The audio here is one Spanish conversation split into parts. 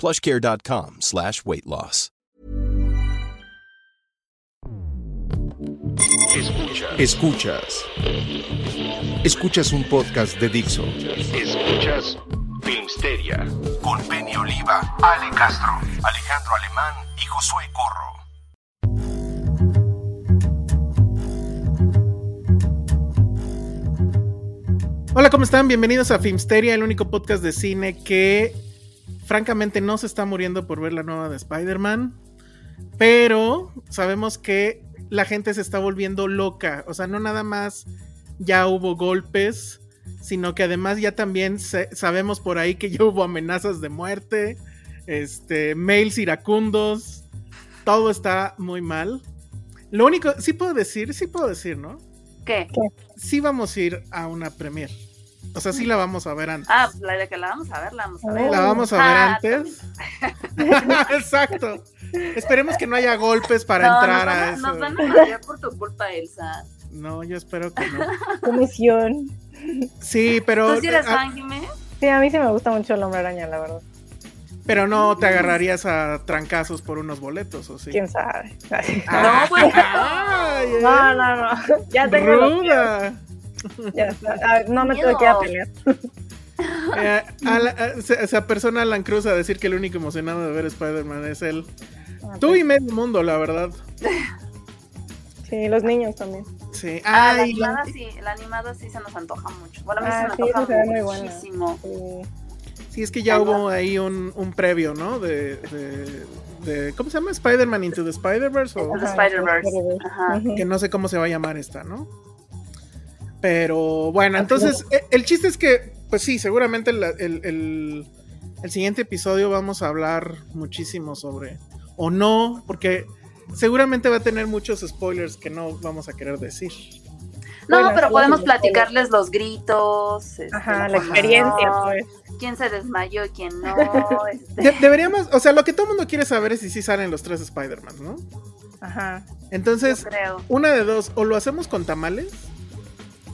plushcare.com slash weight loss. Escuchas. Escuchas. Escuchas un podcast de Dixo. Escuchas Filmsteria con Penny Oliva, Ale Castro, Alejandro Alemán y Josué Corro. Hola, ¿cómo están? Bienvenidos a Filmsteria, el único podcast de cine que francamente no se está muriendo por ver la nueva de Spider-Man, pero sabemos que la gente se está volviendo loca, o sea, no nada más ya hubo golpes, sino que además ya también sabemos por ahí que ya hubo amenazas de muerte, este, mails iracundos, todo está muy mal. Lo único, sí puedo decir, sí puedo decir, ¿no? ¿Qué? Sí vamos a ir a una premiere. O sea, sí la vamos a ver antes. Ah, pues la de que la vamos a ver, la vamos a ver. La vamos a ver Ah, antes. Exacto. Esperemos que no haya golpes para no, entrar a a, eso. nos van a madrear por tu culpa, Elsa. No, yo espero que no. Comisión. Sí, pero, ¿Tú sí eres ah, fan, Jimé? Sí, a mí sí me gusta mucho el hombre araña, la verdad. pero no te agarrarías a trancazos por unos boletos, ¿o sí? ¿Quién sabe? Ah, No, ay, ay, No, no, no. Ya tengo los ruda. Ya está. A ver, no me tengo que ir a pelear. Eh, a la- a- se, se apersona Alan Cruz a decir que el único emocionado de ver Spider-Man es él. Tú y medio mundo, la verdad. Sí, los niños también. Sí. Ah, la animada sí, la animada sí se nos antoja mucho. Bueno, a mí Ah, se me sí, antoja se ve muy muchísimo. Sí. Sí, es que ya hubo ahí un, un previo, ¿no? De, de, de- ¿Cómo se llama? ¿Spider-Man Into the Spider-Verse? o- The Spider-Verse. Que no sé cómo se va a llamar esta, ¿no? Pero bueno, entonces e- el chiste es que, pues sí, seguramente el, el- el siguiente episodio vamos a hablar muchísimo sobre, o no, porque seguramente va a tener muchos spoilers que no vamos a querer decir. No, Bueno, pero podemos platicarles los gritos. este, Ajá, la experiencia, no, pues. Quién se desmayó y quién no. este. De- deberíamos, o sea, lo que todo el mundo quiere saber es si sí salen los tres Spider-Man, ¿no? Ajá. Entonces, una de dos, o lo hacemos con tamales,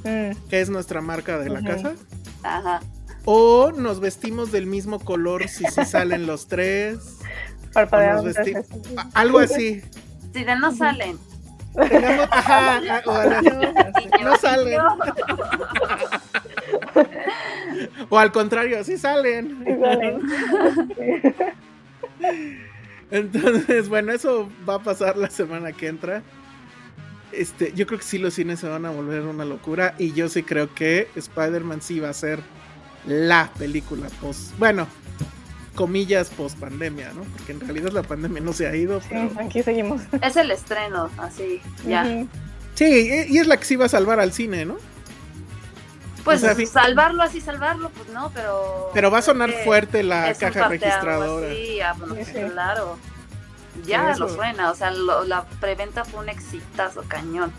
Mm. que es nuestra marca de la casa, Ajá. o nos vestimos del mismo color si salen los tres. Parpadeamos vesti- Algo así. Si de no salen. Tengamos- ajá, ah, no salen. O al contrario, sí salen. Sí salen. Entonces, bueno, eso va a pasar la semana que entra. Este, yo creo que sí los cines se van a volver una locura. Y yo sí creo que Spider-Man sí va a ser la película post. Bueno, comillas post pandemia, ¿no? Porque en realidad la pandemia no se ha ido. Sí, Pero... aquí seguimos. Es el estreno, así, ya. Ujú. Sí, y es la que sí va a salvar al cine, ¿no? Pues O sea, fi- salvarlo así, salvarlo, pues no, pero. Pero va a sonar fuerte la caja registradora. Sí, ah, bueno, Sí, sí. claro. Ya Eso. lo suena, o sea, lo- la preventa fue un exitazo cañón.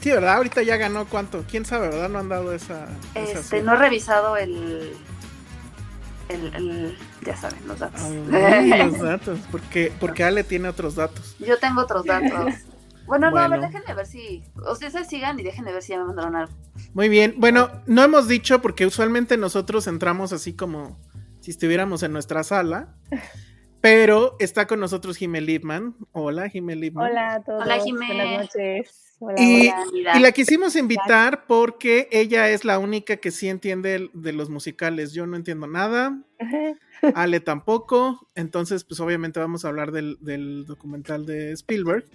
Sí, ¿verdad? Ahorita ya ganó cuánto. ¿Quién sabe, verdad? No han dado esa. Este, no he revisado el. El, el- ya saben, los datos. Ay, los datos. Porque, porque Ale tiene otros datos. Yo tengo otros datos. Bueno, no, a ver, déjenme ver si. Ustedes sigan y déjenme ver si ya me mandaron algo. Muy bien. Bueno, no hemos dicho porque usualmente nosotros entramos así como si estuviéramos en nuestra sala. Pero está con nosotros Jime Lipman. Hola, Jime Lipman. Hola a todos. Hola, Jimé. Buenas noches. Hola, Y, y la quisimos invitar porque ella es la única que sí entiende de los musicales. Yo no entiendo nada. Ale tampoco. Entonces, pues obviamente vamos a hablar del, del documental de Spielberg.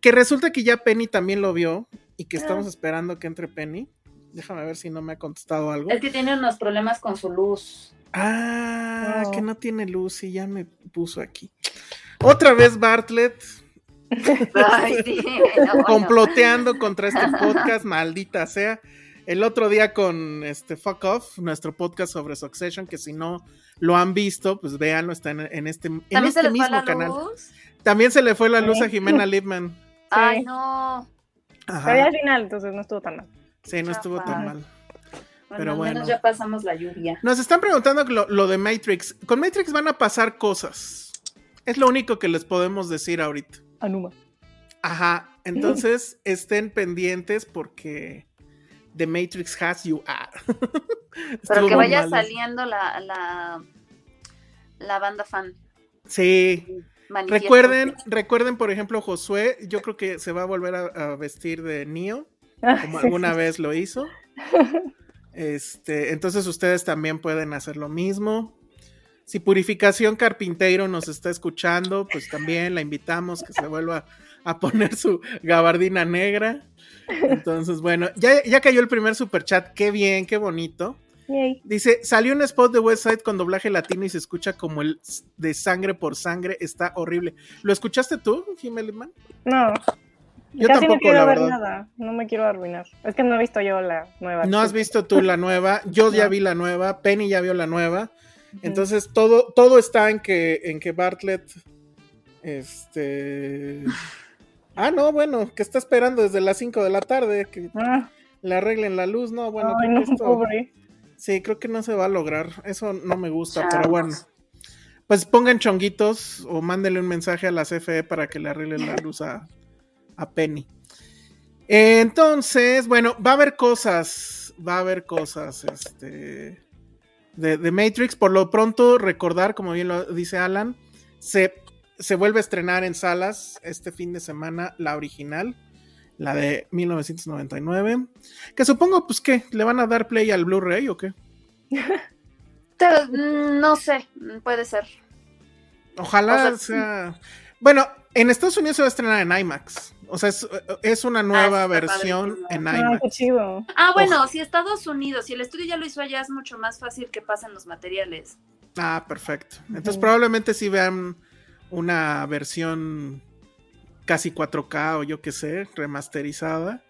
Que resulta que ya Penny también lo vio y que estamos Ah. esperando que entre Penny. Déjame ver si no me ha contestado algo. Es que tiene unos problemas con su luz. Ah, No. que no tiene luz y ya me puso aquí. Otra vez Bartlett Ay, sí. no, bueno. comploteando contra este podcast, maldita sea. El otro día con este Fuck Off, nuestro podcast sobre Succession, que si no lo han visto, pues véanlo, está en, en este, en este mismo canal. luz. También se le fue la luz a. Jimena Lipman. Ay, no. Pero ya Ajá. al final, entonces no estuvo tan mal. Sí, no estuvo tan mal. Bueno, Pero al bueno. menos ya pasamos la lluvia. Nos están preguntando lo, lo de Matrix. Con Matrix van a pasar cosas. Es lo único que les podemos decir ahorita. Anuma. Ajá, entonces estén pendientes porque The Matrix has you. Ah. Pero que vaya mal. saliendo la, la, la banda fan. Sí, Manifiéstate. recuerden, recuerden por ejemplo Josué, yo creo que se va a volver a, a vestir de Neo, como alguna vez lo hizo. Este, entonces ustedes también pueden hacer lo mismo. Si Purificación Carpinteiro nos está escuchando, pues también la invitamos que se vuelva a poner su gabardina negra. Entonces, bueno, ya, ya cayó el primer super chat. Qué bien, qué bonito. Yay. Dice, salió un spot de West Side con doblaje latino y se escucha como el de sangre por sangre. Está horrible. ¿Lo escuchaste tú, Jiménez? No. Yo Casi tampoco, no quiero la ver verdad. nada. No me quiero arruinar. Es que no he visto yo la nueva. No has visto tú la nueva. Yo ya vi la nueva. Penny ya vio la nueva. Entonces todo, todo está en que, en que Bartlett. Este. Ah, no, bueno, que está esperando desde las 5 de la tarde que Ah, le arreglen la luz. No, bueno, ay, no, esto- pobre. Sí, creo que no se va a lograr. Eso no me gusta, Chavos. pero bueno. Pues pongan chonguitos o mándenle un mensaje a la CFE para que le arreglen la luz a, a Penny. Entonces, bueno, va a haber cosas, va a haber cosas, este, de, de Matrix. Por lo pronto, recordar, como bien lo dice Alan, se, se vuelve a estrenar en salas este fin de semana la original, la de 1999. Que supongo, pues, que ¿Le van a dar play al Blu-ray o qué? Mm, no sé, puede ser. Ojalá O sea, sea. Bueno, en Estados Unidos se va a estrenar en IMAX. O sea, es, es una nueva Ah, está versión en Ah, IMAX. qué chido. Ah, bueno, si Estados Unidos, si el estudio ya lo hizo allá, es mucho más fácil que pasen los materiales. Ah, perfecto. Entonces probablemente sí vean una versión casi 4K o yo qué sé, remasterizada.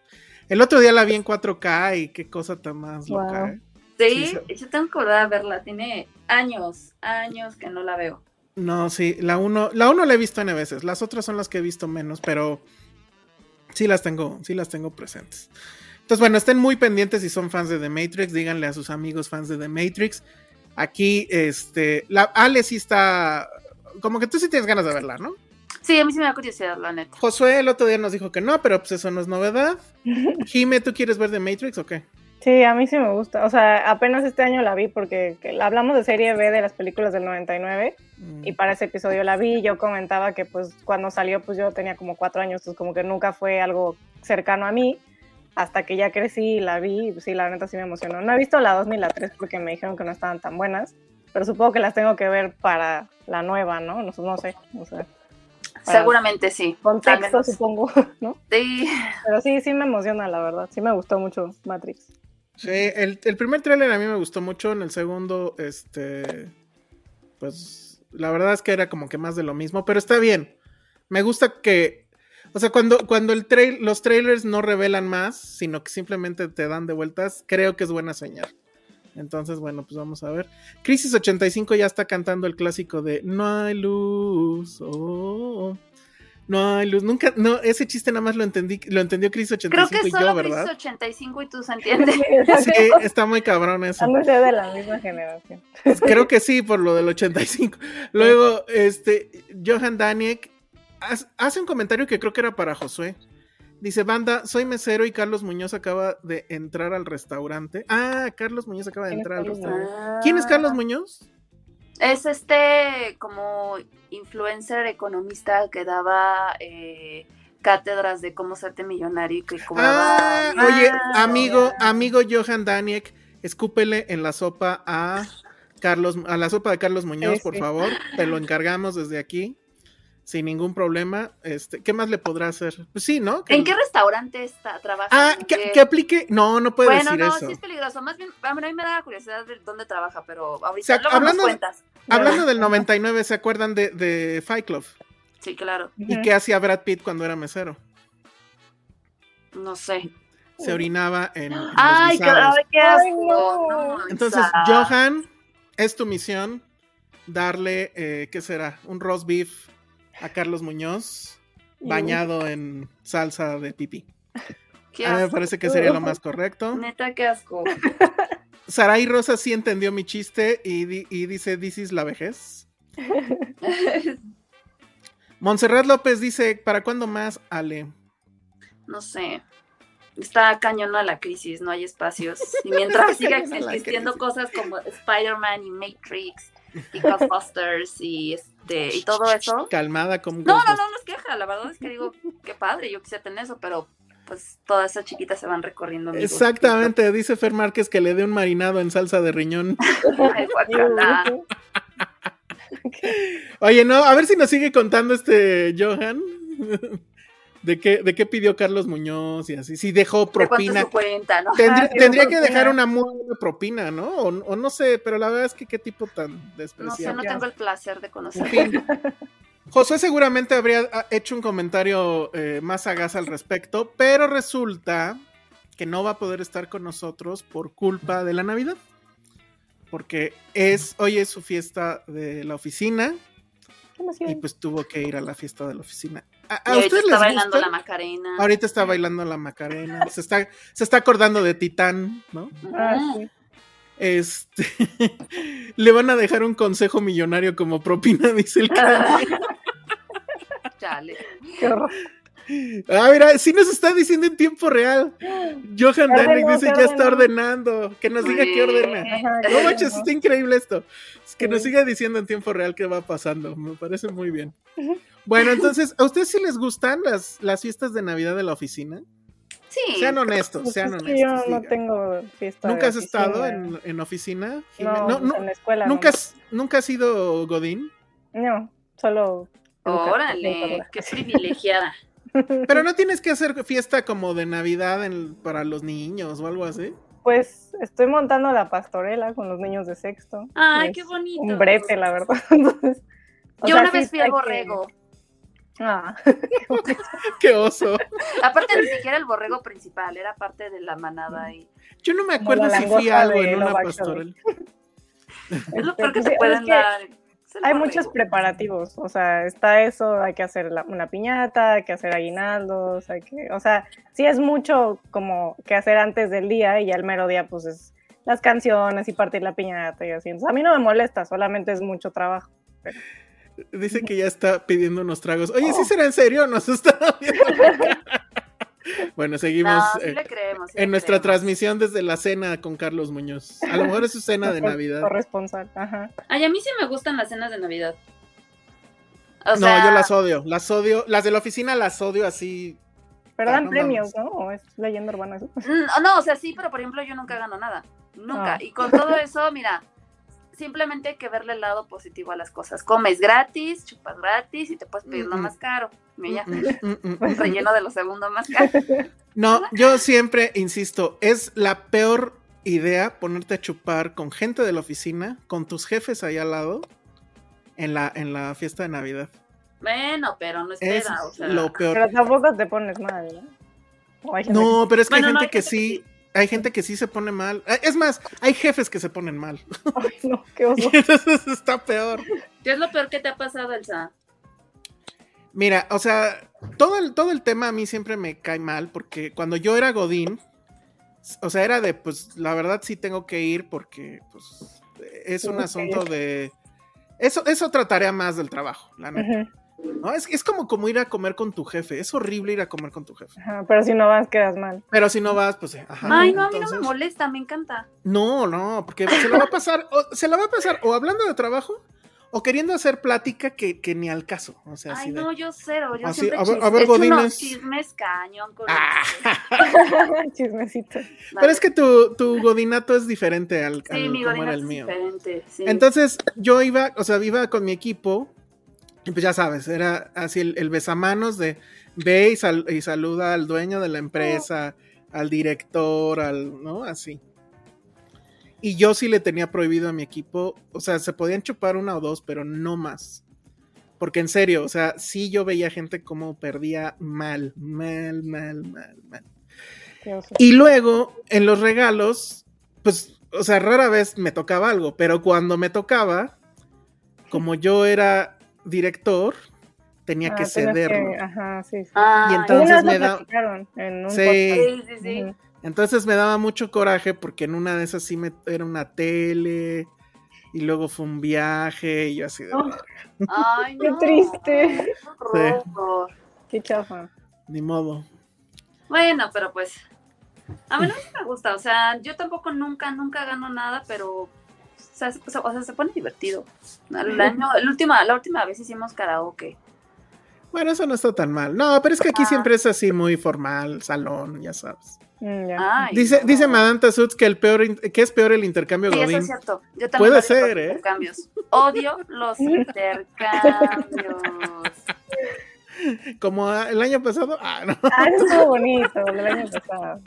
El otro día la vi en 4K y qué cosa tan más Wow. loca, ¿eh? Sí, Sí, yo tengo que volver a verla. Tiene años, años que no la veo. No, sí, la 1 la uno la he visto N veces, las otras son las que he visto menos, pero sí las tengo, sí las tengo presentes. Entonces, bueno, estén muy pendientes si son fans de The Matrix, díganle a sus amigos fans de The Matrix. Aquí, este, la Ale sí está, como que tú sí tienes ganas de verla, ¿no? Sí, a mí sí me da curiosidad, la neta. Josué el otro día nos dijo que no, pero pues eso no es novedad. Jime, ¿tú quieres ver The Matrix o qué? Sí, a mí sí me gusta. O sea, apenas este año la vi porque que- hablamos de serie B de las películas del 99 Mm, y para ese episodio la vi yo comentaba que pues cuando salió pues yo tenía como cuatro años, entonces como que nunca fue algo cercano a mí hasta que ya crecí y la vi y pues, sí, la neta sí me emocionó. No he visto la 2 ni la 3 porque me dijeron que no estaban tan buenas, pero supongo que las tengo que ver para la nueva, ¿no? No, no sé, o sea, Para- Seguramente sí. contexto supongo, ¿no? Sí. Pero sí, sí me emociona, la verdad. Sí me gustó mucho Matrix. Sí, el, el primer tráiler a mí me gustó mucho, en el segundo, este, pues la verdad es que era como que más de lo mismo, pero está bien. Me gusta que, o sea, cuando, cuando el los trailers no revelan más, sino que simplemente te dan de vueltas, creo que es buena señal. Entonces, bueno, pues vamos a ver. Crisis 85 ya está cantando el clásico de No hay luz. oh, no hay luz. Nunca, no, ese chiste nada más lo entendí, lo entendió Creo 85 que y solo yo, ¿verdad? 85 y tú se entiende. Sí, está muy cabrón eso. De ser de la misma generación. Creo que sí, por lo del 85. Luego, este, Johan Daniek hace un comentario que creo que era para Josué. Dice, banda, soy mesero y Carlos Muñoz acaba de entrar al restaurante. Ah, Carlos Muñoz acaba de ¿Quién es entrar al restaurante. Ah. ¿Quién es Carlos Muñoz? Es este como influencer economista que daba eh, cátedras de cómo serte millonario y que cobraba. Ah, oye, amigo, amigo Johan Daniek, escúpele en la sopa a Carlos, a la sopa de Carlos Muñoz, Sí, por favor. Te lo encargamos desde aquí. Sin ningún problema. Este, ¿qué más le podrá hacer? Pues sí, ¿no? ¿En qué restaurante está, trabaja? Ah, que, aplique. No, no puede bueno, decir no, eso. sí es peligroso. Más bien, a mí me da curiosidad ver dónde trabaja, pero ahorita O sea, luego hablando- nos cuentas. Hablando del 99, ¿se acuerdan de, de Fight Club? Sí, claro. ¿Y qué hacía Brad Pitt cuando era mesero? No sé. Se orinaba en, en Ay, qué, asco. no. no. Entonces, Johan, es tu misión darle, eh, ¿qué será? Un roast beef a Carlos Muñoz bañado en salsa de pipí. Qué A mí me parece que sería lo más correcto. Neta, qué asco. Saray Rosa sí entendió mi chiste y, di- y dice, ¿This is la vejez? Montserrat López dice, ¿para cuándo más, Ale? no sé. Está cañona la crisis, no hay espacios. Y mientras siga existiendo cosas como Spider-Man y Matrix y Ghostbusters y este y todo eso. Calmada como No, no, no, no es queja. La verdad es que digo, qué padre, yo quisiera tener eso, pero pues todas esas chiquitas se van recorriendo. gusto. Exactamente, dice Fer Márquez que le dé un marinado en salsa de riñón. Oye, no, a ver si nos sigue contando este Johan. ¿De qué, de qué pidió Carlos Muñoz y así? Si dejó ¿De cuánto es propina. su cuenta, no? Tendría, Ah, tendría que dejar una muy buena propina, ¿no? O, o no sé, pero la verdad es que qué tipo tan No sé, despreciable. no tengo el placer de En conocer. fin. Josué seguramente habría hecho un comentario eh, más sagaz al respecto, pero resulta que no va a poder estar con nosotros por culpa de la Navidad. Porque es, hoy es su fiesta de la oficina y pues tuvo que ir a la fiesta de la oficina. ¿A, a ustedes está les bailando gusta? la Macarena. Ahorita está bailando la Macarena. Se está, se está acordando de Titán, ¿no? Ah, sí. Este le van a dejar un consejo millonario como propina, dice el cara. Chale. Qué horror. Ah, mira, sí nos está diciendo en tiempo real. Johan Danek dice, ya ya está ordenó". ordenando. Que nos diga qué ordena. Ajá, No manches, está increíble esto. Que nos siga diciendo en tiempo real qué va pasando. Me parece muy bien. Bueno, entonces, ¿a ustedes sí les gustan las, las fiestas de Navidad de la oficina? Sí. Sean honestos, Pues sean honestos. yo no tengo fiesta. de ¿Nunca has estado en, en oficina? No, No, no, en la escuela. ¿nunca, no. has, ¿Nunca has sido Godín? No, solo. Órale, qué privilegiada. Pero no tienes que hacer fiesta como de Navidad en- para los niños o algo así. Pues estoy montando la pastorela con los niños de sexto. Ay, qué bonito. Un brete, la verdad. Entonces, Yo sea, una vez fui al que- borrego. Ah, ¡Qué oso! Aparte ni siquiera el borrego principal, era parte de la manada y Yo no me acuerdo si fui algo en una pastorela. es lo este, peor que pues, te sí, pueden que dar. el Hay borrego. muchos preparativos, o sea, está eso, hay que hacer la- una piñata, hay que hacer aguinaldos, hay que, o sea, sí es mucho como que hacer antes del día y ya el mero día pues es las canciones y partir la piñata y así. Entonces, a mí no me molesta, solamente es mucho trabajo. Dice que ya está pidiendo unos tragos. Oye, ¿sí será en serio? Nos está viendo. bueno, seguimos No, sí eh, le creemos. sí le en nuestra creemos. transmisión desde la cena con Carlos Muñoz. A lo mejor es su cena de Navidad. Corresponsal, ajá. Ay, a mí sí me gustan las cenas de Navidad. O No, sea, yo las odio. Las odio. Las de la oficina las odio así. Pero Ah, dan no premios. ¿no? ¿O es leyenda urbana eso? Mm, No, o sea, sí, pero por ejemplo yo nunca gano nada. Nunca. Ah. Y con todo eso, mira, simplemente hay que verle el lado positivo a las cosas. Comes gratis, chupas gratis y te puedes pedir lo más caro. Mira, mm. relleno de lo segundo más caro. No, yo siempre insisto, es la peor idea ponerte a chupar con gente de la oficina, con tus jefes ahí al lado, en la, en la fiesta de Navidad. Bueno, pero no Es espera, o sea. lo peor. Pero tampoco te pones mal, ¿no? No, pero es que Bueno, hay no, gente hay que gente que sí, hay gente que sí se pone mal. Eh, Es más, hay jefes que se ponen mal. Ay, no, qué oso. Entonces está peor. ¿Qué es lo peor que te ha pasado, Elsa? Mira, o sea, todo el, todo el tema a mí siempre me cae mal porque cuando yo era Godín, o sea, era de, pues, la verdad sí tengo que ir porque, pues, es un asunto de... Eso es otra tarea más del trabajo, la neta. Ujú. No, es, es como, como ir a comer con tu jefe. Es horrible ir a comer con tu jefe. Ajá, pero si no vas, quedas mal. Pero si no vas, pues, ajá. Ay, no, a mí no me molesta, me encanta. No, no, porque se la va a pasar, o, se la va a pasar o hablando de trabajo o queriendo hacer plática que, que ni al caso. O sea, Ay, así de- no, yo cero. Yo Así, siempre a ver- a ver, chismes cañón con Ah, Chismecito. pero es que tu, tu godinato es diferente al, Sí, al mi como godinato era el es mío. diferente. Sí. Entonces, yo iba, o sea, iba con mi equipo, pues ya sabes, era así el, el besamanos de ve y, sal- y saluda al dueño de la empresa, al director, al, ¿no? Así. Y yo sí le tenía prohibido a mi equipo, o sea, se podían chupar una o dos, pero no más. Porque en serio, o sea, sí yo veía gente como perdía mal, mal, mal, mal, mal. Y luego, en los regalos, pues, o sea, rara vez me tocaba algo, pero cuando me tocaba, como yo era director, tenía Ah, que tienes cederlo. que- Ajá, sí. sí. Ay, Y entonces me da- en un Sí. podcast. Sí, sí, sí. Entonces me daba mucho coraje porque en una de esas sí me era una tele y luego fue un viaje y yo así de Oh. "Verga, Ay, Qué no. triste. Qué horror. Qué chafa. ni modo. Bueno, pero pues. A mí no me gusta. O sea, yo tampoco nunca, nunca gano nada, pero. O sea, se, o sea, se pone divertido. El año, el última, la última vez hicimos karaoke. Bueno, eso no está tan mal. No, pero es que aquí Ah. siempre es así muy formal, salón, ya sabes. Mm. Ay, Dice, no. dice Madame Tassutz que el peor que es peor el intercambio Sí, eso Godín. es cierto. Yo también Puede odio ser, los ¿eh? intercambios. Odio los intercambios. Como el año pasado. Ah, no. Ah, eso estuvo bonito, el año pasado.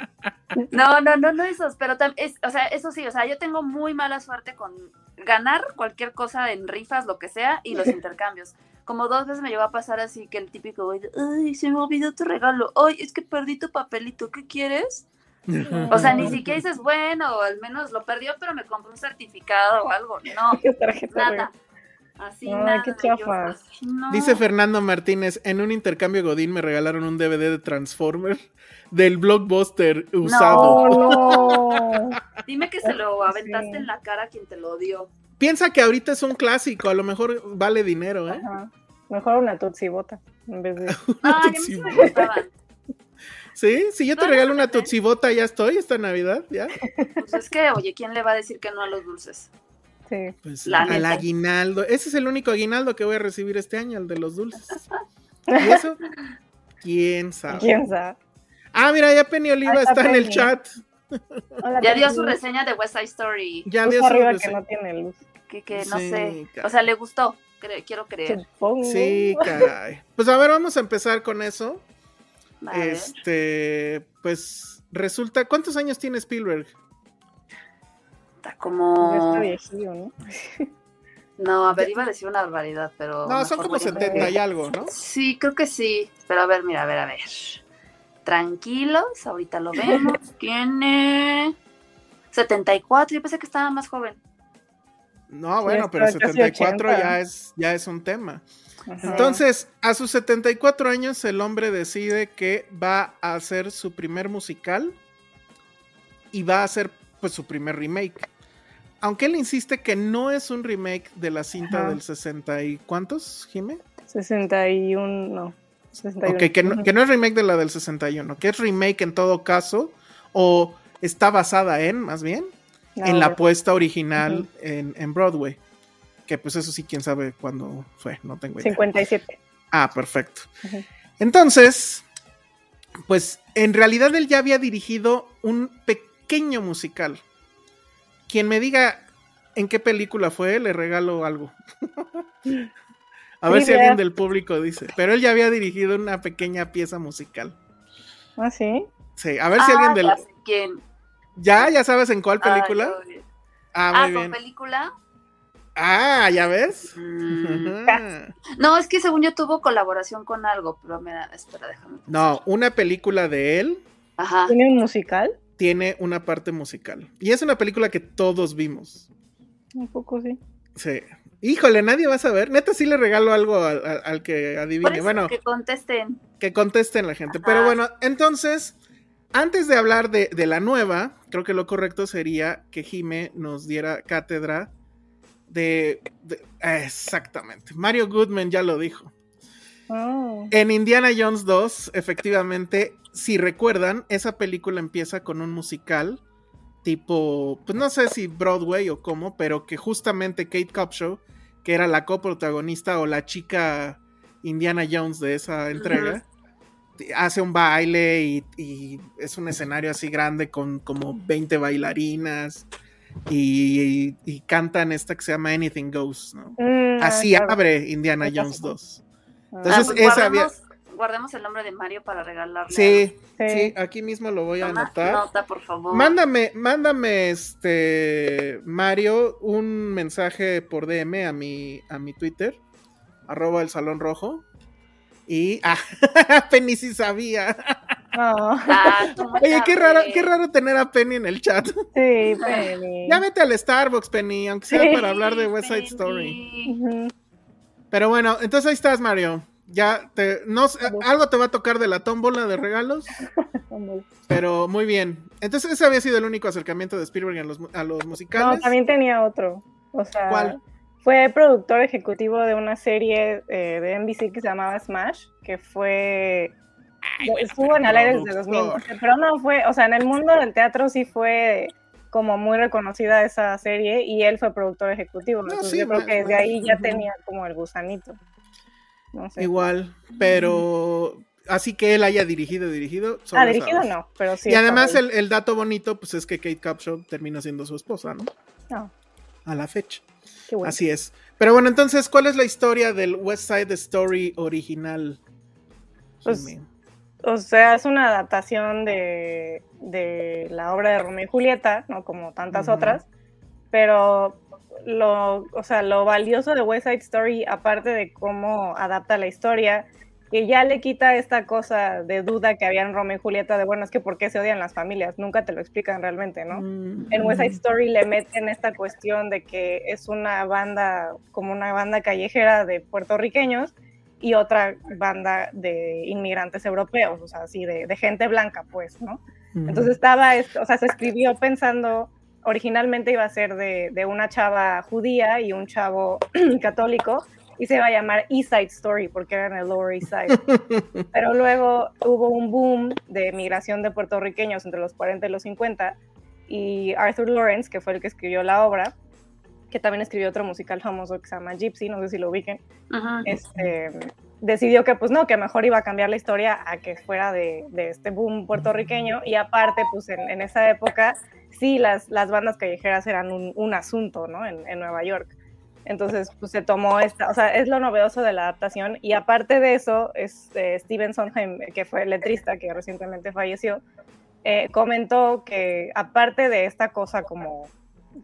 No, no, no, no esos, pero es, o sea, eso sí, o sea, yo tengo muy mala suerte con ganar cualquier cosa en rifas, lo que sea, y los intercambios. Como dos veces me llegó a pasar así que el típico, güey, ay, se me olvidó tu regalo, ay, es que perdí tu papelito, ¿qué quieres? O sea, ni siquiera dices, bueno, al menos lo perdió, pero me compró un certificado o algo. No, nada. Así, Ay, nada. qué yo, chafas. no. Dice Fernando Martínez, en un intercambio Godín me regalaron un DVD de Transformer del blockbuster usado. No. Dime que se lo aventaste Sí. en la cara a quien te lo dio. Piensa que ahorita es un clásico, a lo mejor vale dinero, ¿eh? Ajá. Mejor una tutsi bota en vez de. Ay, a mí sí me. Sí, si yo te No, regalo no, una tutsibota, ya estoy, esta Navidad, ya. Pues es que, oye, ¿quién le va a decir que no a los dulces? Sí. Pues La al neta. aguinaldo. Ese es el único aguinaldo que voy a recibir este año, el de los dulces. ¿Y eso? ¿Quién sabe? ¿Quién sabe? Ah, mira, ya Penny Oliva está está en el chat. Hola, Ya dio su reseña de West Side Story. Ya dio su arriba que reseña. no tiene luz. Que, que no Sí, sé. O sea, le gustó. cre- quiero creer. Supongo. Sí, caray. Pues a ver, vamos a empezar con eso. Este, pues resulta, ¿cuántos años tiene Spielberg? Está Ya como. está viejillo, ¿no? No, a ver, iba a decir una barbaridad, pero. No, son como voy a- 70 y algo, ¿no? Sí, creo que sí. Pero a ver, mira, a ver, a ver. Tranquilos, ahorita lo vemos. Tiene 74. Yo pensé que estaba más joven. No, bueno, pero está casi 74 80. ya es, ya es un tema. Ajá. Entonces, a sus 74 años, el hombre decide que va a hacer su primer musical y va a hacer pues su primer remake. Aunque él insiste que no es un remake de la cinta Ajá. del 60 y ¿cuántos, Jime? 61, no. 61. Ok, que no, que no es remake de la del 61, que es remake en todo caso, o está basada en, más bien, en la ok. puesta original en, en Broadway. Que pues eso sí, quién sabe cuándo fue, no tengo idea. 57. Ah, perfecto. Entonces, pues en realidad él ya había dirigido un pequeño musical. Quien me diga en qué película fue, le regalo algo. A ver si alguien del público dice. Pero él ya había dirigido una pequeña pieza musical. Ah, sí. Sí, a ver si Ah, alguien del. ya sé quién. ¿Ya? ¿Ya sabes en cuál película? Ah, yo- Ah, Ah, muy con bien. película. Ah, ¿ya ves? Mm. No, es que según yo tuvo colaboración con algo, pero mira, espera, déjame. No, una película de él Ajá. ¿Tiene un musical? Tiene una parte musical. Y es una película que todos vimos. Un poco sí. Sí. Híjole, nadie va a saber. Neta, sí le regalo algo al, al- al que Por adivine. eso Bueno, que contesten. que contesten la gente. Ajá. Pero bueno, entonces, antes de hablar de, de la nueva, creo que lo correcto sería que Jime nos diera cátedra de. de- exactamente. Mario Goodman ya lo dijo. Oh. En Indiana Jones 2, efectivamente, si recuerdan, esa película empieza con un musical tipo, pues no sé si Broadway o cómo, pero que justamente Kate Copshaw, que era la coprotagonista o la chica Indiana Jones de esa entrega, hace un baile y, es un escenario así grande con como 20 bailarinas. Y, cantan esta que se llama Anything Goes, ¿no? Mm, ah, así abre Indiana Jones 2. Ah, Entonces, ah. Guardemos el nombre de Mario para regalarle. Sí, sí, sí, aquí mismo lo voy a anotar. Nota, por favor. Mándame, mándame, este, Mario, un mensaje por DM a mi, a mi Twitter, arroba el salón rojo. Y, ah, Penny sí sabía. Oh. Oye, qué raro, qué raro tener a Penny en el chat. Sí, Penny. Ya vete al Starbucks, Penny, aunque sea para hablar de West Side Story. Pero bueno, entonces ahí estás, Mario. Ya te, no algo te va a tocar de la tómbola de regalos, pero muy bien. Entonces ese había sido el único acercamiento de Spielberg a los, a los musicales. No, también tenía otro. O sea, ¿Cuál? fue productor ejecutivo de una serie eh, de NBC que se llamaba Smash, que fue estuvo en el aire desde productor. 2012, pero no fue, o sea, en el mundo del teatro sí fue como muy reconocida esa serie y él fue productor ejecutivo. No, entonces sí, yo creo que desde ahí ya tenía como el gusanito. No sé. Igual, pero así que él haya dirigido, dirigido. solo ah, dirigido sabes. no, pero sí. y además el, el dato bonito, pues es que Kate Capshaw termina siendo su esposa, ¿no? No, A la fecha. qué bueno. Así es. Pero bueno, entonces, ¿cuál es la historia del West Side Story original? Pues, Jimmy? O sea, es una adaptación de, de la obra de Romeo y Julieta, ¿no? Como tantas otras. Pero lo, o sea, lo valioso de West Side Story, aparte de cómo adapta la historia, que ya le quita esta cosa de duda que había en Romeo y Julieta de, bueno, es que ¿por qué se odian las familias? Nunca te lo explican realmente, ¿no? Mm, En West Side Story le meten esta cuestión de que es una banda, como una banda callejera de puertorriqueños y otra banda de inmigrantes europeos, o sea, así de, de gente blanca, pues, ¿no? Entonces estaba, o sea, se escribió pensando, originalmente iba a ser de, de una chava judía y un chavo católico, y se iba a llamar East Side Story, porque era en el Lower East Side. Pero luego hubo un boom de migración de puertorriqueños entre los 40 y los 50, y Arthur Lawrence, que fue el que escribió la obra, que también escribió otro musical famoso que se llama Gypsy, no sé si lo ubiquen, Ajá. este, decidió que pues no, que mejor iba a cambiar la historia a que fuera de, de este boom puertorriqueño y aparte pues en, en esa época sí las, las bandas callejeras eran un, un asunto, ¿no? En, en Nueva York. Entonces pues se tomó esta, o sea, es lo novedoso de la adaptación y aparte de eso, este, Steven Sondheim, que fue el letrista que recientemente falleció, eh, comentó que aparte de esta cosa como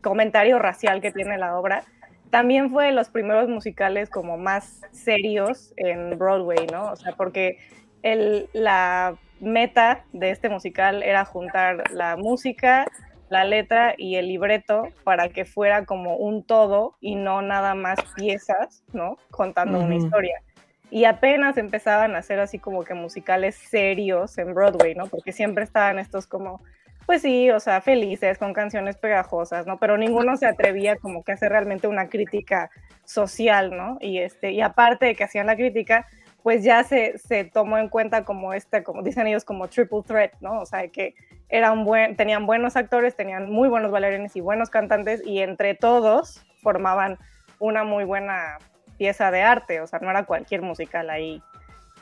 comentario racial que tiene la obra, también fue de los primeros musicales como más serios en Broadway, ¿no? O sea, porque el, la meta de este musical era juntar la música, la letra y el libreto para que fuera como un todo y no nada más piezas, ¿no? Contando una historia. Y apenas empezaban a hacer así como que musicales serios en Broadway, ¿no? Porque siempre estaban estos como pues sí, o sea, felices, con canciones pegajosas, ¿no? Pero ninguno se atrevía como que a hacer realmente una crítica social, ¿no? Y, este, y aparte de que hacían la crítica, pues ya se, se tomó en cuenta como este, como dicen ellos, como triple threat, ¿no? O sea, que eran buen, tenían buenos actores, tenían muy buenos bailarines y buenos cantantes, y entre todos formaban una muy buena pieza de arte, o sea, no era cualquier musical ahí,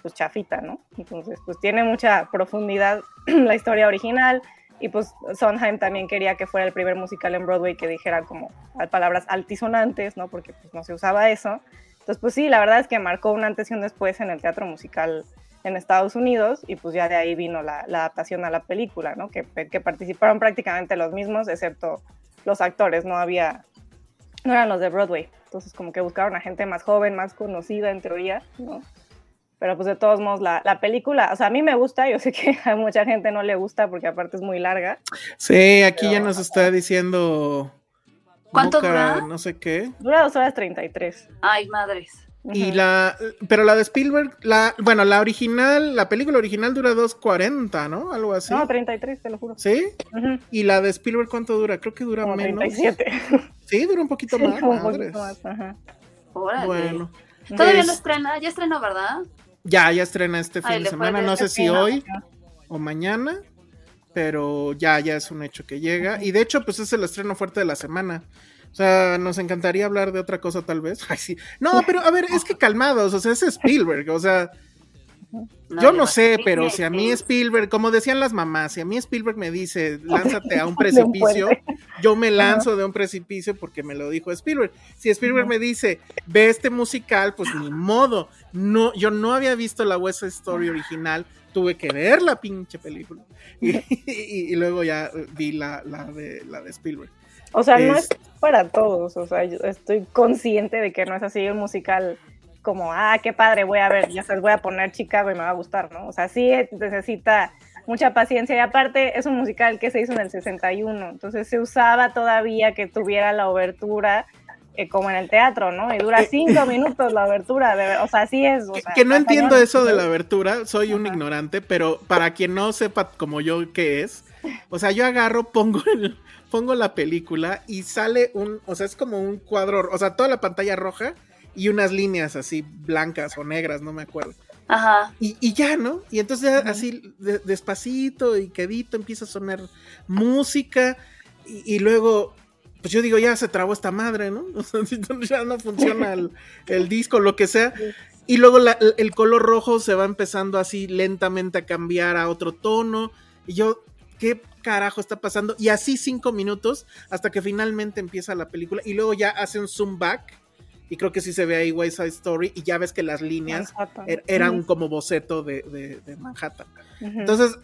pues chafita, ¿no? Entonces, pues tiene mucha profundidad la historia original, y pues Sondheim también quería que fuera el primer musical en Broadway que dijera como palabras altisonantes, ¿no? Porque pues no se usaba eso. Entonces, pues sí, la verdad es que marcó un antes y un después en el teatro musical en Estados Unidos y pues ya de ahí vino la, la adaptación a la película, ¿no? Que, que participaron prácticamente los mismos, excepto los actores, no había, no eran los de Broadway. Entonces como que buscaron a gente más joven, más conocida en teoría, ¿no? Pero pues de todos modos, la, la película, o sea, a mí me gusta, yo sé que a mucha gente no le gusta porque aparte es muy larga. Sí, aquí ya nos está diciendo. ¿Cuánto dura? No sé qué. Dura dos horas 33. Ay, madres. Y la. Pero la de Spielberg, la, bueno, la original, la película original dura 2.40, ¿no? Algo así. No, 33, te lo juro. ¿Sí? Ujú. Y la de Spielberg, ¿cuánto dura? Creo que dura Como menos. 37. Sí, dura un poquito Sí, más. un poquito más. Ajá. Órale. Bueno. Todavía Es- no estrena, ya estrenó, ¿verdad? Ya, ya estrena este fin Ay, de semana, no sé si hoy o mañana, pero ya, ya es un hecho que llega. Y de hecho, pues es el estreno fuerte de la semana. O sea, nos encantaría hablar de otra cosa tal vez. Ay, sí. No, pero a ver, es que calmados, o sea, es Spielberg, o sea, yo no sé, pero si a mí Spielberg, como decían las mamás, si a mí Spielberg me dice, lánzate a un precipicio, yo me lanzo de un precipicio porque me lo dijo Spielberg. Si Spielberg me dice, ve este musical, pues ni modo. No, yo no había visto la West Story original, tuve que ver la pinche película. Y, y- y luego ya vi la, la de, la de Spielberg. O sea, no Es- es para todos. O sea, yo estoy consciente de que no es así un musical como, ah, qué padre, voy a ver, ya sabes, voy a poner Chicago y me va a gustar, ¿no? O sea, sí necesita mucha paciencia y aparte es un musical que se hizo en el 61, entonces se usaba todavía que tuviera la obertura eh, como en el teatro, ¿no? Y dura cinco minutos la ver- o sea, así es. o Que, sea, que no entiendo eso de la abertura, soy un Ajá. ignorante, pero para quien no sepa como yo qué es, o sea, yo agarro, pongo el, pongo la película y sale un, o sea, es como un cuadro, o sea, toda la pantalla roja y unas líneas así blancas o negras, no me acuerdo. Ajá. Y, y ya, ¿no? Y entonces así de- despacito y quedito empieza a sonar música y, y luego, pues yo digo, ya se trabó esta madre, ¿no? O sea, ya no funciona el, el disco, lo que sea. Y luego la- el color rojo se va empezando así lentamente a cambiar a otro tono. Y yo, ¿qué carajo está pasando? Y así cinco minutos hasta que finalmente empieza la película. Y luego ya hace un zoom back. Y creo que sí se ve ahí West Side Story. Y ya ves que las líneas er- era un como boceto de, de- de Manhattan. Entonces,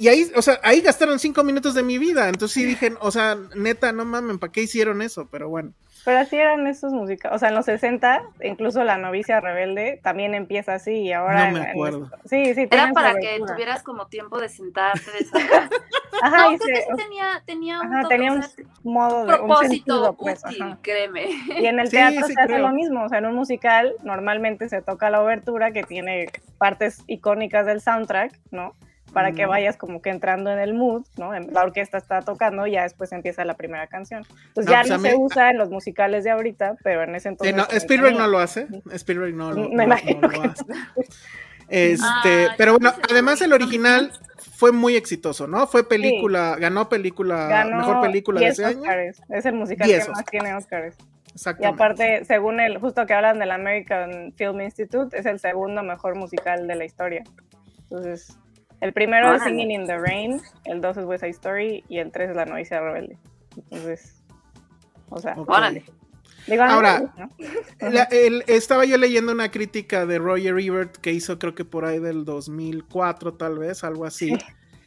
y ahí, o sea, ahí gastaron cinco minutos de mi vida. Entonces sí dije, o sea, neta, no mamen, ¿para qué hicieron eso? Pero bueno. Pero así eran estos musicales. O sea, en los 60, incluso La novicia rebelde también empieza así y ahora. No me en- en acuerdo. esto- sí, sí. Era para que tuvieras como tiempo de sentarte, de. Ajá, No, y creo se- que sí tenía, tenía un, ajá, tenía un modo de un propósito sentido, pues, útil, ajá. créeme. Y en el Sí, teatro sí se hace creo. lo mismo, o sea, en un musical normalmente se toca la obertura que tiene partes icónicas del soundtrack, ¿no? Para que vayas como que entrando en el mood, ¿no? La orquesta está tocando y ya después empieza la primera canción. Entonces No, ya pues no mí- se usa en los musicales de ahorita, pero en ese Eh, entonces... no, Spielberg no lo hace. Spielberg no lo, Me no- imagino lo hace. Este, Ay, pero bueno, además el original fue muy exitoso, ¿no? Fue película, ganó película, Ganó mejor película de 10 ese año. Es el musical 10 que más tiene Oscars. Y aparte, según el, justo que hablan del American Film Institute, es el segundo mejor musical de la historia. Entonces, el primero es. Singing in the Rain, el dos es West Side Story y el tres es La novicia rebelde. Entonces, o sea. Órale. digo, Ahora, ¿no? La- el- estaba yo leyendo una crítica de Roger Ebert que hizo creo que por ahí del 2004 tal vez, algo así,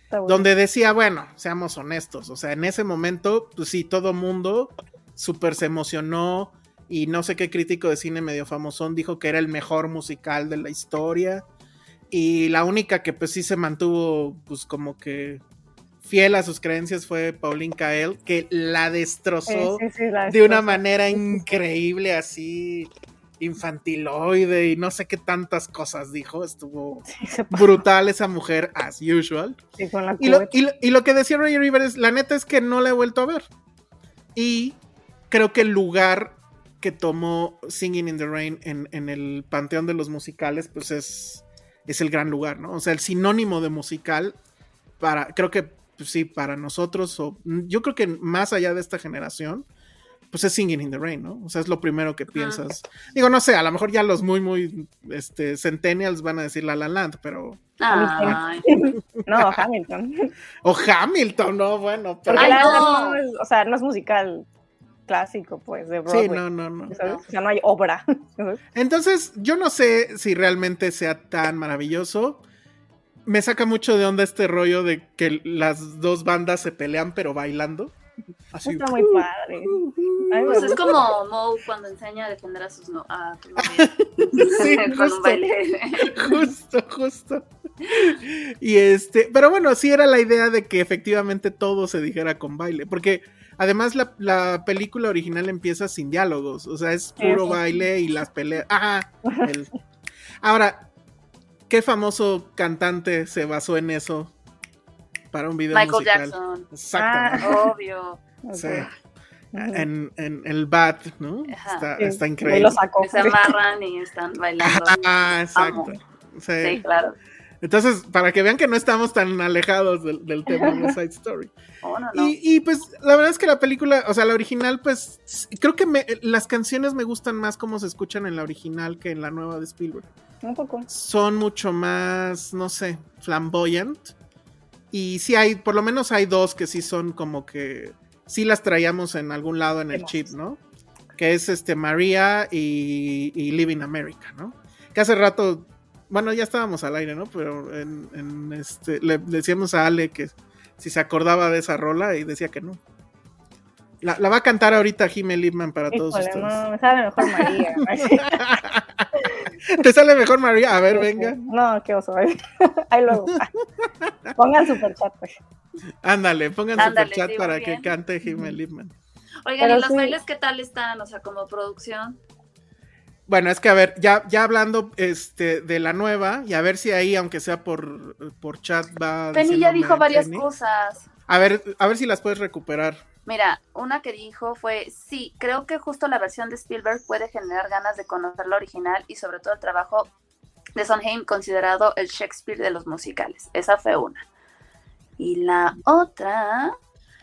bueno. donde decía, bueno, seamos honestos, o sea, en ese momento, pues sí, todo mundo súper se emocionó y no sé qué crítico de cine medio famosón dijo que era el mejor musical de la historia y la única que pues sí se mantuvo pues como que fiel a sus creencias fue Pauline Kael, que la destrozó Sí, sí, sí, la de una manera increíble, así infantiloide y no sé qué tantas cosas dijo. Estuvo brutal esa mujer, as usual. Y lo, y lo- y lo que decía Roger River es, la neta es que no la he vuelto a ver. Y creo que el lugar que tomó Singing in the Rain en, en el panteón de los musicales, pues es, es el gran lugar, ¿no? O sea, el sinónimo de musical para, creo que pues sí, para nosotros, o yo creo que más allá de esta generación, pues es Singing in the Rain, ¿no? O sea, es lo primero que piensas. Digo, no sé, a lo mejor ya los muy, muy, este, centennials van a decir La La Land, pero... Ay. No, Hamilton. O Hamilton, no, bueno, pero... Porque Ay, no. no es, o sea, no es musical clásico, pues, de Sí, Broadway. no, no, no. ¿sabes? O sea, no hay obra. Entonces, yo no sé si realmente sea tan maravilloso. Me saca mucho de onda este rollo de que las dos bandas se pelean pero bailando. Así. Está muy padre. Pues es como Moe cuando enseña a defender a sus no a. Sí. Justo, justo. Y este, pero bueno, sí era la idea de que efectivamente todo se dijera con baile, porque además la, la película original empieza sin diálogos, o sea, es puro Eso. baile y las peleas. Ajá. el- Ahora, ¿qué famoso cantante se basó en eso para un video Michael musical? Jackson. Exactamente. Obvio. Ok. Sí. En, en el Bat, ¿no? Está, Sí, está ahí increíble. lo sacó. Que se amarran y están bailando. Ah, exacto. Sí, claro. Entonces, para que vean que no estamos tan alejados del, del tema de Side Story. Oh, no, no. Y, y, pues la verdad es que la película, o sea, la original, pues creo que me- las canciones me gustan más como se escuchan en la original que en la nueva de Spielberg. Un poco. Son mucho más, no sé, flamboyant. Y sí hay, por lo menos hay dos que sí son como que sí las traíamos en algún lado en el chip, ¿no? Que es este María y, y Living America, ¿no? Que hace rato, bueno, ya estábamos al aire, ¿no? Pero en, en este, le decíamos a Ale que si se acordaba de esa rola y decía que no. La, la va a cantar ahorita Jimmy Lipman para todos ustedes. no, me sabe mejor María. ¿Te sale mejor María? A ver, venga. No, qué oso. Ahí ahí luego. Pongan super chat, pues. Ándale, pongan Ándale, super chat sí, para que cante Jimmy Lipman. Oigan, Pero ¿y los sí. bailes qué tal están? O sea, como producción. Bueno, es que a ver, ya, ya hablando este, de la nueva, y a ver si ahí, aunque sea por, por chat, va. Penny ya dijo varias Penny. cosas. A ver, a ver si las puedes recuperar. Mira, una que dijo fue, sí, creo que justo la versión de Spielberg puede generar ganas de conocer la original y sobre todo el trabajo de Sondheim considerado el Shakespeare de los musicales. Esa fue una. Y la otra,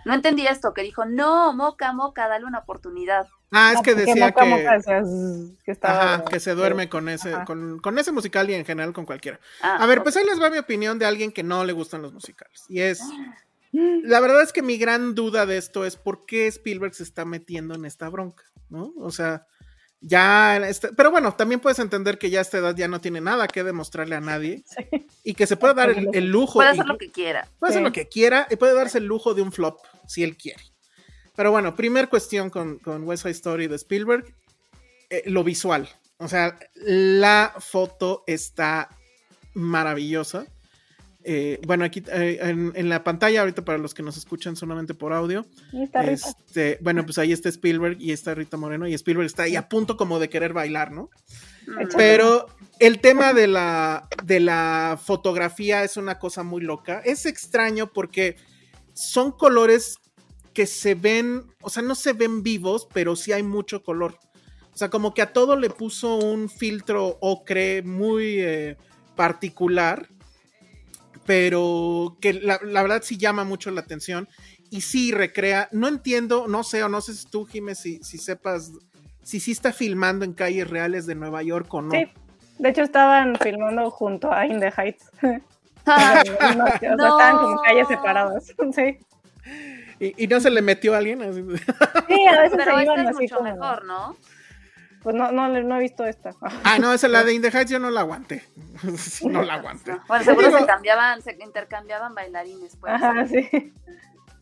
no entendí esto, que dijo, no, Moca, Moca, dale una oportunidad. Ah, es que decía que, estaba. ajá, que se duerme con ese, con, con ese musical y en general con cualquiera. Ah, A ver, pues ahí les va mi opinión de alguien que no le gustan los musicales. Y es, la verdad es que mi gran duda de esto es por qué Spielberg se está metiendo en esta bronca, ¿no? O sea, ya, este- pero bueno, también puedes entender que ya a esta edad ya no tiene nada que demostrarle a nadie Sí. y que se puede dar el, el lujo. Puede hacer lo que quiera. Puede hacer lo que quiera y puede darse el lujo de un flop si él quiere. Pero bueno, primer cuestión con, con West Side Story de Spielberg, eh, lo visual. O sea, la foto está maravillosa. Eh, bueno, aquí eh, en, en la pantalla, ahorita para los que nos escuchan solamente por audio, este, bueno, pues ahí está Spielberg y está Rita Moreno y Spielberg está ahí a punto como de querer bailar, ¿no? Pero el tema de la, de la fotografía es una cosa muy loca. Es extraño porque son colores que se ven, o sea, no se ven vivos, pero sí hay mucho color. O sea, como que a todo le puso un filtro ocre muy eh, particular, pero que la, la verdad sí llama mucho la atención y sí recrea. No entiendo, no sé, o no sé si tú, Jiménez, si, si sepas, si sí está filmando en calles reales de Nueva York o no. Sí. De hecho, estaban filmando junto a In the Heights. Ah, No, o sea, No. estaban como calles separadas. Sí. Y, y no se le metió a alguien. así. Sí, a veces Pero se esta iban es así mucho como. mejor, ¿no? Pues no, no, no he visto esta. Ah, no, esa la de In the Heights yo no la aguanté. No la aguanté. Bueno, seguro Digo, se cambiaban, se intercambiaban bailarines, pues. Ajá, sí.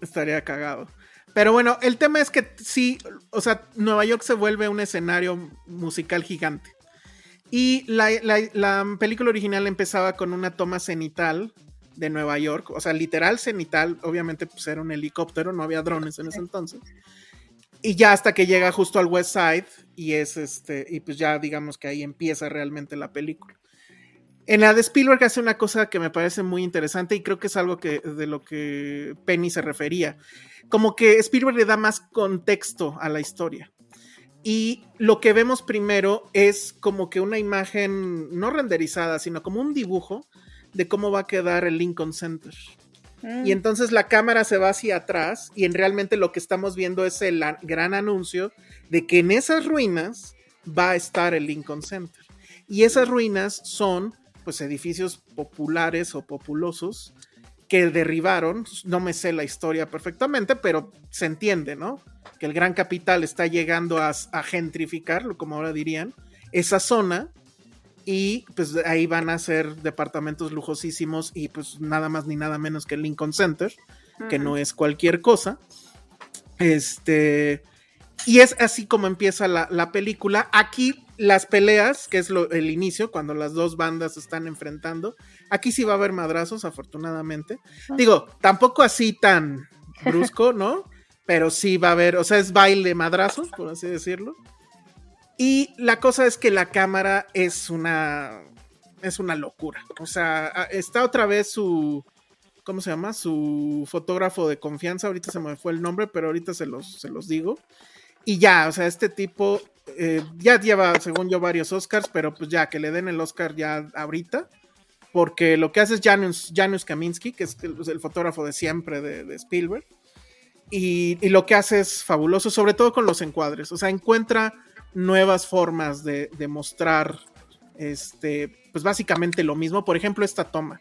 Estaría cagado. Pero bueno, el tema es que sí, o sea, Nueva York se vuelve un escenario musical gigante. Y la, la- la película original empezaba con una toma cenital de Nueva York, o sea, literal cenital, obviamente pues era un helicóptero, no había drones en ese entonces. Y ya hasta que llega justo al West Side y es este, y pues ya digamos que ahí empieza realmente la película. En la de Spielberg hace una cosa que me parece muy interesante y creo que es algo que, de lo que Penny se refería. Como que Spielberg le da más contexto a la historia. Y lo que vemos primero es como que una imagen no renderizada, sino como un dibujo de cómo va a quedar el Lincoln Center. Mm. Y entonces la cámara se va hacia atrás y en realmente lo que estamos viendo es el gran anuncio de que en esas ruinas va a estar el Lincoln Center. Y esas ruinas son pues edificios populares o populosos que derribaron, no me sé la historia perfectamente, pero se entiende, ¿no? Que el gran capital está llegando a, a gentrificar, como ahora dirían, esa zona y pues ahí van a ser departamentos lujosísimos y pues nada más ni nada menos que el Lincoln Center, que no es cualquier cosa. Este, y es así como empieza la, la película. Aquí las peleas, que es lo- el inicio, cuando las dos bandas se están enfrentando. Aquí sí va a haber madrazos, afortunadamente. Digo, tampoco así tan brusco, ¿no? Pero sí va a haber, o sea, es baile madrazos, por así decirlo. Y la cosa es que la cámara es una. Es una locura. O sea, está otra vez su. ¿Cómo se llama? Su fotógrafo de confianza. Ahorita se me fue el nombre, pero ahorita se los, se los digo. Y ya, o sea, este tipo eh, ya lleva, según yo, varios Oscars, pero pues ya que le den el Oscar ya ahorita. porque lo que hace es Janusz, Janusz Kaminski, que es el, el fotógrafo de siempre de, Spielberg, y, lo que hace es fabuloso, sobre todo con los encuadres, o sea, encuentra nuevas formas de, de mostrar, este, pues básicamente lo mismo, por ejemplo, esta toma.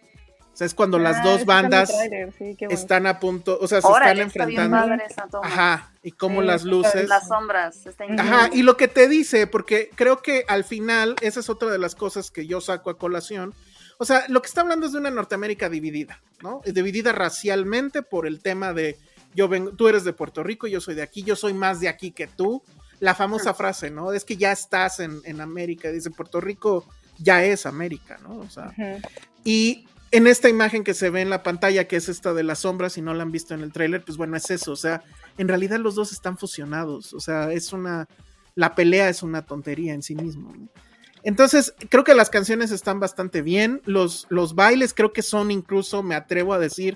O sea, es cuando ah, las dos bandas sí, están a punto, o sea, se Órale, están enfrentando. Ajá, y como sí, las luces. Las sombras. Ajá, y lo que te dice, porque creo que al final, esa es otra de las cosas que yo saco a colación. O sea, lo que está hablando es de una Norteamérica dividida, ¿no? Dividida racialmente por el tema de yo vengo, tú eres de Puerto Rico, yo soy de aquí, yo soy más de aquí que tú. La famosa frase, ¿no? Es que ya estás en, en América, dice Puerto Rico ya es América, ¿no? O sea, uh -huh. y en esta imagen que se ve en la pantalla, que es esta de las sombras, si no la han visto en el tráiler, pues bueno, es eso, o sea, en realidad los dos están fusionados, o sea, es una, la pelea es una tontería en sí mismo. ¿no? Entonces, creo que las canciones están bastante bien, los, los bailes creo que son incluso, me atrevo a decir,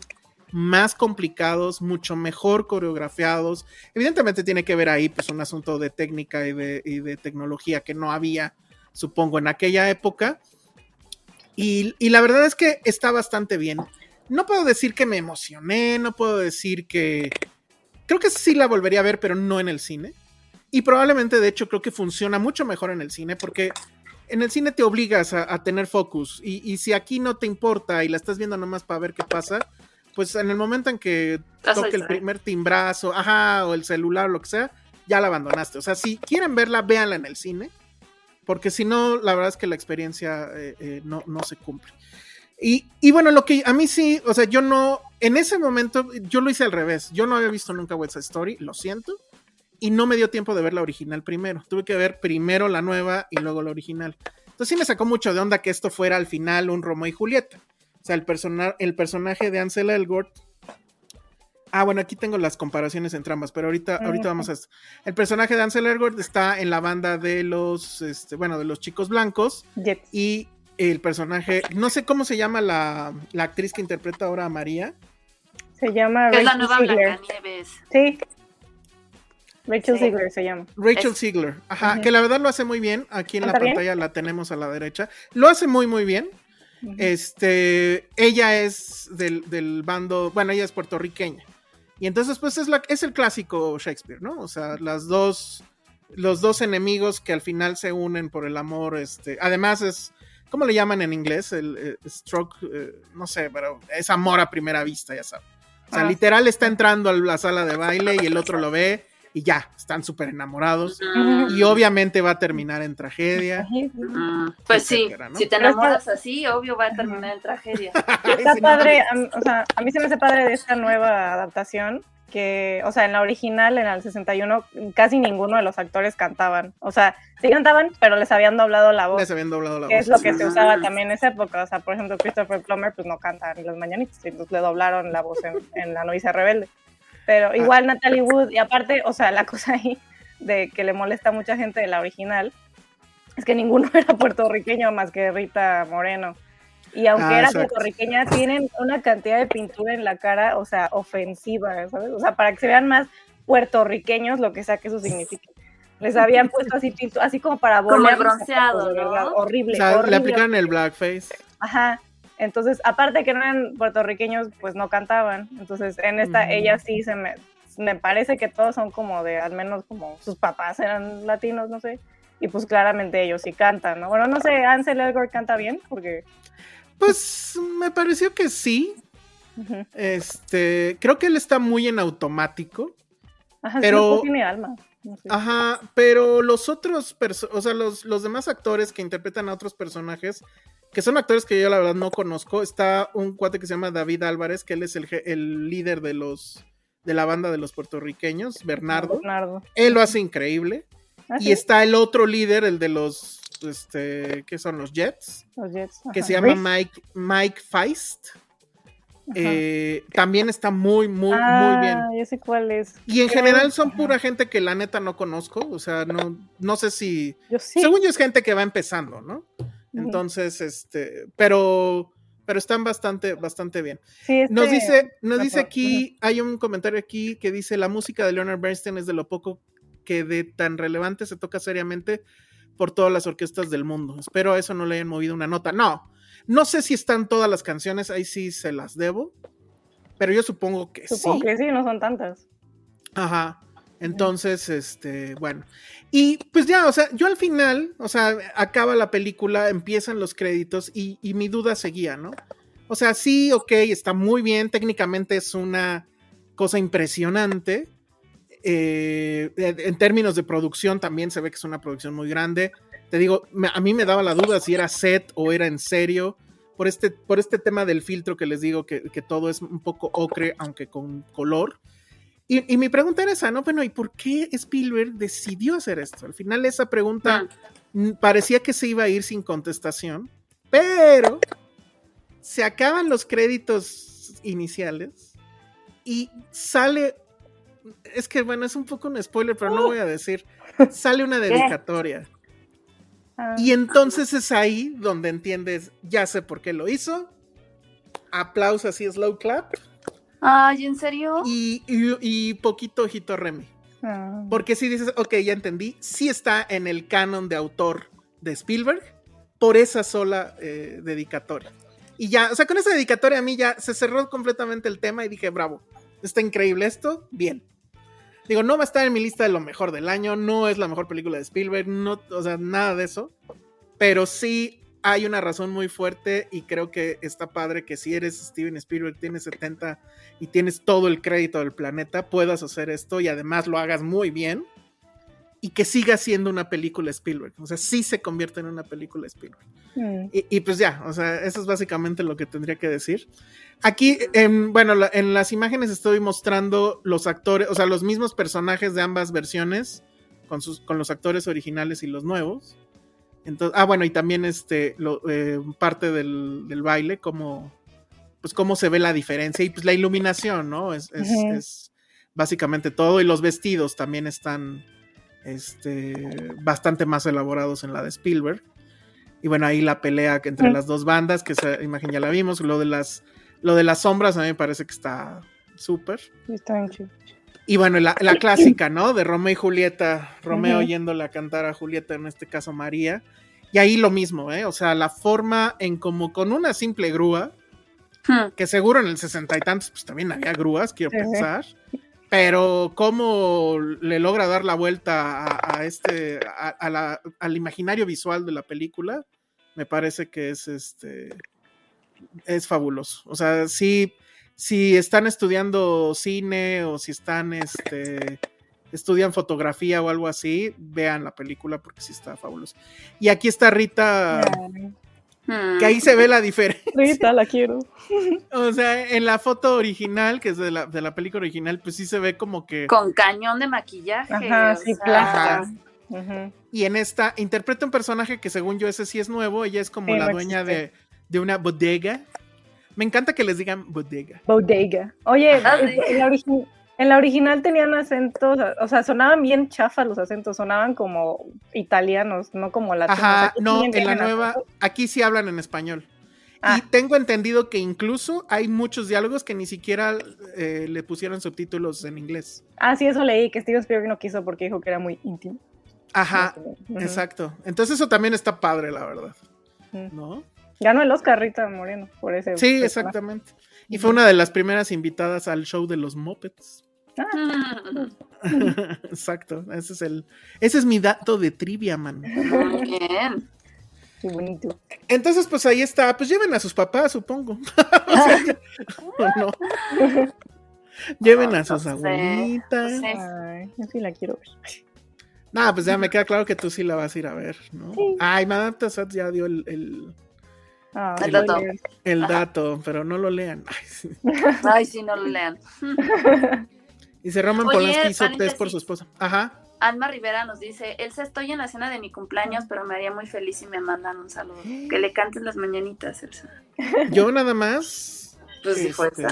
más complicados, mucho mejor coreografiados. Evidentemente tiene que ver ahí pues un asunto de técnica y de, tecnología que no había, supongo, en aquella época y, la verdad es que está bastante bien. No puedo decir que me emocioné, no puedo decir que... Creo que sí la volvería a ver, pero no en el cine. Y probablemente, de hecho, creo que funciona mucho mejor en el cine, porque en el cine te obligas a, a tener focus. Y, y, si aquí no te importa y la estás viendo nomás para ver qué pasa, pues en el momento en que toque el primer timbrazo, ajá, o el celular o lo que sea, ya la abandonaste. O sea, si quieren verla, véanla en el cine porque si no, la verdad es que la experiencia eh, eh, no, no, se cumple. Y, y, bueno, lo que a mí sí, o sea, yo no, en ese momento, yo lo hice al revés. Yo no había visto nunca West Side Story, lo siento, y no me dio tiempo de ver la original primero. Tuve que ver primero la nueva y luego la original. Entonces sí me sacó mucho de onda que esto fuera al final un Romeo y Julieta. O sea, el, persona, el personaje de Ansel Elgort Ah, bueno, aquí tengo las comparaciones entre ambas, pero ahorita, ahorita vamos a esto. El personaje de Ansel Elgort está en la banda de los, este, bueno, de los chicos blancos. Y el personaje, no sé cómo se llama la, la actriz que interpreta ahora a María. Se llama Es la nueva Blancanieves. Sí. Rachel sí. Ziegler se llama. Rachel Ziegler, ajá, uh -huh. que la verdad lo hace muy bien. Aquí en la pantalla bien? la tenemos a la derecha. Lo hace muy, muy bien. Uh -huh. Este, ella es del, del bando, bueno, ella es puertorriqueña. Y entonces, pues es, la, es el clásico Shakespeare, ¿no? O sea, las dos, los dos enemigos que al final se unen por el amor, este, además es, ¿cómo le llaman en inglés? El, el stroke, eh, no sé, pero es amor a primera vista, ya sabes. O sea, ah. literal está entrando a la sala de baile y el otro lo ve y ya, están súper enamorados. Y obviamente va a terminar en tragedia. Mm. Pues etcétera, sí, ¿no? si te enamoras así, obvio va a terminar en tragedia. Está padre, o sea, a mí se me hace padre de esta nueva adaptación. Que, o sea, en la original, en el 61, casi ninguno de los actores cantaban. O sea, sí cantaban, pero les habían doblado la voz. Les habían doblado la que voz. es lo que se usaba también en esa época. O sea, por ejemplo, Christopher Plummer, pues no canta en las mañanitas, entonces le doblaron la voz en, en La Novicia Rebelde. Pero igual ah. Natalie Wood, y aparte, o sea, la cosa ahí de que le molesta a mucha gente de la original es que ninguno era puertorriqueño más que Rita Moreno. Y aunque ah, era exacto. puertorriqueña, tienen una cantidad de pintura en la cara, o sea, ofensiva, ¿sabes? O sea, para que se vean más puertorriqueños, lo que sea que eso signifique. Les habían puesto así, así como para Como el bronceado, ¿no? ¿verdad? Horrible, o sea, horrible. Le aplicaron el blackface. Ajá. Entonces, aparte que no eran puertorriqueños, pues no cantaban. Entonces, en esta, mm. ella sí se me, me parece que todos son como de, al menos como sus papás eran latinos, no sé. Y pues claramente ellos sí cantan, ¿no? Bueno, no sé, Ansel Elgort canta bien, porque... Pues me pareció que sí. Uh -huh. Este, creo que él está muy en automático. Ajá, pero... sí, tiene alma. No sé. Ajá, pero los otros, o sea, los, los demás actores que interpretan a otros personajes, que son actores que yo la verdad no conozco. Está un cuate que se llama David Álvarez, que él es el, el líder de los de la banda de los puertorriqueños, Bernardo. Bernardo. Él lo hace increíble. ¿Ah, y está el otro líder, el de los, este, ¿qué son los Jets? Los Jets. Que se llama Mike, Mike Feist. Eh, también está muy, muy, ah, muy bien. Ya sé cuál es. Y en general son pura gente que la neta no conozco. O sea, no, no sé si. Yo sí. Según yo es gente que va empezando, ¿no? Entonces, este, pero, pero están bastante, bastante bien. Sí, este... Nos dice, nos dice aquí, hay un comentario aquí que dice la música de Leonard Bernstein es de lo poco que de tan relevante se toca seriamente por todas las orquestas del mundo. Espero a eso no le hayan movido una nota. No, No sé si están todas las canciones, ahí sí se las debo, pero yo supongo que Supongo sí. que sí, no son tantas. Ajá. Entonces, este, bueno. Y pues ya, o sea, yo al final, o sea, acaba la película, empiezan los créditos y, mi duda seguía, ¿no? O sea, sí, ok, está muy bien, técnicamente es una cosa impresionante. Eh, en términos de producción también se ve que es una producción muy grande. Te digo, me- a mí me daba la duda si era set o era en serio. Por este, por este tema del filtro que les digo, que todo es un poco ocre, aunque con color. Y, y mi pregunta era esa, ¿no? Bueno, ¿y por qué Spielberg decidió hacer esto? Al final esa pregunta mm, parecía que se iba a ir sin contestación, pero se acaban los créditos iniciales y sale, es que bueno, es un poco un spoiler, pero no voy a decir, sale una dedicatoria. Ah, Y entonces es ahí donde entiendes, ya sé por qué lo hizo. Aplausos así, slow clap. Ay, ¿en serio? Y, y- y poquito ojito Remy. ah. Porque si dices, ok, ya entendí, sí está en el canon de autor de Spielberg por esa sola eh, dedicatoria. Y ya, o sea, con esa dedicatoria a mí ya se cerró completamente el tema y dije, bravo, está increíble esto, bien. Digo, no va a estar en mi lista de lo mejor del año, no es la mejor película de Spielberg, no, o sea, nada de eso. Pero sí hay una razón muy fuerte y creo que está padre que si eres Steven Spielberg, tienes 70 y tienes todo el crédito del planeta, puedas hacer esto y además lo hagas muy bien y que siga siendo una película Spielberg. O sea, sí se convierte en una película Spielberg. Mm. Y, y pues ya, o sea, eso es básicamente lo que tendría que decir. Aquí, em, bueno, la- en las imágenes estoy mostrando los actores, o sea, los mismos personajes de ambas versiones, con, sus, con los actores originales y los nuevos. Entonces, ah, bueno, y también este, lo- eh, parte del, del baile, como, pues cómo se ve la diferencia y pues la iluminación, ¿no? Es, es- es básicamente todo y los vestidos también están este, bastante más elaborados en la de Spielberg. Y bueno, ahí la pelea que entre las dos bandas, que esa imagen ya la vimos. Lo de las, lo de las sombras a mí me parece que está súper. Está bien. Y bueno, la, la clásica, ¿no? De Romeo y Julieta, Romeo Ujú. oyéndola cantar a Julieta, en este caso María. Y ahí lo mismo, ¿eh? O sea, la forma en como con una simple grúa, Hmm. que seguro en el sesenta y tantos, pues también había grúas, quiero pensar. Pero cómo le logra dar la vuelta a, a este, a- a la- al imaginario visual de la película, me parece que es este, es fabuloso. O sea, sí, si están estudiando cine o si están, este, estudian fotografía o algo así, vean la película porque sí está fabuloso. Y aquí está Rita, que ahí se ve la diferencia. Rita, la quiero. O sea, en la foto original, que es de la, de la película original, pues sí se ve como que... Con cañón de maquillaje. Ajá, sí. Y en esta interpreta un personaje que según yo ese sí es nuevo, ella es como Sí, la no dueña de, de una bodega. Me encanta que les digan bodega. Bodega. Oye, sí. en la, origi- en la original tenían acentos, o sea, sonaban bien chafas los acentos, sonaban como italianos, no como latinos. Ajá, Aquí no, en la nueva, acentos. aquí sí hablan en español. Ah. Y tengo entendido que incluso hay muchos diálogos que ni siquiera eh, le pusieron subtítulos en inglés. Ah, sí, eso leí, que Steven Spielberg no quiso porque dijo que era muy íntimo. Ajá, Ujú. exacto. Entonces eso también está padre, la verdad. ¿No? Ganó el Oscar Rita Moreno por ese. Sí, personaje. exactamente. Y fue una de las primeras invitadas al show de los Muppets. Hmm. Exacto, ese es el, ese es mi dato de trivia, man. Muy bien. Qué bonito. Entonces, pues ahí está, pues lleven a sus papás, supongo. O sea, ya- ¿o no? Lleven a sus abuelitas. Ay, yo sí la quiero ver. No, pues ya me queda claro que tú sí la vas a ir a ver, ¿no? Sí. Ay, Madame Tussauds ya dio el, el- Ah, El dato. el Ajá. dato, pero no lo lean. Ay, sí. Ay, sí, no lo lean. Dice Roman Oye, Polanski hizo test por su esposa. Ajá. Alma Rivera nos dice, Elsa, estoy en la cena de mi cumpleaños, pero me haría muy feliz si me mandan un saludo. Que le canten las mañanitas, Elsa. Yo nada más. Pues dijo Este,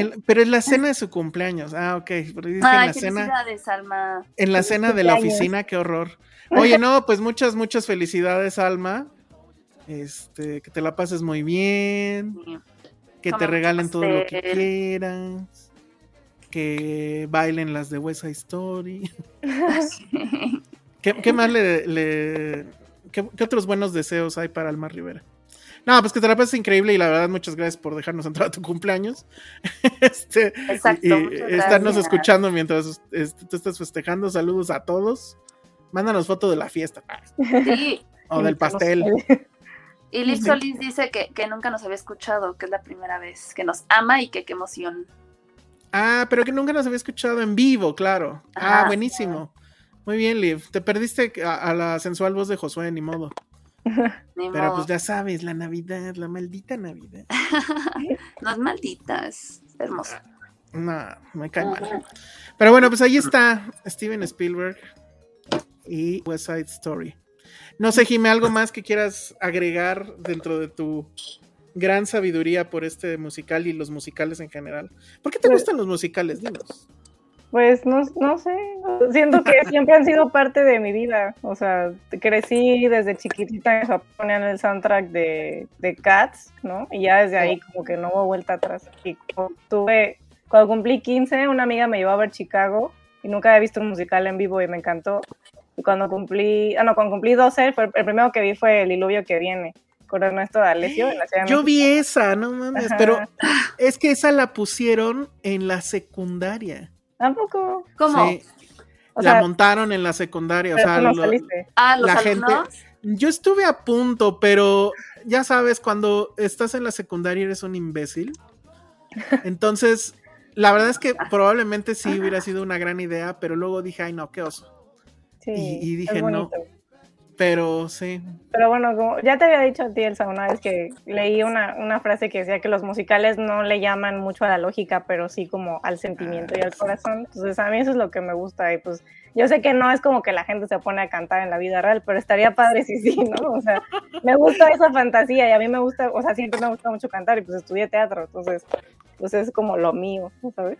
en- pero en la cena de su cumpleaños. Ah, ok. Dice en Ay, la cena. Alma. En la cena de la oficina, qué horror. Oye, no, pues muchas, muchas felicidades, Alma. Este, que te la pases muy bien, Sí. que te regalen todo lo que quieras, que bailen las de West Side Story. Sí. ¿Qué, qué más le, le- ¿qué, qué otros buenos deseos hay para Alma Rivera? No, pues que te la pases increíble y la verdad, muchas gracias por dejarnos entrar a tu cumpleaños. este, Exacto, y, y muchas estarnos gracias. escuchando mientras este, tú estás festejando. Saludos a todos. Mándanos foto de la fiesta Sí. o del pastel. Y Liv Solís dice que, que nunca nos había escuchado, que es la primera vez, que nos ama y que qué emoción. Ah, pero que nunca nos había escuchado en vivo, claro. Ah, buenísimo. Muy bien, Liv. Te perdiste a, a la sensual voz de Josué, ni modo. Ni Pero modo. pues ya sabes, la Navidad, la maldita Navidad. No es maldita, es hermosa. No, me cae mal. Pero bueno, pues ahí está Steven Spielberg y West Side Story. No sé, Jimé, algo más que quieras agregar dentro de tu gran sabiduría por este musical y los musicales en general. ¿Por qué te Pues- gustan los musicales? Dinos. Pues no, no sé, siento que siempre han sido parte de mi vida. O sea, crecí desde chiquitita, me ponían el soundtrack de, de Cats, ¿no? Y ya desde ahí como que no hubo vuelta atrás. Y tuve, cuando cumplí 15, una amiga me llevó a ver Chicago y nunca había visto un musical en vivo y me encantó. Y cuando cumplí, ah, no, cuando cumplí 12, fue, el primero que vi fue El Diluvio que viene, con Ernesto D'Alessio en la Ciudad de Yo México. vi esa, no mames, Ajá. pero es que esa la pusieron en la secundaria. Tampoco. ¿Cómo? Sí, O la sea, montaron en la secundaria. O sea, no lo-. Ah, los la gente-. Yo estuve a punto, pero ya sabes, cuando estás en la secundaria eres un imbécil. Entonces, la verdad es que probablemente sí hubiera sido una gran idea, pero luego dije, ay no, qué oso. Sí, y- y es dije, no. Pero sí. Pero bueno, como ya te había dicho a ti, Elsa, una vez que leí una, una frase que decía que los musicales no le llaman mucho a la lógica, pero sí como al sentimiento y al corazón. Entonces, a mí eso es lo que me gusta. Y pues, yo sé que no es como que la gente se pone a cantar en la vida real, pero estaría padre si sí, ¿no? O sea, me gusta esa fantasía y a mí me gusta, o sea, siempre me gusta mucho cantar y pues estudié teatro. Entonces, pues es como lo mío, ¿sabes?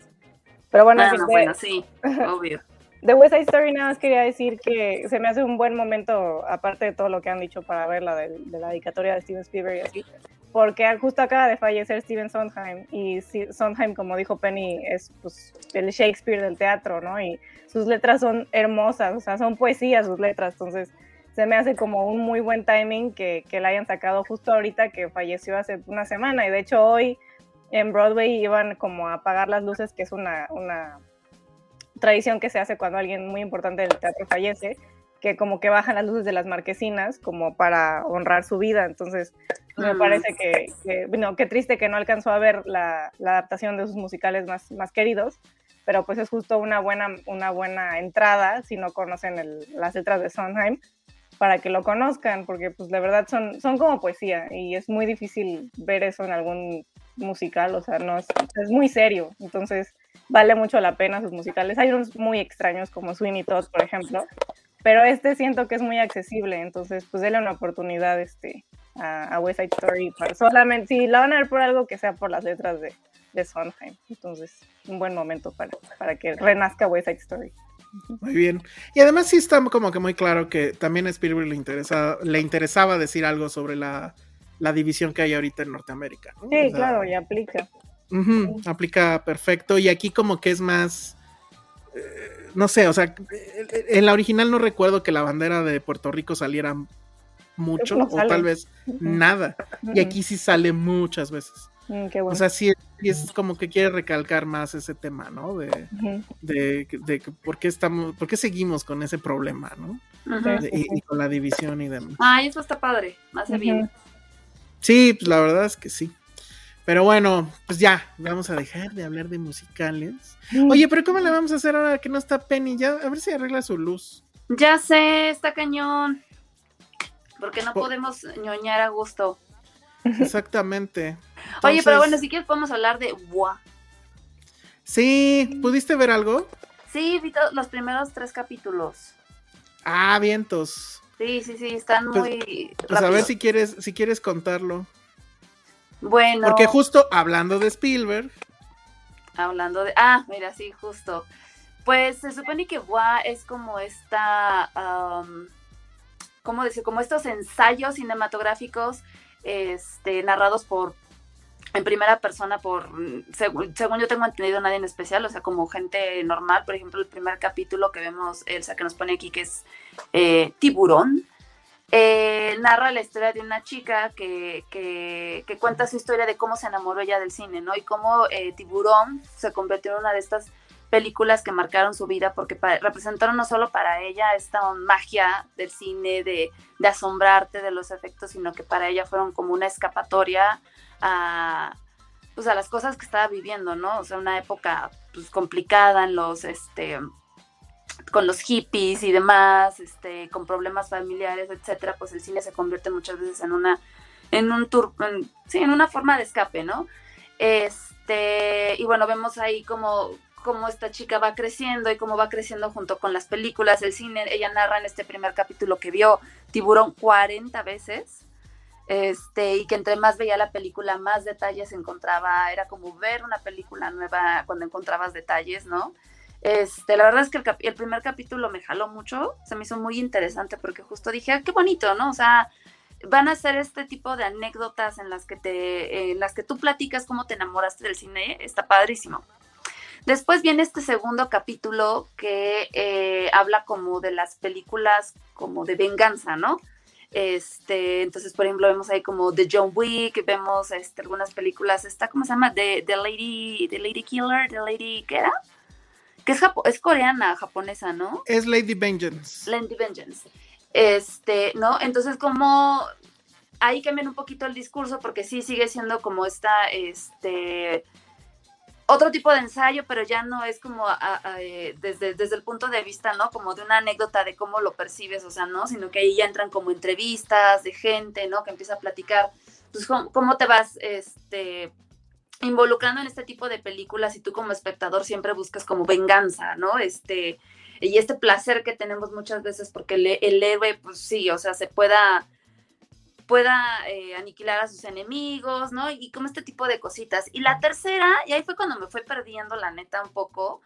Pero bueno, Ah, en fin, no, de- bueno, sí, obvio. De West Side Story nada más quería decir que se me hace un buen momento, aparte de todo lo que han dicho para ver la de, de la dedicatoria de Steven Spielberg y así, porque justo acaba de fallecer Steven Sondheim y Sondheim, como dijo Penny, es pues, el Shakespeare del teatro, ¿no? Y sus letras son hermosas, o sea, son poesía sus letras, entonces se me hace como un muy buen timing que, que la hayan sacado justo ahorita que falleció hace una semana y de hecho hoy en Broadway iban como a apagar las luces, que es una, una tradición que se hace cuando alguien muy importante del teatro fallece, que como que bajan las luces de las marquesinas como para honrar su vida. Entonces, me Mm. parece que, que, bueno, qué triste que no alcanzó a ver la, la adaptación de sus musicales más, más queridos, pero pues es justo una buena, una buena entrada si no conocen el- las letras de Sondheim para que lo conozcan, porque pues de verdad son, son como poesía y es muy difícil ver eso en algún musical, o sea, no es, es muy serio, entonces vale mucho la pena sus musicales. Hay unos muy extraños como Sweeney Todd, por ejemplo, pero este siento que es muy accesible, entonces pues denle una oportunidad este, a, a West Side Story, para solamente, si la van a ver por algo que sea por las letras de, de Sondheim, entonces un buen momento para, para que renazca West Side Story. Muy bien. Y además sí está como que muy claro que también a Spielberg le, interesa, le interesaba decir algo sobre la, la división que hay ahorita en Norteamérica. ¿no? Sí, O sea, claro, y aplica. Aplica perfecto. Y aquí como que es más... eh, no sé, o sea, en la original no recuerdo que la bandera de Puerto Rico saliera mucho, No o tal vez nada. Y aquí sí sale muchas veces. Mm, qué bueno. O sea, sí, es como que quiere recalcar más ese tema, ¿no? De, de, de que por qué estamos, por qué seguimos con ese problema, ¿no? De- y, y con la división y demás. Ay, eso está padre, hace bien. Sí, pues la verdad es que sí. Pero bueno, pues ya, vamos a dejar de hablar de musicales. Oye, pero ¿cómo le vamos a hacer ahora que no está Penny? Ya, a ver si arregla su luz. Ya sé, está cañón. Porque no Po- podemos ñoñar a gusto. Exactamente. Oye, pero bueno, si quieres podemos hablar de WA. Sí, ¿pudiste ver algo? Sí, vi los primeros tres capítulos. Ah, vientos. Sí, sí, sí, están Pues- muy Pues a ver si quieres, si quieres contarlo. Bueno, Porque justo hablando de Spielberg, hablando de... Ah, mira, sí, justo. Pues se supone que WA es como esta... am, ¿Cómo decir? Como estos ensayos cinematográficos este, narrados por... En primera persona por, según, según yo tengo entendido, nadie en especial, o sea, como gente normal. Por ejemplo, el primer capítulo que vemos, Elsa, que nos pone aquí, que es eh, Tiburón, eh, narra la historia de una chica que, que, que, cuenta su historia de cómo se enamoró ella del cine, ¿no? Y cómo eh, Tiburón se convirtió en una de estas películas que marcaron su vida porque representaron no solo para ella esta magia del cine, de, de, asombrarte de los efectos, sino que para ella fueron como una escapatoria a, pues a las cosas que estaba viviendo, ¿no? O sea, una época pues, complicada en los, este, con los hippies y demás, este, con problemas familiares, etcétera, pues el cine se convierte muchas veces en una, en un tour, sí, en una forma de escape, ¿no? Este, y bueno, vemos ahí como cómo esta chica va creciendo y cómo va creciendo junto con las películas, el cine. Ella narra en este primer capítulo que vio Tiburón 40 veces. Este, y que entre más veía la película, más detalles encontraba, era como ver una película nueva cuando encontrabas detalles, ¿no? Este, la verdad es que el, primer capítulo me jaló mucho, se me hizo muy interesante porque justo dije, ah, qué bonito, ¿no? O sea, van a ser este tipo de anécdotas en las que te, en las que tú platicas cómo te enamoraste del cine, está padrísimo. Después viene este segundo capítulo que eh, habla como de las películas como de venganza, ¿no? Este, entonces, por ejemplo, vemos ahí como The John Wick, vemos este, algunas películas, esta, ¿cómo se llama? The, the Lady, The Lady Killer, The Lady, ¿qué era? Que es, es coreana, japonesa, ¿no? Es Lady Vengeance. Lady Vengeance. Este, ¿no? Entonces, como ahí cambian un poquito el discurso porque sí sigue siendo como esta, este, otro tipo de ensayo, pero ya no es como eh, desde, desde el punto de vista, ¿no? Como de una anécdota de cómo lo percibes, o sea, ¿no? Sino que ahí ya entran como entrevistas de gente, ¿no? Que empieza a platicar, pues, cómo, te vas, este, involucrando en este tipo de películas y tú como espectador siempre buscas como venganza, ¿no? Este, y este placer que tenemos muchas veces porque el, el héroe, pues sí, o sea, se pueda pueda eh, aniquilar a sus enemigos, ¿no? Y como este tipo de cositas. Y la tercera, y ahí fue cuando me fue perdiendo la neta un poco,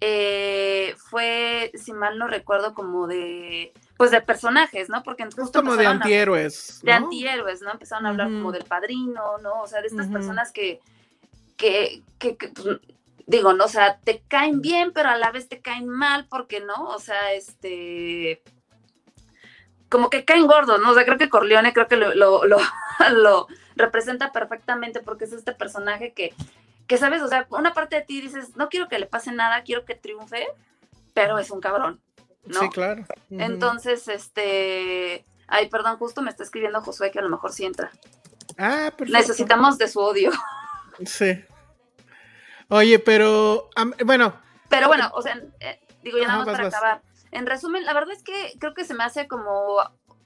eh, fue, si mal no recuerdo, como de, pues de personajes, ¿no? Porque justo como de antihéroes. De antihéroes, ¿no? Empezaron a hablar como del padrino, ¿no? O sea, de estas personas que, que, que, pues, digo, ¿no? O sea, te caen bien, pero a la vez te caen mal, porque no, o sea, este, como que caen gordos, ¿no? O sea, creo que Corleone creo que lo, lo, lo, representa perfectamente porque es este personaje que, que, ¿sabes? O sea, una parte de ti dices, no quiero que le pase nada, quiero que triunfe, pero es un cabrón, ¿no? Sí, claro. Entonces, este... Ay, perdón, justo me está escribiendo Josué que a lo mejor sí entra. Ah, perfecto. Necesitamos de su odio. Sí. Oye, pero, bueno. Pero bueno, o sea, eh, digo ya nada más para acabar en resumen, la verdad es que creo que se me hace como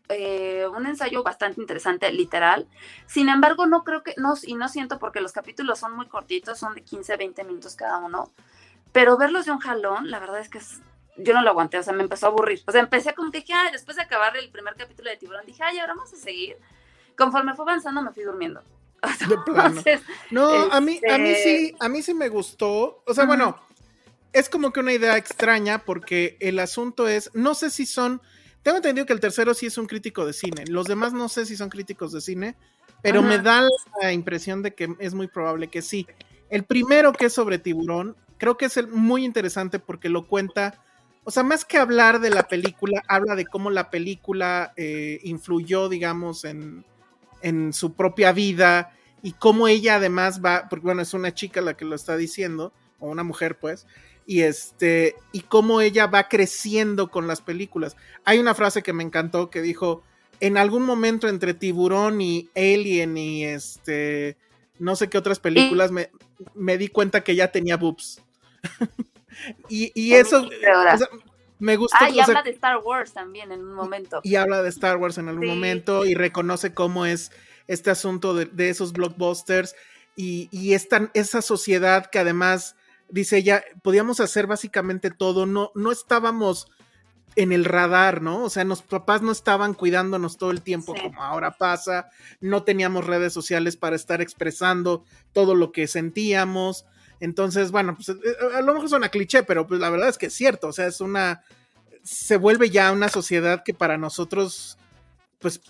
eh, un ensayo bastante interesante, literal. Sin embargo, no creo que, no, y no siento porque los capítulos son muy cortitos, son de 15 a 20 minutos cada uno, pero verlos de un jalón, la verdad es que yo no lo aguanté, o sea, me empezó a aburrir. O sea, empecé como que dije, ay, después de acabar el primer capítulo de Tiburón, dije, ay, ahora vamos a seguir. Conforme fue avanzando, me fui durmiendo. de plano. no, a mí, a mí este sí, a mí sí me gustó. O sea, bueno es como que una idea extraña porque el asunto es, no sé si son, tengo entendido que el tercero sí es un crítico de cine, los demás no sé si son críticos de cine, pero me da la impresión de que es muy probable que sí. El primero que es sobre tiburón, creo que es el muy interesante porque lo cuenta, o sea, más que hablar de la película, habla de cómo la película eh, influyó, digamos, en, en su propia vida y cómo ella además va, porque bueno, es una chica la que lo está diciendo, o una mujer pues, y este y cómo ella va creciendo con las películas. Hay una frase que me encantó que dijo, en algún momento entre Tiburón y Alien y este no sé qué otras películas me, me di cuenta que ya tenía boobs. y, eso me gusta. Ah, y habla de Star Wars también en un momento. Y habla de Star Wars en algún momento y reconoce cómo es este asunto de, de esos blockbusters y, y esta, esa sociedad que además dice ella, podíamos hacer básicamente todo, no, no estábamos en el radar, ¿no? O sea, los papás no estaban cuidándonos todo el tiempo como ahora pasa, no teníamos redes sociales para estar expresando todo lo que sentíamos. Entonces, bueno, pues eh, a lo mejor suena cliché, pero pues la verdad es que es cierto, o sea, es una se vuelve ya una sociedad que para nosotros pues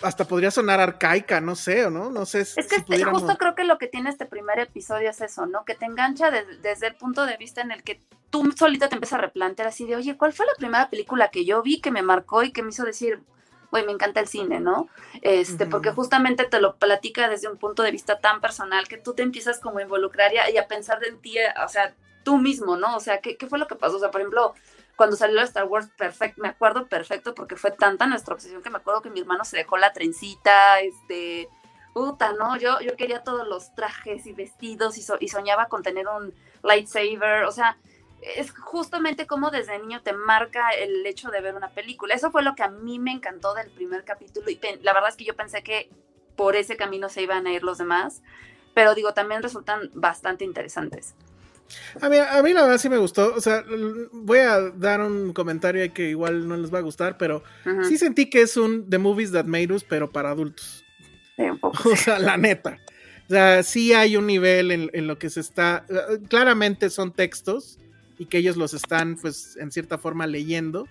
hasta podría sonar arcaica, no sé, o no, no sé. Es que si justo creo que lo que tiene este primer episodio es eso, ¿no? Que te engancha desde el punto de vista en el que tú solita te empiezas a replantear así de, oye, ¿cuál fue la primera película que yo vi que me marcó y que me hizo decir, güey, me encanta el cine, ¿no? Este, porque justamente te lo platica desde un punto de vista tan personal que tú te empiezas como a involucrar y a, y a pensar en ti, o sea, tú mismo, ¿no? O sea, ¿qué, ¿qué, fue lo que pasó? O sea, por ejemplo, cuando salió Star Wars, perfecto, me acuerdo perfecto porque fue tanta nuestra obsesión que me acuerdo que mi hermano se dejó la trencita, este, puta, ¿no? Yo, yo quería todos los trajes y vestidos y, y soñaba con tener un lightsaber, o sea, es justamente como desde niño te marca el hecho de ver una película. Eso fue lo que a mí me encantó del primer capítulo y la verdad es que yo pensé que por ese camino se iban a ir los demás, pero digo, también resultan bastante interesantes. A mí, a mí la verdad sí me gustó, o sea, voy a dar un comentario que igual no les va a gustar, pero sí sentí que es un The Movies That Made Us, pero para adultos. O sea, la neta. O sea, sí hay un nivel en, en lo que se está, claramente son textos, y que ellos los están, pues, en cierta forma leyendo.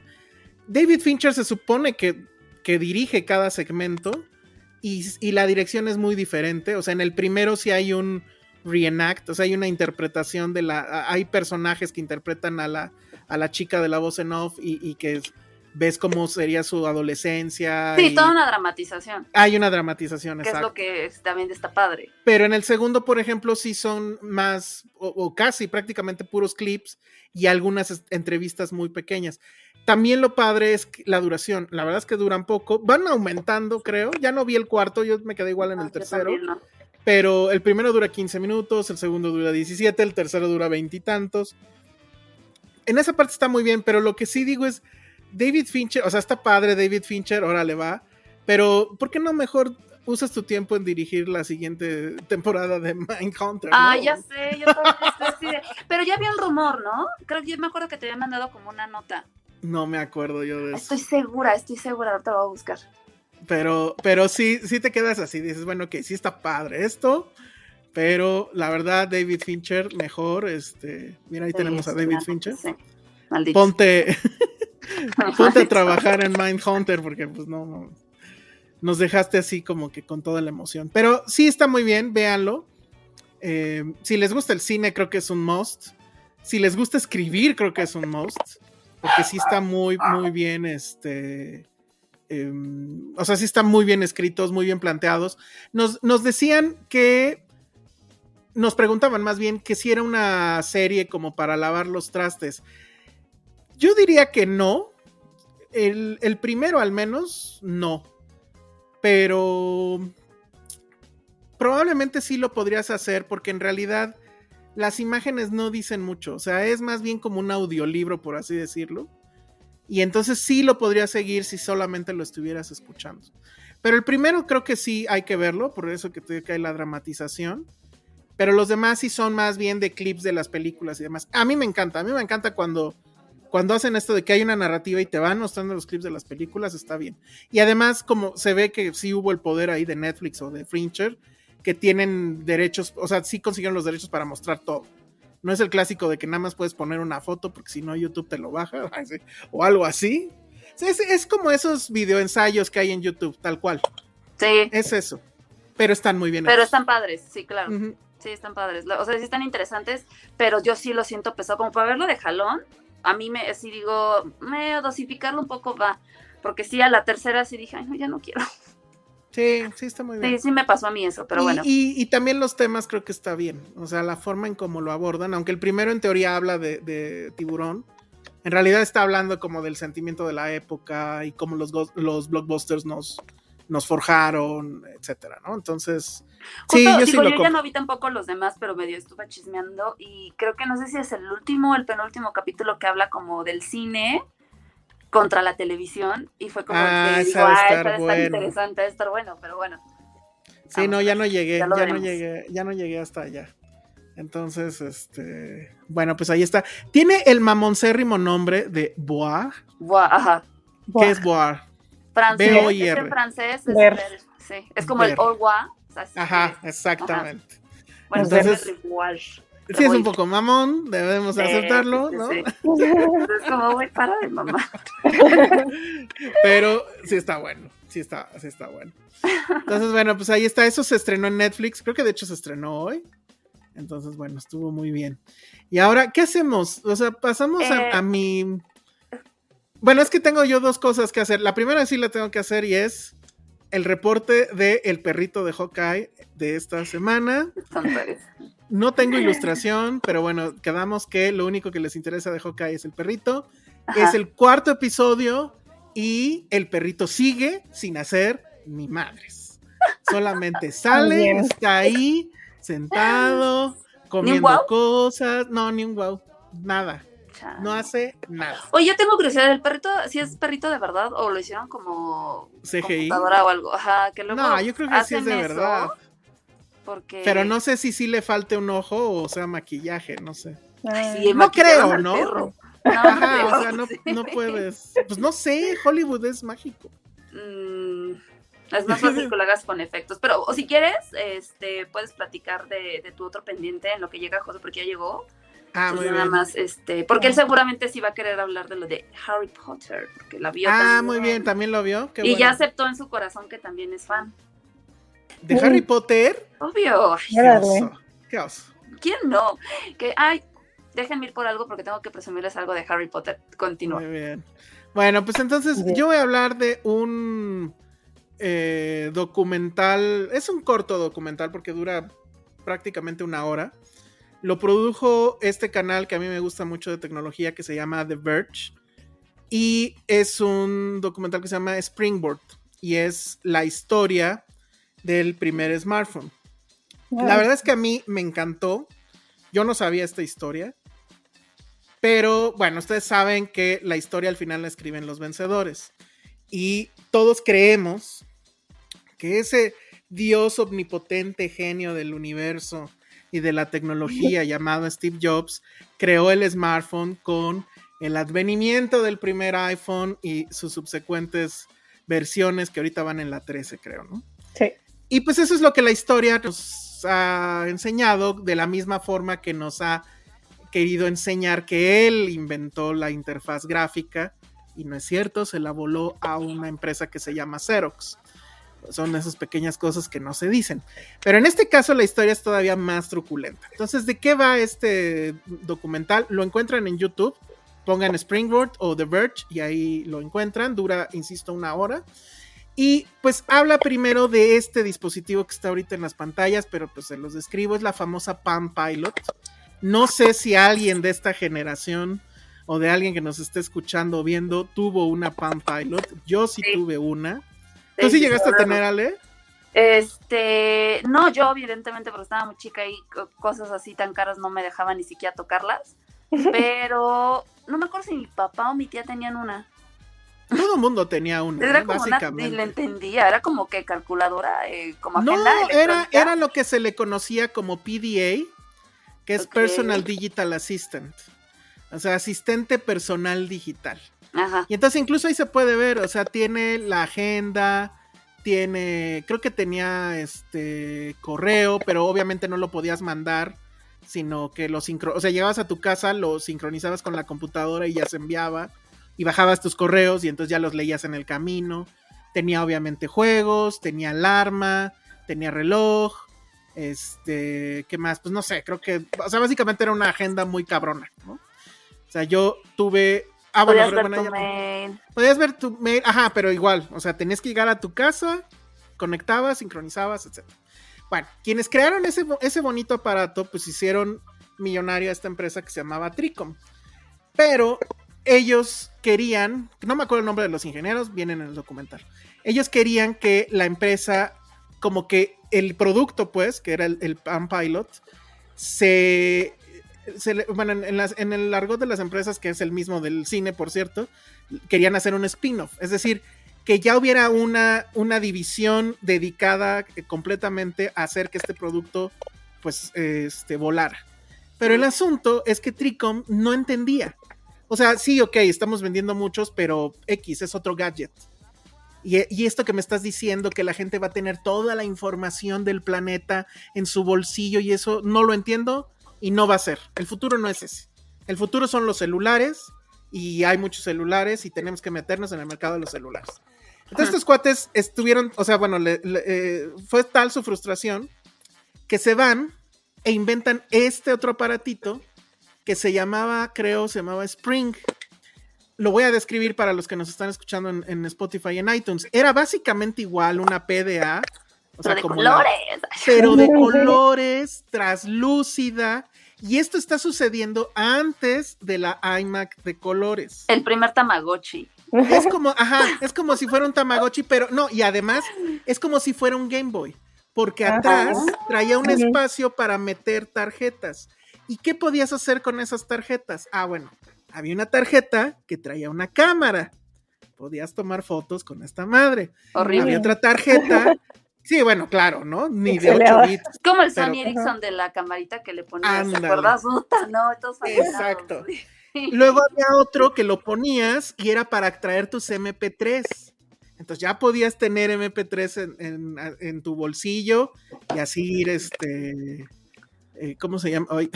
David Fincher se supone que, que dirige cada segmento y, y, la dirección es muy diferente. O sea, en el primero sí hay un reenact, o sea, hay una interpretación de la... Hay personajes que interpretan a la, a la chica de la voz en off y, y que ves cómo sería su adolescencia. Sí, toda una dramatización. Hay una dramatización, que es lo que también está padre. Pero en el segundo, por ejemplo, sí son más, o, o, casi prácticamente puros clips y algunas entrevistas muy pequeñas. También lo padre es la duración. La verdad es que duran poco. Van aumentando, creo. Ya no vi el cuarto, yo me quedé igual en el tercero. No. Pero el primero dura 15 minutos, el segundo dura 17, el tercero dura veintitantos. En esa parte está muy bien, pero lo que sí digo es David Fincher, o sea, está padre David Fincher, ahora le va, pero ¿por qué no mejor usas tu tiempo en dirigir la siguiente temporada de Mindhunter? Ah, ¿no? ya sé, yo también Pero ya vi el rumor, ¿no? Creo que yo me acuerdo que te había mandado como una nota. No me acuerdo yo de eso. Estoy segura, estoy segura, te lo voy a buscar. Pero, pero sí, sí te quedas así, dices, bueno, que sí está padre esto, pero la verdad, David Fincher, mejor, este, mira, ahí sí, tenemos a David Fincher. Sí. Maldito. Ponte, ponte a trabajar en Mindhunter porque pues no, no, nos dejaste así como que con toda la emoción. Pero sí está muy bien, véanlo. Eh, si les gusta el cine, creo que es un must. Si les gusta escribir, creo que es un must. Porque sí está muy, muy bien, este... Eh, o sea, sí están muy bien escritos, muy bien planteados. Nos, nos decían que... Nos preguntaban más bien que si era una serie como para lavar los trastes. Yo diría que no. El, el, primero al menos, no. Pero probablemente sí lo podrías hacer porque en realidad las imágenes no dicen mucho. O sea, es más bien como un audiolibro, por así decirlo. Y entonces sí lo podrías seguir si solamente lo estuvieras escuchando. Pero el primero creo que sí hay que verlo, por eso que te cae la dramatización. Pero los demás sí son más bien de clips de las películas y demás. A mí me encanta, a mí me encanta cuando cuando hacen esto de que hay una narrativa y te van mostrando los clips de las películas, está bien. Y además, como se ve que sí hubo el poder ahí de Netflix o de Fincher, que tienen derechos, o sea, sí consiguieron los derechos para mostrar todo. No es el clásico de que nada más puedes poner una foto porque si no YouTube te lo baja, o algo así. Es, es como esos videoensayos que hay en YouTube, tal cual. Sí. Es eso. Pero están muy bien. Pero hechos. están padres, sí, claro. Uh -huh. Sí, están padres. O sea, sí están interesantes, pero yo sí lo siento pesado. Como para verlo de jalón, a mí me, sí digo, me dosificarlo un poco va, porque sí, a la tercera sí dije, ay, no, ya no quiero. Sí, sí está muy bien. Sí, sí me pasó a mí eso, pero y, bueno. Y, y, también los temas creo que está bien, o sea, la forma en cómo lo abordan, aunque el primero en teoría habla de, de tiburón, en realidad está hablando como del sentimiento de la época y cómo los, los blockbusters nos, nos forjaron, etcétera, ¿no? Entonces, Justo, sí, yo digo, sí lo yo ya no vi tampoco los demás, pero medio estuve chismeando y creo que no sé si es el último el penúltimo capítulo que habla como del cine contra la televisión y fue como Ah, que digo, ah, estar bueno". interesante, debe estar bueno, pero bueno. Sí, Vamos no, ya no llegué, ya no llegué, ya no llegué hasta allá. Entonces, este, bueno, pues ahí está. Tiene el mamoncérrimo nombre de Bois. Buah, ajá. ¿Qué es Bois? Francés, B-O-I-R. es en francés, es, Ver. ver, sí, es como el Ver. revoir. o sea, Ajá, exactamente. Bueno, Entonces, es igual. Sí, es un poco mamón, debemos Sí, aceptarlo, sí, ¿no? sí. Es como, güey, para de mamá. Pero sí está bueno, sí está, sí está bueno. Entonces, bueno, pues ahí está. Eso se estrenó en Netflix. Creo que de hecho se estrenó hoy. Entonces, bueno, estuvo muy bien. Y ahora, ¿qué hacemos? O sea, pasamos Eh, a, a mi. Bueno, es que tengo yo dos cosas que hacer. La primera sí la tengo que hacer y es el reporte de El perrito de Hawkeye de esta semana. No tengo ilustración, pero bueno, quedamos que lo único que les interesa de Hawkeye es el perrito. Es el cuarto episodio y el perrito sigue sin hacer ni madres. Solamente sale, está ahí, sentado, comiendo cosas. No, ni un wow, nada. No hace nada. Oye, yo tengo curiosidad, ¿el perrito, si es perrito de verdad o lo hicieron como CGI? o algo? Ajá, que luego no, yo creo que sí es de verdad. Porque... Pero no sé si sí le falte un ojo o sea maquillaje, no sé. no creo, ¿no? No, Ajá, o sea, no, puedes. Pues no sé, Hollywood es mágico. Mm, es más fácil que lo hagas con efectos. Pero o si quieres, este, puedes platicar de, de tu otro pendiente en lo que llega José, porque ya llegó. Ah, muy nada más, este, porque él seguramente sí va a querer hablar de lo de Harry Potter, porque la vio. Ah, muy bien, también lo vio. y ya aceptó en su corazón que también es fan. ¿De Harry Potter? Obvio. qué, oso. ¿Quién no? Que, ay, déjenme ir por algo porque tengo que presumirles algo de Harry Potter. Continúa. Muy bien. Bueno, pues entonces yo voy a hablar de un eh, documental. Es un corto documental porque dura prácticamente una hora. Lo produjo este canal que a mí me gusta mucho de tecnología que se llama The Verge. Y es un documental que se llama Springboard. Y es la historia del primer smartphone. La verdad es que a mí me encantó. Yo no sabía esta historia. Pero bueno, ustedes saben que la historia al final la escriben los vencedores. Y todos creemos que ese Dios omnipotente genio del universo y de la tecnología llamado Steve Jobs creó el smartphone con el advenimiento del primer iPhone y sus subsecuentes versiones que ahorita van en la 13, creo, ¿no? Sí. Y pues eso es lo que la historia nos ha enseñado de la misma forma que nos ha querido enseñar que él inventó la interfaz gráfica y no es cierto, se la voló a una empresa que se llama Xerox son esas pequeñas cosas que no se dicen. Pero en este caso la historia es todavía más truculenta. Entonces, ¿de qué va este documental? Lo encuentran en YouTube. Pongan Springboard o The Verge y ahí lo encuentran. Dura, insisto, una hora. Y pues habla primero de este dispositivo que está ahorita en las pantallas, pero pues se los describo. Es la famosa Palm Pilot. No sé si alguien de esta generación o de alguien que nos esté escuchando o viendo tuvo una Palm Pilot. Yo sí. tuve una. ¿Tú sí llegaste a tener, Ale? Este, no, yo evidentemente porque estaba muy chica y cosas así tan caras no me dejaban ni siquiera tocarlas. Pero no me acuerdo si mi papá o mi tía tenían una. Todo el mundo tenía una, era ¿eh? como básicamente. Una, le entendía, era como que calculadora, eh, como No, era, era lo que se le conocía como PDA, que es Personal Digital Assistant. O sea, asistente personal digital. Y entonces incluso ahí se puede ver, o sea, tiene la agenda, tiene, creo que tenía este correo, pero obviamente no lo podías mandar, sino que lo sincro, o sea, llegabas a tu casa, lo sincronizabas con la computadora y ya se enviaba y bajabas tus correos y entonces ya los leías en el camino. Tenía obviamente juegos, tenía alarma, tenía reloj, este, ¿qué más? Pues no sé, creo que, o sea, básicamente era una agenda muy cabrona, ¿no? O sea, yo tuve Ah, podías ver tu mail. Podías ver tu mail, ajá, pero igual, o sea, tenías que llegar a tu casa, conectabas, sincronizabas, etc. Bueno, quienes crearon ese, ese bonito aparato, pues hicieron millonaria esta empresa que se llamaba Tricom. Pero ellos querían, no me acuerdo el nombre de los ingenieros, vienen en el documental. Ellos querían que la empresa, como que el producto, pues, que era el, el Palm Pilot, se bueno, en, el largo de las empresas, que es el mismo del cine, por cierto, querían hacer un spin-off. Es decir, que ya hubiera una, una división dedicada eh, completamente a hacer que este producto, pues, este, volara. Pero el asunto es que Tricom no entendía. O sea, sí, ok, estamos vendiendo muchos, pero X es otro gadget. Y, esto que me estás diciendo, que la gente va a tener toda la información del planeta en su bolsillo y eso, no lo entiendo y no va a ser. El futuro no es ese. El futuro son los celulares y hay muchos celulares y tenemos que meternos en el mercado de los celulares. Entonces estos cuates estuvieron, o sea, bueno, eh, fue tal su frustración que se van e inventan este otro aparatito que se llamaba, creo, se llamaba Spring. lo voy a describir para los que nos están escuchando en, en Spotify y en iTunes. Era básicamente igual una PDA. O sea, Pero de como la- colores. pero de colores, traslúcida. Y esto está sucediendo antes de la iMac de colores. El primer Tamagotchi. Es como, ajá, es como si fuera un Tamagotchi, pero no, y además es como si fuera un Game Boy, porque Ajá. atrás traía un espacio para meter tarjetas. ¿Y qué podías hacer con esas tarjetas? Ah, bueno, había una tarjeta que traía una cámara. Podías tomar fotos con esta madre. Horrible. Había otra tarjeta. Sí, bueno, claro, ¿no? Ni de Pixeleada. 8 bits. Como el Pero- Sony Ericsson de la camarita que le ponías, ¿te acuerdas? Puta, no. Exacto. Luego había otro que lo ponías y era para traer tus MP3. Entonces ya podías tener MP3 en, en- en tu bolsillo y así ir, este, eh, ¿cómo se llama? Ay,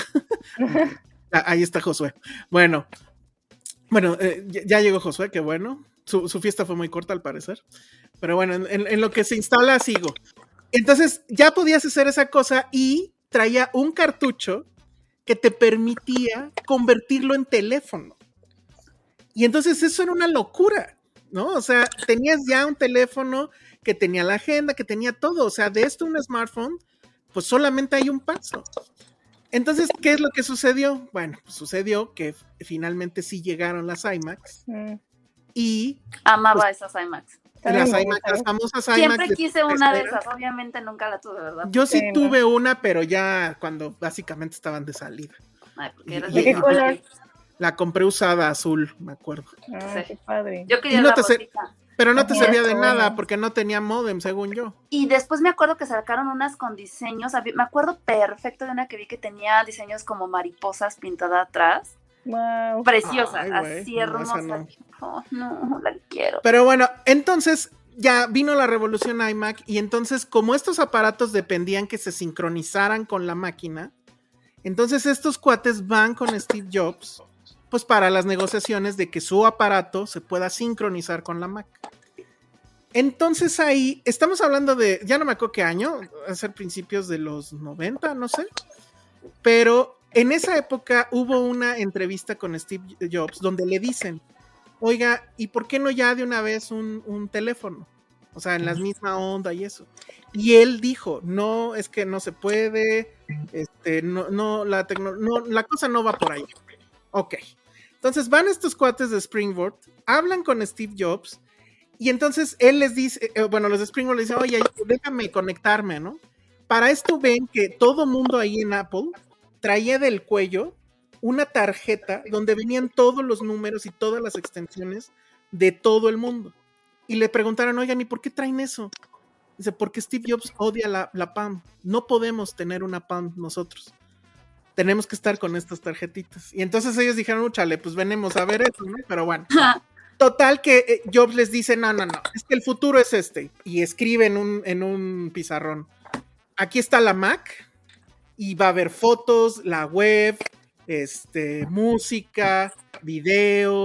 ah, ahí está Josué. Bueno, bueno, eh, ya, ya llegó Josué, qué bueno. Su, fiesta fue muy corta al parecer. Pero bueno, en, lo que se instala sigo. Entonces ya podías hacer esa cosa y traía un cartucho que te permitía convertirlo en teléfono. Y entonces eso era una locura, ¿no? O sea, tenías ya un teléfono que tenía la agenda, que tenía todo. O sea, de esto un smartphone, pues solamente hay un paso. Entonces, ¿qué es lo que sucedió? Bueno, pues sucedió que finalmente sí llegaron las Mm. Y Amaba esas IMAX. las gusta, las famosas iMacs. Siempre de quise una de esas, obviamente nunca la tuve, ¿verdad? Yo sí no. tuve una, pero ya cuando básicamente estaban de salida. Ay, porque ¿Y- eres y- ¿De qué de- color? La compré usada azul, me acuerdo. Ah, Sí. qué padre. Yo quería no la. Pero no te servía de nada bueno. porque no tenía modem, según yo. Y después me acuerdo que sacaron unas con diseños. Me acuerdo perfecto de una que vi que tenía diseños como mariposas pintadas atrás. Wow. Preciosas, Ay, güey, así no, hermosa. no. Oh, no, la quiero. Pero bueno, entonces ya vino la revolución iMac y entonces como estos aparatos dependían que se sincronizaran con la máquina, entonces estos cuates van con Steve Jobs pues para las negociaciones de que su aparato se pueda sincronizar con la Mac. Entonces ahí estamos hablando de, ya no me acuerdo qué año, a ser principios de los 90, no sé, pero en esa época hubo una entrevista con Steve Jobs donde le dicen, oiga, ¿y por qué no ya de una vez un, un teléfono? O sea, en la misma onda y eso. Y él dijo, no, es que no se puede, este, no, no, la tecno- no, la cosa no va por ahí. Ok. Entonces van estos cuates de Springboard, hablan con Steve Jobs, y entonces él les dice, eh, bueno, los de Springboard le dicen, oye, déjame conectarme, ¿no? Para esto ven que todo mundo ahí en Apple traía del cuello una tarjeta donde venían todos los números y todas las extensiones de todo el mundo. Y le preguntaron, oigan, ¿y por qué traen eso? Dice, porque Steve Jobs odia la, la PAM. No podemos tener una PAM nosotros. Tenemos que estar con estas tarjetitas. Y entonces ellos dijeron, chale, pues venimos a ver eso, ¿no? Pero bueno. Total que eh, Jobs les dice, no, no, no, es que el futuro es este. Y escribe en un, en un pizarrón. Aquí está la Mac y va a haber fotos, la web, este, música, video,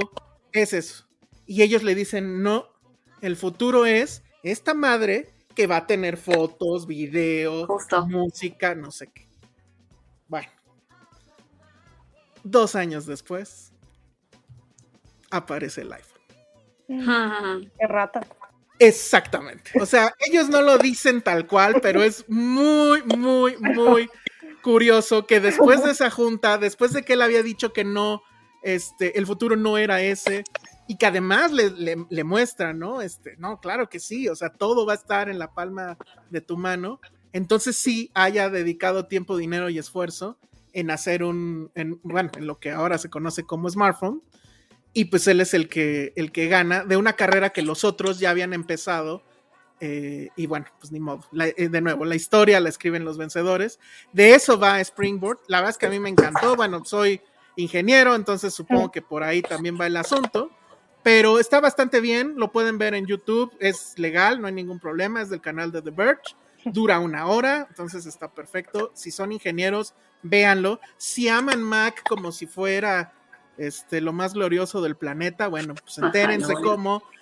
es eso. Y ellos le dicen, no, el futuro es esta madre que va a tener fotos, video, Justo. música, no sé qué. Bueno. Dos años después, aparece el iPhone. Qué rata. Exactamente. O sea, ellos no lo dicen tal cual, pero es muy, muy, muy curioso que después de esa junta, después de que él había dicho que no, este, el futuro no era ese, y que además le, le, le muestra, ¿no? Este, no, claro que sí, o sea, todo va a estar en la palma de tu mano. Entonces sí haya dedicado tiempo, dinero y esfuerzo en hacer un, en, bueno, en lo que ahora se conoce como smartphone. Y pues él es el que, el que gana de una carrera que los otros ya habían empezado. Eh, y bueno, pues ni modo. La- eh, de nuevo, la historia la escriben los vencedores. De eso va Springboard. La verdad es que a mí me encantó. Bueno, soy ingeniero, entonces supongo que por ahí también va el asunto. Pero está bastante bien, lo pueden ver en YouTube, es legal, no hay ningún problema, es del canal de The Verge, dura una hora, entonces está perfecto. Si son ingenieros, véanlo. Si aman Mac como si fuera este, lo más glorioso del planeta, bueno, pues entérense no. cómo eh,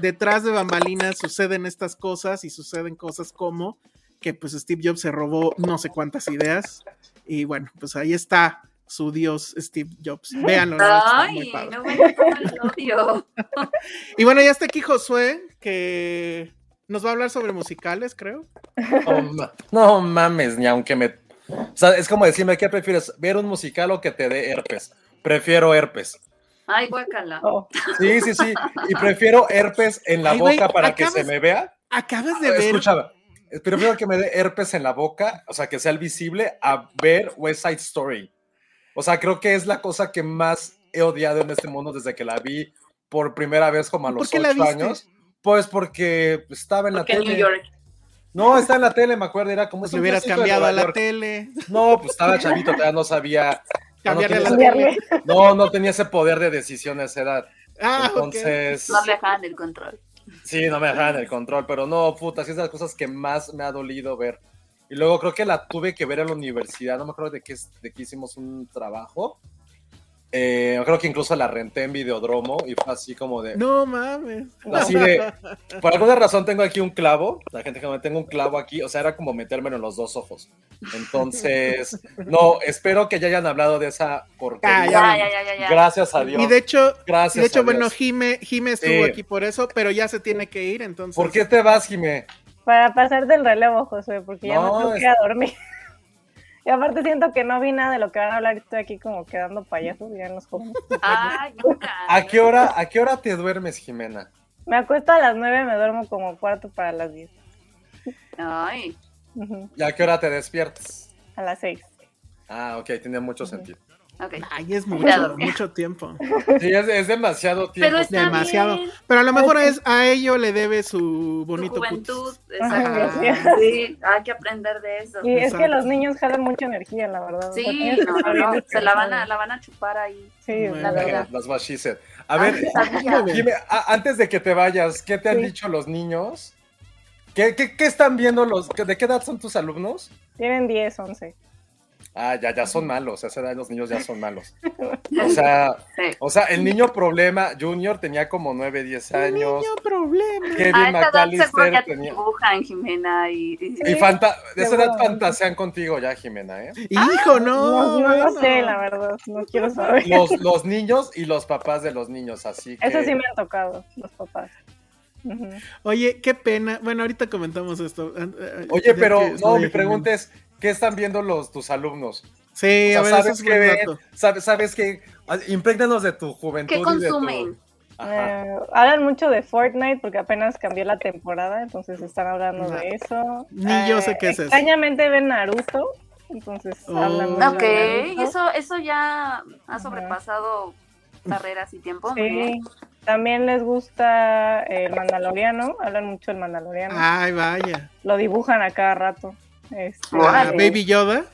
detrás de bambalinas suceden estas cosas y suceden cosas como que pues Steve Jobs se robó no sé cuántas ideas y bueno, pues ahí está su dios Steve Jobs. Véanlo. Ay, padre. no me odio. Y bueno, ya está aquí Josué, que nos va a hablar sobre musicales, creo. No, ma- no mames, ni aunque me. O sea, es como decirme, ¿qué prefieres? ¿Ver un musical o que te dé herpes? Prefiero herpes. Ay, guácala. Oh, Sí, sí, sí. Y prefiero herpes en la Ay, boca para que se me vea. Acabas de ver. Escúchame. Prefiero que me dé herpes en la boca, o sea, que sea el visible, a ver West Side Story. O sea, creo que es la cosa que más he odiado en este mundo desde que la vi por primera vez como a ¿Por los qué la ocho viste? años. Pues porque estaba en la tele. New York. No, está en la tele, me acuerdo, era como Pues un hubieras cambiado a la York. tele. No, pues estaba chavito, todavía no sabía. No, no Cambiarle tele. cambiarle. no, no tenía ese poder de decisión a esa edad. Ah. Entonces, No le dejaban el control. sí, no me dejaban el control, pero no, puta, sí es de las cosas que más me ha dolido ver. Y luego creo que la tuve que ver en la universidad, no me acuerdo de qué, es- de qué hicimos un trabajo. Eh, creo que incluso la renté en Videodromo y fue así como de... No mames. Así de, por alguna razón tengo aquí un clavo, la gente que me tengo un clavo aquí, o sea, era como metérmelo en los dos ojos. Entonces, no, espero que ya hayan hablado de esa porquería. Ah, Ya, ya, ya, ya, ya. Gracias a Dios. Y de hecho, Gracias y de hecho a bueno, Jime, Jime estuvo Sí. aquí por eso, pero ya se tiene que ir, entonces. ¿Por qué te vas, Jimé? Para pasar del relevo, Josué, porque ya No, me tengo que es- a dormir. Y aparte siento que no vi nada de lo que van a hablar y estoy aquí como quedando payasos ya en los jóvenes. Ay. ¿A qué hora, a qué hora te duermes, Jimena? Me acuesto a las 9, me duermo como cuarto para las 10. Ay. Ujú, ¿Y a qué hora te despiertas? A las 6. Ah, ok, tiene mucho sentido. Ok. Ay, es mucho, mucho tiempo. Sí, es, es demasiado tiempo. Pero está Demasiado. bien. Pero a lo mejor es a ello le debe su bonito Tu juventud, cutis. exacto. Sí, hay que aprender de eso. Y es que los niños jalan mucha energía, la verdad. Sí, no, no, se la van a, la van a chupar ahí. Sí, Bueno. la verdad. Las what she said. A ver, Ah, sabía. Jime, a- antes de que te vayas, ¿qué te han Sí. dicho los niños? ¿Qué, qué, qué están viendo los... ¿De qué edad son tus alumnos? Tienen 10, 11. Ah, ya, ya son malos. A esa edad los niños ya son malos. O sea, Sí. o sea, el niño problema, Junior, tenía como 9, 10 años. Niño problema. Kevin McAllister tenía... dibujan, Jimena, y... y- Y fanta de esa edad fantasean contigo ya, Jimena, ¿eh? Hijo, no. No, no, lo sé, la verdad. No quiero saber. Los, los niños y los papás de los niños, así que... Eso sí me han tocado, los papás. Oye, qué pena. Bueno, ahorita comentamos esto. Oye, pero Ya que no, mi pregunta es, ¿qué están viendo los tus alumnos? Sí, O a ver, eso ¿sabes es buen ven? ¿Sabes, sabes que Imprégnanos de tu juventud ¿Qué y de tu... consumen? Eh, hablan mucho de Fortnite porque apenas cambió la temporada, entonces están hablando No. de eso. Ni yo sé qué es eso. Extrañamente ven Naruto, entonces Oh. hablan mucho Ok, de Naruto. eso, eso ya ha sobrepasado barreras y tiempo. Sí, también les gusta el Mandaloriano, hablan mucho del Mandaloriano, Ay, vaya. lo dibujan a cada rato. Este, Ah. Baby Yoda.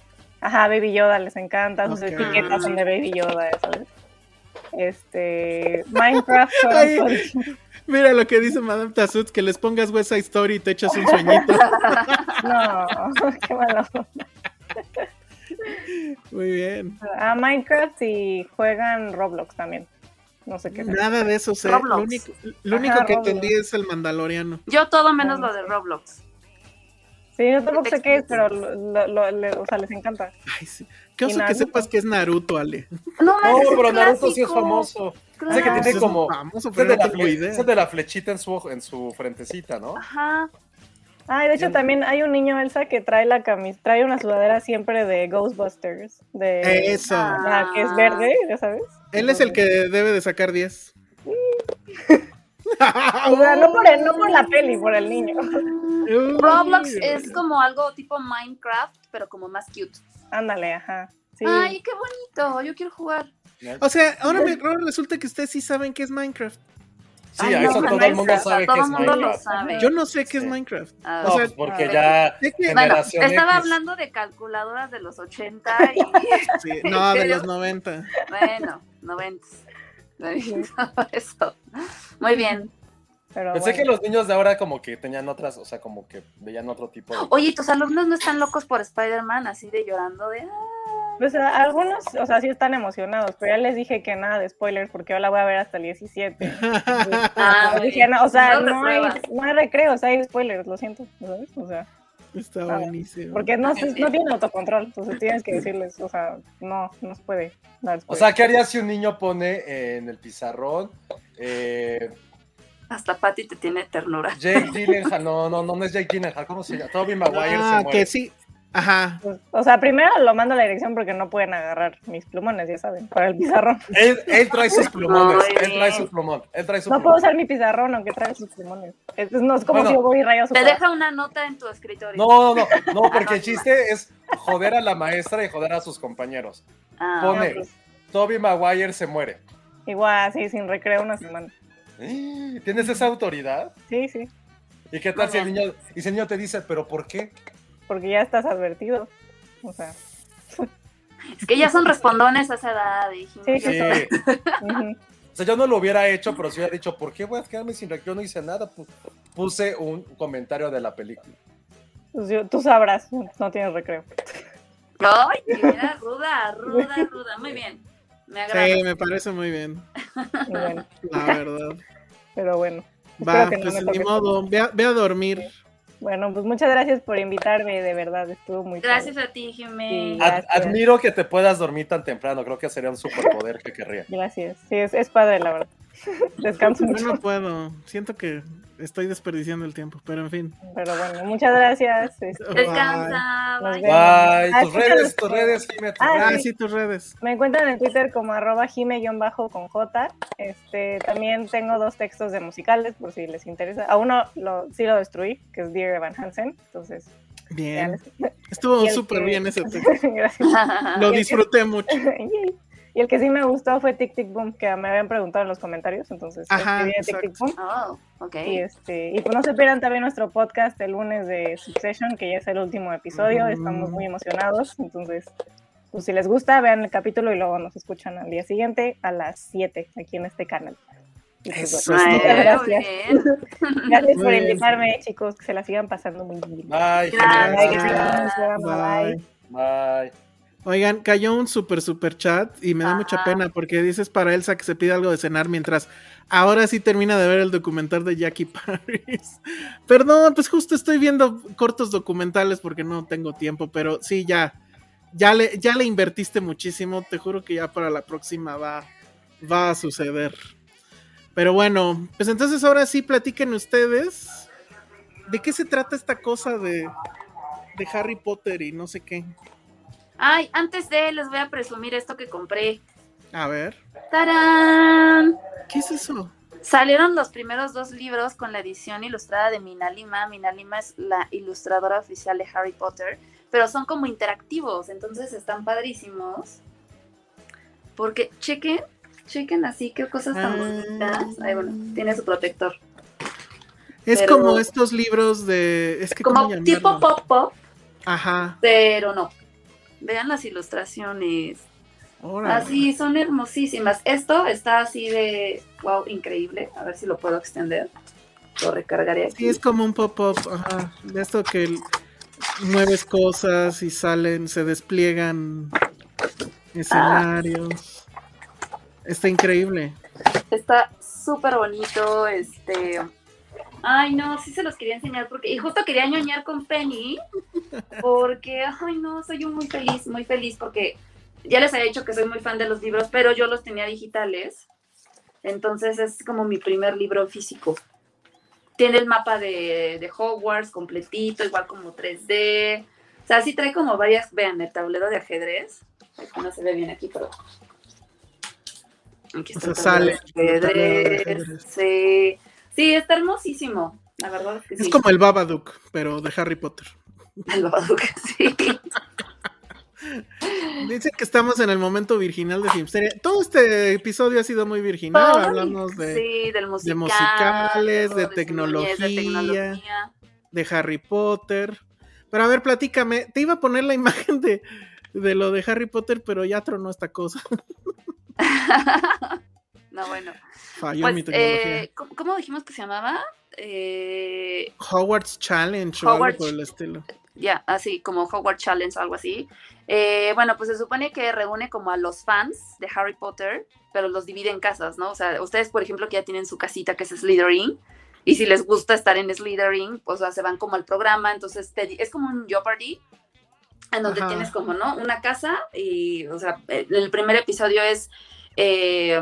Ajá, Baby Yoda les encanta, sus etiquetas son de Baby Yoda, ¿sabes? Este, Minecraft. Ay. Mira lo que dice Madame Tassut, que les pongas West Side Story y te echas un sueñito. no, qué malo. Muy bien. A Minecraft y juegan Roblox también. No sé qué. sea. Nada de eso sé. Lo Roblox. único, lo único Ajá, que Roblox. entendí es el Mandaloriano. Yo todo menos Ah, lo de Roblox. Sí, yo tampoco sé qué es, pero lo, lo- le- o sea, les encanta. Ay, sí. Qué oso que sepas que es Naruto, Ale. No, pero Naruto sí es famoso. Claro. Ese que Pues tiene es como... famoso, de, no la idea. de la flechita en su, en su frentecita, ¿no? Ajá. Ah, y de hecho también hay un niño, Elsa, que trae la camisa, trae una sudadera siempre de Ghostbusters. De, Eso. Ah. Ah, que es verde, ya sabes. Él es el que debe de sacar 10. O sea, no por, el- no por la peli, por el niño. Roblox es como algo tipo Minecraft, pero como más cute. Ándale, ajá. Sí. Ay, qué bonito. Yo quiero jugar. O sea, ahora me ahora resulta que ustedes sí saben qué es Minecraft. Sí, Ay, a no, eso todo el mundo sabe todo que es el mundo lo Minecraft. sabe. Yo no sé qué es. Minecraft. Ah, No, O sea, pues porque ya Bueno, estaba X. hablando de calculadoras de los 80 y Sí, no, de los 90. bueno, 90. Eso. Muy bien. Pero Pensé bueno. que los niños de ahora como que tenían otras, o sea, como que veían otro tipo de... Oye, tus alumnos no están locos por Spider-Man, así de llorando de. "Ah". Pues a- algunos, o sea, sí están emocionados, pero ya les dije que nada de spoilers porque yo la voy a ver hasta el 17. Ah, no, o sea, No no hay, no hay recreos, hay spoilers, lo siento, ¿sabes? O sea, Está Ah, buenísimo. Porque no, no tiene autocontrol, entonces tienes que decirles, o sea, no, no se puede dar. O sea, ¿qué harías si un niño pone en el pizarrón eh, Hasta Patty te tiene ternura. Jake Gyllenhaal? No, no, no, no es Jake Gyllenhaal, ¿cómo se llama? Toby Maguire Ah, se muere. que sí. Ajá. O sea, primero lo mando a la dirección porque no pueden agarrar mis plumones, ya saben, para el pizarrón. Él, él trae sus plumones, él trae bien. su plumón, él trae su No puedo usar mi pizarrón aunque trae sus plumones. Es, no es como Bueno. si yo voy y rayo su Te cara. deja una nota en tu escritorio. No, no, no, no, porque el chiste es joder a la maestra y joder a sus compañeros. Ah, Pone, pues. Toby Maguire se muere. Igual, sí, sin recreo una semana. ¿Tienes esa autoridad? Sí, sí, ¿Y qué tal si el niño, y si el niño te dice, pero por qué? porque ya estás advertido. O sea, Es que ya son respondones a esa edad. y Sí, Sí. O sea, yo no lo hubiera hecho, pero si hubiera dicho, ¿por qué voy a quedarme sin recreo? No hice nada. Pu- Puse un comentario de la película. Pues yo- tú sabrás, no tienes recreo. Ay, mira, ruda, ruda, ruda. Muy bien. Me agrada. Sí, me parece muy bien. Bueno, La verdad. pero bueno. Va, no pues ni modo. Ve a, ve a dormir. Bueno, pues muchas gracias por invitarme, de verdad, estuvo muy Gracias padre. a ti, Jimé. Ad- admiro que te puedas dormir tan temprano. Creo que sería un superpoder que querría. Gracias. Sí, es, es padre, la verdad. Descanso Yo mucho. no puedo. Siento que estoy desperdiciando el tiempo, pero en fin. Pero bueno, muchas gracias. este, Descansa. Bye. Bye. Ah, Tus redes, tus redes, Jimé, tus Ah, Ah, redes. sí, tus redes. Me encuentran en Twitter como arroba jime-con J. Este, también tengo dos textos de musicales, por si les interesa. A uno lo, sí lo destruí, que es Dear Evan Hansen. Entonces, Bien. les- Estuvo súper que- bien ese texto. Gracias. Lo disfruté mucho. Y el que sí me gustó fue Tic Tic Boom, que me habían preguntado en los comentarios. Entonces, Ajá, escribí Tic Tic Boom. Oh, ok. Y, este, y pues no se pierdan también nuestro podcast el lunes de Succession, que ya es el último episodio. Mm. Estamos muy emocionados. Entonces, pues si les gusta, vean el capítulo y luego nos escuchan al día siguiente a las 7 aquí en este canal. Pues, Eso bueno, es gracias. Gracias por invitarme, chicos. Que se la sigan pasando muy bien. Bye, Gracias. Bye. Bye. Oigan, cayó un super super chat y me da mucha pena porque dices para Elsa que se pide algo de cenar mientras ahora sí termina de ver el documental de Jackie Paris. Perdón, pues justo estoy viendo cortos documentales porque no tengo tiempo, pero sí, ya, ya le, ya le invertiste muchísimo. Te juro que ya para la próxima va, va a suceder. Pero bueno, pues entonces ahora sí platiquen ustedes de qué se trata esta cosa de, de Harry Potter y no sé qué. Ay, antes de les voy a presumir esto que compré. A ver, ¡Tarán! ¿qué es eso? Salieron los primeros dos libros con la edición ilustrada de Mina Lima. Mina Lima es la ilustradora oficial de Harry Potter, pero son como interactivos, entonces están padrísimos. Porque chequen, chequen así, qué cosas tan Ah. bonitas. Ay, bueno, tiene su protector. Es Pero- como estos libros de. Es que ¿cómo Como tipo pop-pop, Ajá. pero no. Vean las ilustraciones. Así, son hermosísimas. Esto está así de, wow, increíble. A ver si lo puedo extender. Lo recargaré aquí. Sí, es como un pop-up. Ajá. De esto que mueves cosas y salen, se despliegan escenarios. Está increíble. Está súper bonito, este... Ay, no, sí se los quería enseñar porque... Y justo quería ñoñar con Penny porque, ay, no, soy yo muy feliz, muy feliz porque ya les había dicho que soy muy fan de los libros, pero yo los tenía digitales. Entonces es como mi primer libro físico. Tiene el mapa de, de Hogwarts completito, igual como 3D. O sea, sí trae como varias, vean, el tablero de ajedrez. No se ve bien aquí, pero... Aquí O está sea, el tablero sale de el tablero de ajedrez. ajedrez. Sí. Sí, está hermosísimo. La verdad es que sí. Es como el Babadook, pero de Harry Potter. El Babadook, sí. Dicen que estamos en el momento virginal de Filmsteria. Todo este episodio ha sido muy virginal. Ay, Hablamos de, sí, del musical, musicales, de su niñez, tecnología. de tecnología. de Harry Potter. Pero a ver, platícame. Te iba a poner la imagen de, de lo de Harry Potter, pero ya tronó esta cosa. no, bueno. Falló Pues, mi tecnología. eh, ¿cómo, cómo dijimos que se llamaba? Eh, Hogwarts Challenge o algo por el estilo. ya, así como Hogwarts Challenge o algo así. Eh, bueno, pues se supone que reúne como a los fans de Harry Potter, pero los divide en casas, ¿no? O sea, ustedes, por ejemplo, que ya tienen su casita que es Slytherin, Y si les gusta estar en Slytherin, pues o sea, se van como al programa, entonces te- es como un Jeopardy, en donde Ajá. tienes como, ¿no? Una casa y, o sea, el el primer episodio es eh,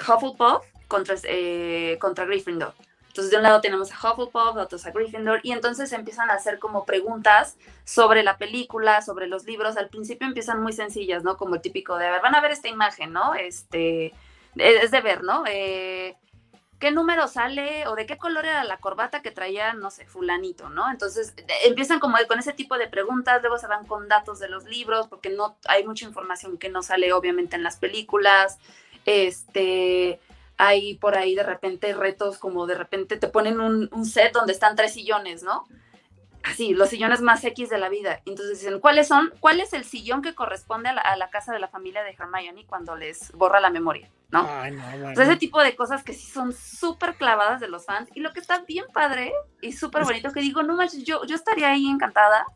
Hufflepuff contra, eh, contra Gryffindor. Entonces, de un lado tenemos a Hufflepuff, de otros a Gryffindor, y entonces empiezan a hacer como preguntas sobre la película, sobre los libros. Al principio empiezan muy sencillas, ¿no? Como el típico de, a ver, van a ver esta imagen, ¿no? Este, es de ver, ¿no? Eh, ¿Qué número sale o de qué color era la corbata que traía, no sé, fulanito, ¿no? Entonces empiezan como con ese tipo de preguntas, luego se van con datos de los libros, porque no hay mucha información que no sale obviamente en las películas. Este, hay por ahí de repente retos, como de repente te ponen un, un set donde están tres sillones, ¿no? Así, los sillones más X de la vida. Entonces dicen, ¿cuáles son? ¿Cuál es el sillón que corresponde a la, a la casa de la familia de Hermione cuando les borra la memoria, ¿no? Ay, no, bueno. O sea, ese tipo de cosas que sí son súper clavadas de los fans. Y lo que está bien padre y súper bonito, que digo, no manches, yo, yo estaría ahí encantada.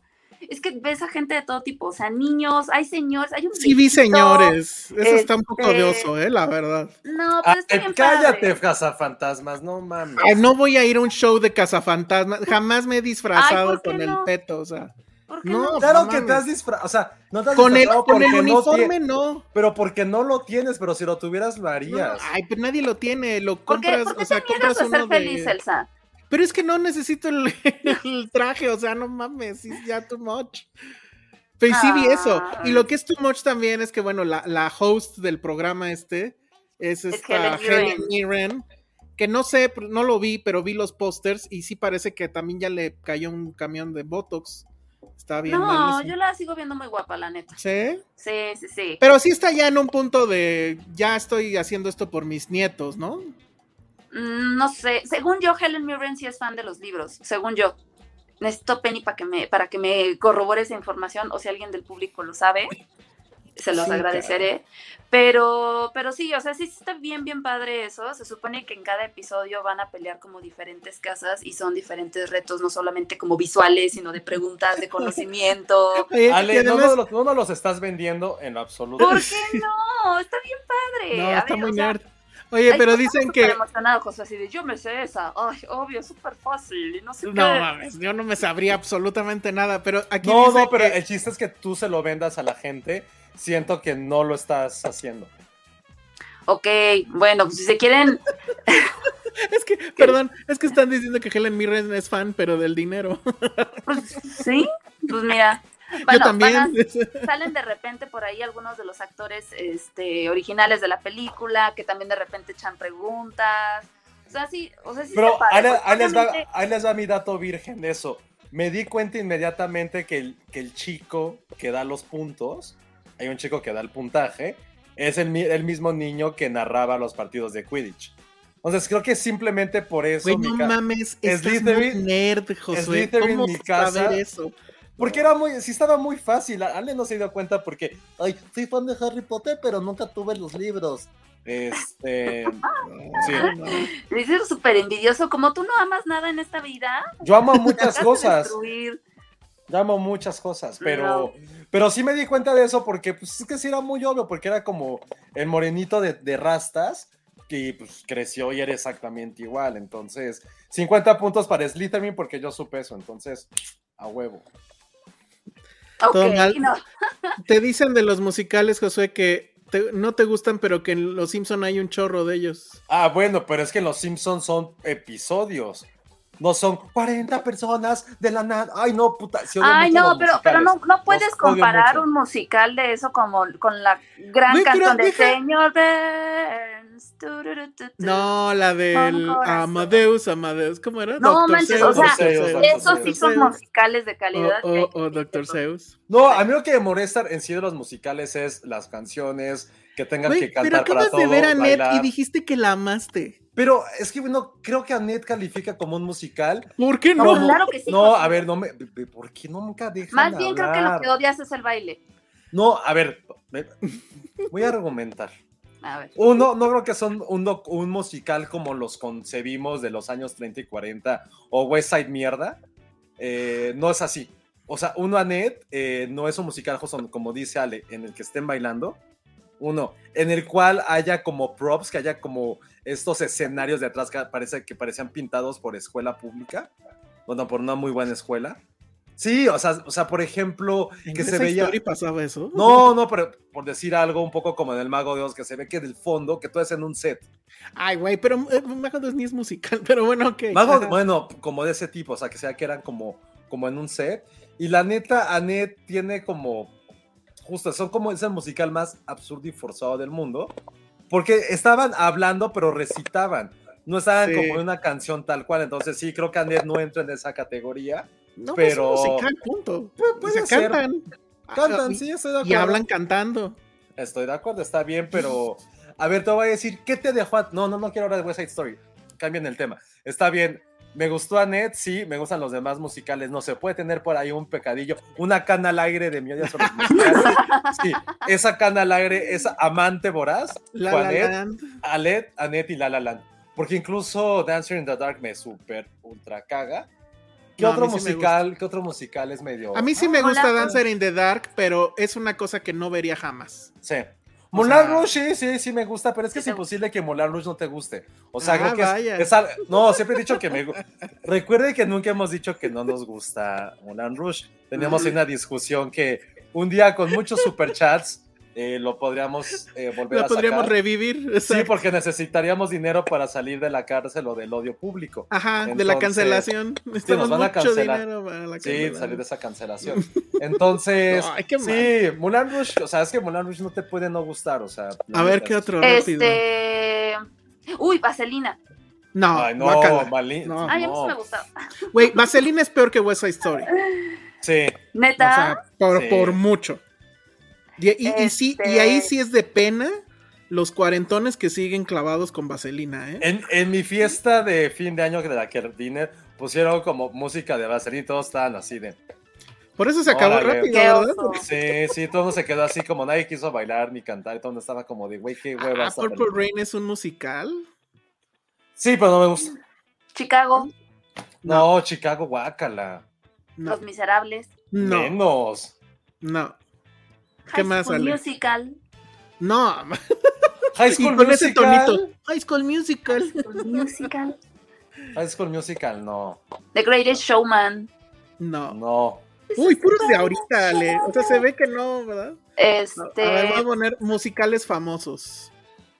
Es que ves a gente de todo tipo, o sea, niños, hay señores, hay un Sí vi señores. Eso está un poco de este- oso, eh, la verdad. No, pero Ay, está bien Ah, cállate, padre. cazafantasmas, no mames. Ay, no voy a ir a un show de cazafantasmas. Jamás me he disfrazado Ay, ¿por qué con el peto, o sea. ¿Por qué No, no? Claro no que te has disfrazado, o sea, no te has Con el, disfrazado con el no uniforme no. pero porque no lo tienes, pero si lo tuvieras lo No, harías. Ay, pero nadie lo tiene. Lo ¿Por qué, compras, por qué o sea, compras a ser uno de. feliz, Elsa? Pero es que no necesito el, el traje, o sea, no mames, es ya too much. Pero sí vi eso. Y lo que es too much también es que, bueno, la, la host del programa este es esta Helen Mirren, que no sé, no lo vi, pero vi los pósters y sí parece que también ya le cayó un camión de Botox. Está bien No, mal eso. yo la sigo viendo muy guapa, la neta. ¿Sí? Sí, sí, sí. Pero sí está ya en un punto de, ya estoy haciendo esto por mis nietos, ¿no? Mm, No sé, según yo, Helen Mirren sí es fan de los libros, según yo. Necesito Penny para que me, para que me corrobore esa información, o si alguien del público lo sabe, se los Sí, agradeceré. Pero, pero sí, o sea, sí está bien, bien padre eso. Se supone que en cada episodio van a pelear como diferentes casas y son diferentes retos, no solamente como visuales, sino de preguntas, de conocimiento. Ale, no, nos los, no nos los estás vendiendo en lo absoluto. ¿Por qué no? Está bien padre. no, A está ver, muy o sea, nerd. Oye, Ay, pero no, dicen que... emocionado, José, así de yo me sé esa. Ay, obvio, súper fácil y no sé No qué. mames, yo no me sabría absolutamente nada, pero aquí No, dice no, pero que- el chiste es que tú se lo vendas a la gente. Siento que no lo estás haciendo. Ok, bueno, pues si se quieren. es que, perdón, es que están diciendo que Helen Mirren es fan, pero del dinero. Pues sí, pues mira. Bueno, yo también. a- salen de repente por ahí algunos de los actores este, originales de la película que también de repente echan preguntas. O sea, sí, o sea, sí Pero ahí, les va, ahí les va mi dato virgen de eso. Me di cuenta inmediatamente que el, que el chico que da los puntos, hay un chico que da el puntaje, es el, el mismo niño que narraba los partidos de Quidditch. Entonces creo que simplemente por eso... Güey, no mames, estás Slytherin- muy nerd, Josué. Slytherin, ¿Cómo mi saber casa. eso? Porque era muy, sí estaba muy fácil. Ale no se dio cuenta porque, ay, soy fan de Harry Potter, pero nunca tuve los libros. Este, sí. Dices súper envidioso, como tú no amas nada en esta vida. Yo amo muchas de cosas. Yo amo muchas cosas, pero, No. pero sí me di cuenta de eso porque, pues, es que sí era muy obvio, porque era como el morenito de, de rastas que pues creció y era exactamente igual. Entonces, 50 puntos para Slytherin porque yo supe eso. Entonces, a huevo. Ok, Todo mal. no. Te dicen de los musicales, Josué, que te- no te gustan, pero que en Los Simpson hay un chorro de ellos. Ah, bueno, pero es que los Simpsons son episodios. No son 40 personas de la nada. Ay, no, puta. Ay, no, pero, pero no, no puedes Los comparar un musical de eso como con la gran canción de Señor Burns. No, la del. Amadeus, Amadeus, ¿cómo era? No Doctor manches, o sea, Zeus, Esos sí son musicales de calidad. O, o- o Doctor Zeus. No, a mí lo que me molesta en sí de los musicales es las canciones que tengan que pero cantar para acabas todo, de ver a Ned y dijiste que la amaste. Pero es que no creo que Annette califica como un musical. ¿Por qué No, no? Como- claro que sí, No, José. a ver, no me. ¿Por qué nunca dejan Más bien creo que lo que odias es el baile. No, a ver, me- voy a argumentar. Uno, no creo que son un, un musical como los concebimos de los años 30 y 40 o West Side Mierda. Eh, no es así. O sea, uno Annette eh, no es un musical, como dice Ale, en el que estén bailando. Uno, en el cual haya como props, que haya como estos escenarios de atrás que, parece, que parecían pintados por escuela pública, bueno, por una muy buena escuela. Sí, o sea, o sea por ejemplo, que se veía... y pasaba eso? No, no, pero por decir algo un poco como en el Mago de Oz, que se ve que del fondo, que todo es en un set. Ay, güey, pero eh, Mago de Oz ni es musical, pero bueno, ok. Mago, bueno, como de ese tipo, o sea, que sea que eran como, como en un set. Y la neta, Annette tiene como, justo, son como ese musical más absurdo y forzado del mundo, porque estaban hablando, pero recitaban. No estaban como en una canción tal cual, entonces sí, creo que Annette no entra en esa categoría. No, pues, pero. Pues musical, punto. se cantan. Cantan, ah, sí, estoy de acuerdo. Y hablan cantando. Estoy de acuerdo, está bien, pero. A ver, te voy a decir, ¿qué te dejó? No, no, no quiero hablar de West Side Story. Cambien el tema. Está bien. Me gustó Annette, sí, me gustan los demás musicales. No se puede tener por ahí un pecadillo, una cana al aire de mi odio sobre musicales. Sí, esa cana al aire, esa amante voraz. La La Annette, Annette y La La Land. Porque incluso Dancer in the Dark me super ultra caga. ¿Qué otro musical? ¿Qué otro musical es medio? A mí sí me gusta Dancer in the Dark, pero es una cosa que no vería jamás. Sí. Moulin Rouge, sí, sí, sí me gusta, pero es que es imposible que Moulin Rouge no te guste. O sea, creo ah, que es, No, siempre he dicho que me Recuerde que nunca hemos dicho que no nos gusta Moulin Rouge. Teníamos una discusión que un día con muchos superchats eh, lo podríamos eh, volver lo a podríamos revivir. Sí, porque necesitaríamos dinero para salir de la cárcel o del odio público. Ajá, de la cancelación. Sí, nos van a cancelar. sí, salir de esa cancelación. Entonces, sí, Mulan Rush, o sea, es que Mulan Rush no te puede no gustar, o sea. A ver qué otro Este. Uy, Vaselina. No, Ay, no, no. Ay, a mí sí me gustaba. Güey, Vaselina es peor que West Side Story. Sí. Neta. O sea, por, por mucho. Y, sí, y ahí este sí es de pena los cuarentones que siguen clavados con vaselina, ¿eh? En, mi fiesta de fin de año de la Dinner pusieron como música de vaselina y todos estaban así de. Por eso se acabó rápido, ¿verdad? Sí, sí, todo se quedó así como nadie quiso bailar ni cantar y todo estaba como de, güey, qué hueva. Ah, Purple Rain es un musical. Sí, pero no me gusta. Chicago. No, Chicago, guácala. Los Miserables. No. Menos. No. ¿Qué más sale? Musical. No. High School Musical. Ese tonito. High School Musical. High School Musical. High School Musical, no. The Greatest Showman. No. No. Uy, puros de ahorita, Ale. O sea, se ve que no, ¿verdad? Este. A ver, voy a poner musicales famosos.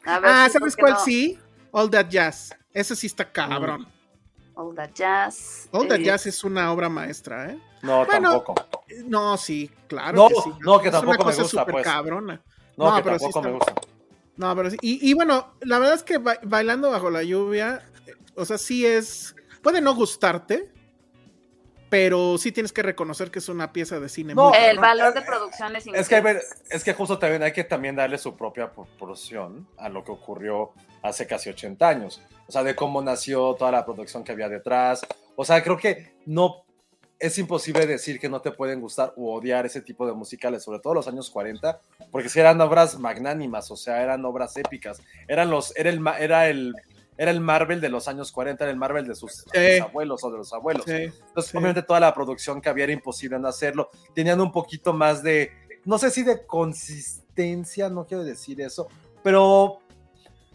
A ver, ah, ¿sabes cuál sí? All That Jazz. Ese sí está cabrón. All That Jazz. All That eh, Jazz es una obra maestra, ¿eh? No, tampoco. No, sí, claro. No, que sí. no, que tampoco me gusta, pues. cabrona. No, que pero tampoco me gusta. No, pero sí. Y, y, bueno, la verdad es que bailando bajo la lluvia, o sea, sí es. Puede no gustarte, pero sí tienes que reconocer que es una pieza de cine. No, el valor de producción es Es que, es que justo también hay que también darle su propia proporción a lo que ocurrió hace casi 80 años. O sea, de cómo nació toda la producción que había detrás. O sea, creo que no es imposible decir que no te pueden gustar o odiar ese tipo de musicales, sobre todo los años 40, porque si eran obras magnánimas, o sea, eran obras épicas, eran los, era el, era el, era el Marvel de los años 40, era el Marvel de sus, abuelos o de los abuelos. Entonces, obviamente toda la producción que había era imposible en hacerlo, tenían un poquito más de, no sé si de consistencia, no quiero decir eso, pero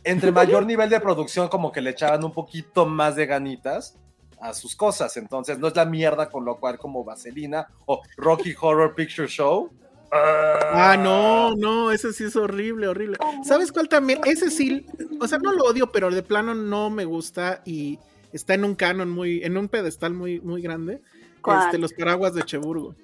entre mayor nivel de producción como que le echaban un poquito más de ganitas a sus cosas. Entonces, no es la mierda con lo cual como Vaselina o Rocky Horror Picture Show. Ah, no, no, ese sí es horrible, horrible. ¿Sabes cuál también? Ese sí, o sea, no lo odio, pero de plano no me gusta y está en un canon muy, en un pedestal muy, muy grande. Este, los paraguas de Cheburgo.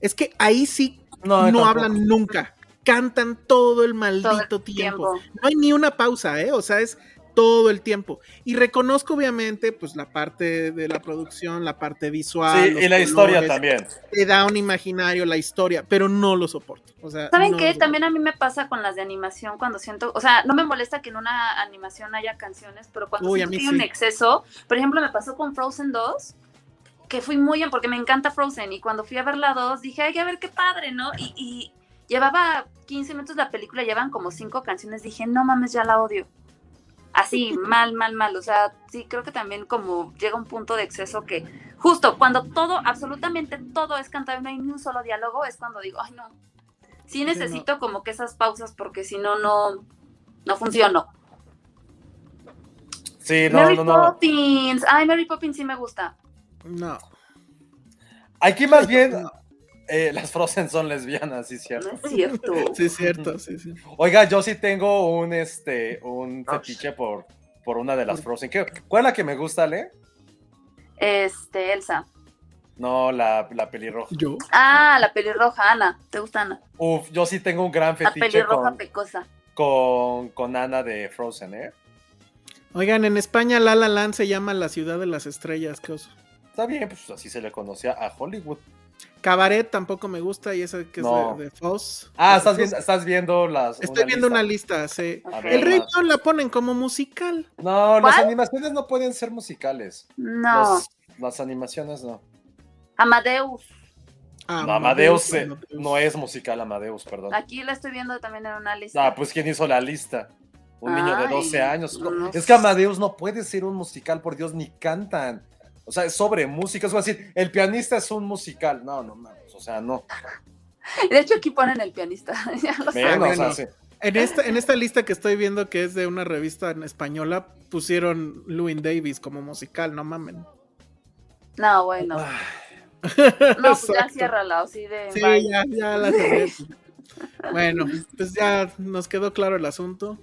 Es que ahí sí no, hablan nunca. Cantan todo el maldito tiempo. No hay ni una pausa, ¿eh? O sea, es todo el tiempo. Y reconozco obviamente pues la parte de la producción, la parte visual. Sí, y la historia también. Te da un imaginario la historia, pero no lo soporto. O sea, ¿Saben qué? También a mí me pasa con las de animación cuando siento, o sea, no me molesta que en una animación haya canciones, pero cuando siento hay un exceso, por ejemplo, me pasó con Frozen 2 que fui muy bien porque me encanta Frozen y cuando fui a ver la 2 dije, ay, a ver qué padre, ¿no? Y, y llevaba 15 minutos la película, llevan como 5 canciones, dije, no mames, ya la odio así, mal, mal, mal. O sea, sí, creo que también como llega un punto de exceso que justo cuando todo, absolutamente todo es cantado y no hay ni un solo diálogo, es cuando digo, ay no. Sí necesito como que esas pausas porque si no, no, no funciono. Sí, no, Mary no, no. Poppins. Ay, Mary Poppins sí me gusta. No. Aquí más bien eh, las Frozen son lesbianas, sí, No cierto. es cierto. Sí, es cierto, sí, sí. Oiga, yo sí tengo un este un fetiche por, por una de las Frozen. ¿Qué- ¿Cuál es la que me gusta, Le? Este, Elsa. No, la, la pelirroja. Yo. Ah, la pelirroja, Ana. ¿Te gusta Ana? Uf, yo sí tengo un gran La fetiche pelirroja con, pecosa. con, con Ana de Frozen, ¿eh? Oigan, en España La La Land se llama la ciudad de las estrellas, qué oso. Está bien, pues así se le conocía a Hollywood. Cabaret tampoco me gusta y esa que es No. de, de Foz. Ah, estás estás viendo las. Estoy viendo una lista, sí. Ver, El Rey. León la ponen como musical. No, las animaciones no pueden ser musicales. No. Los- las animaciones no. Amadeus. Ah, No, Amadeus, eh, Amadeus. no es musical, Amadeus, perdón. Aquí la estoy viendo también en una lista. Ah, pues ¿quién hizo la lista? Un niño de Ay, 12 años. no es que Amadeus no puede ser un musical, por Dios, ni cantan. O sea, es sobre música. Es como decir, el pianista es un musical. No, no, no. O sea, no. De hecho, aquí ponen el pianista. ya lo sé. Menos, bueno. o sea, sí. En esta, en esta lista que estoy viendo, que es de una revista en española, pusieron Louis Davis como musical, no mamen. No, bueno. Ah, No, pues ya ciérrala, así de. Sí, bye. ya, ya la cerré. Bueno, pues ya nos quedó claro el asunto.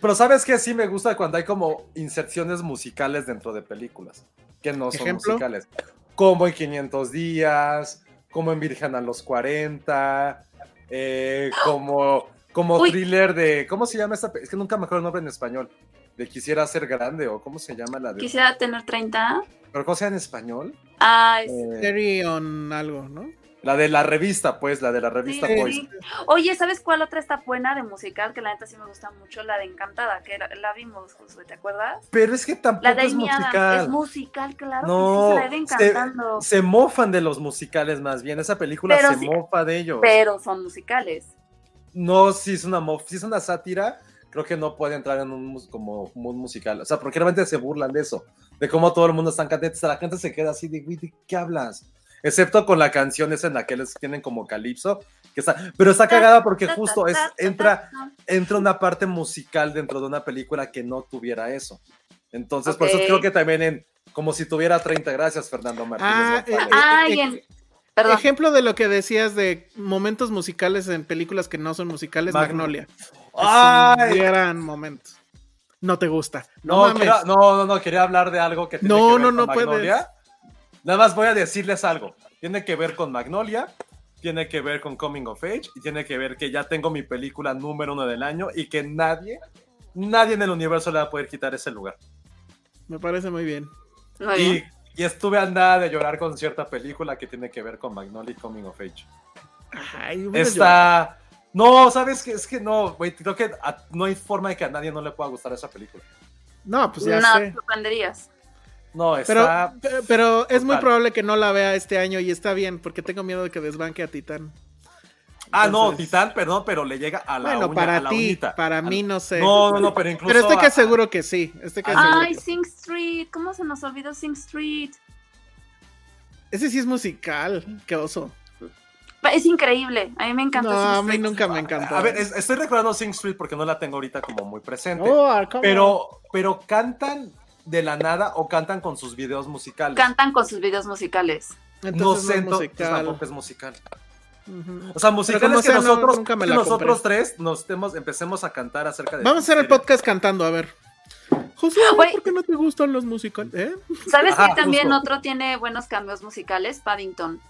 Pero ¿sabes qué? Sí me gusta cuando hay como inserciones musicales dentro de películas. Que no son ¿Ejemplo? musicales. Como en 500 días, como en Virgen a los 40, eh, como, como Uy. thriller de... ¿Cómo se llama esta? Es que nunca me acuerdo el nombre en español. De Quisiera ser grande o ¿cómo se llama la de... Quisiera tener 30. ¿Pero cómo se llama en español? Ah, es- Eh, on algo, ¿no? La de la revista, pues, la de la revista Sí, sí. Oye, ¿sabes cuál otra está buena de musical? Que la neta sí me gusta mucho, la de Encantada, que la vimos, Josué, ¿te acuerdas? Pero es que tampoco La de es musical. Es musical, claro No, que sí, se la se, mofan de los musicales más bien. Esa película Pero se sí- mofa de ellos. Pero son musicales. No, si es una mof, si es una sátira, creo que no puede entrar en un como un musical. O sea, porque realmente se burlan de eso, de cómo todo el mundo está cantando. La gente se queda así de, güey, ¿de qué hablas? Excepto con la canción esa en la que les tienen como calipso, que está, pero está cagada porque justo es, entra, entra una parte musical dentro de una película que no tuviera eso. Entonces, por eso creo que también en, como si tuviera 30 gracias, Fernando Martínez. Ah, eh, Ay, eh, Perdón. Ejemplo de lo que decías de momentos musicales en películas que no son musicales, Mag- Magnolia. Es ¡Ay! un gran momento. No te gusta. No, No, mames. quería, no, no, no, quería hablar de algo que tiene No, que ver no, con no Magnolia. Nada más voy a decirles algo. Tiene que ver con Magnolia, tiene que ver con Coming of Age y tiene que ver que ya tengo mi película número uno del año y que nadie, nadie en el universo le va a poder quitar ese lugar. Me parece muy bien. Muy Y, bien. y estuve a nada de llorar con cierta película que tiene que ver con Magnolia y Coming of Age. Ay, Está... No, ¿sabes qué? Es que no, güey, creo que a- no hay forma de que a nadie no le pueda gustar esa película. No, pues ya no, sé. sorprenderías. No, Pero, está... pe- pero es muy probable que no la vea este año y está bien, porque tengo miedo de que desbanque a Titán. Ah, no, Titán, perdón, pero le llega a la Bueno, uña, para la ti, para mí no sé. No, no, no, pero incluso. Pero estoy que a- seguro que sí. Estoy que seguro Ay, que- Sing Street. ¿Cómo se nos olvidó Sing Street? Ese sí es musical. Qué oso. Es increíble. A mí me encanta. No, Sing a mí Street. nunca me encantó. A ver, es- estoy recordando Sing Street porque no la tengo ahorita como muy presente. Oh, pero, pero cantan de la nada o cantan con sus videos musicales. Cantan con sus videos musicales. no Entonces sé, es entonces musical. tampoco es musical. O sea, como que sea, no, nosotros, nunca me que la nosotros compré. tres nos temos- empecemos a cantar acerca de. Vamos a hacer el podcast cantando, a ver. José. ¿por qué no te gustan los musicales? ¿Eh? ¿Sabes Ajá, que también justo. otro tiene buenos cambios musicales? Paddington.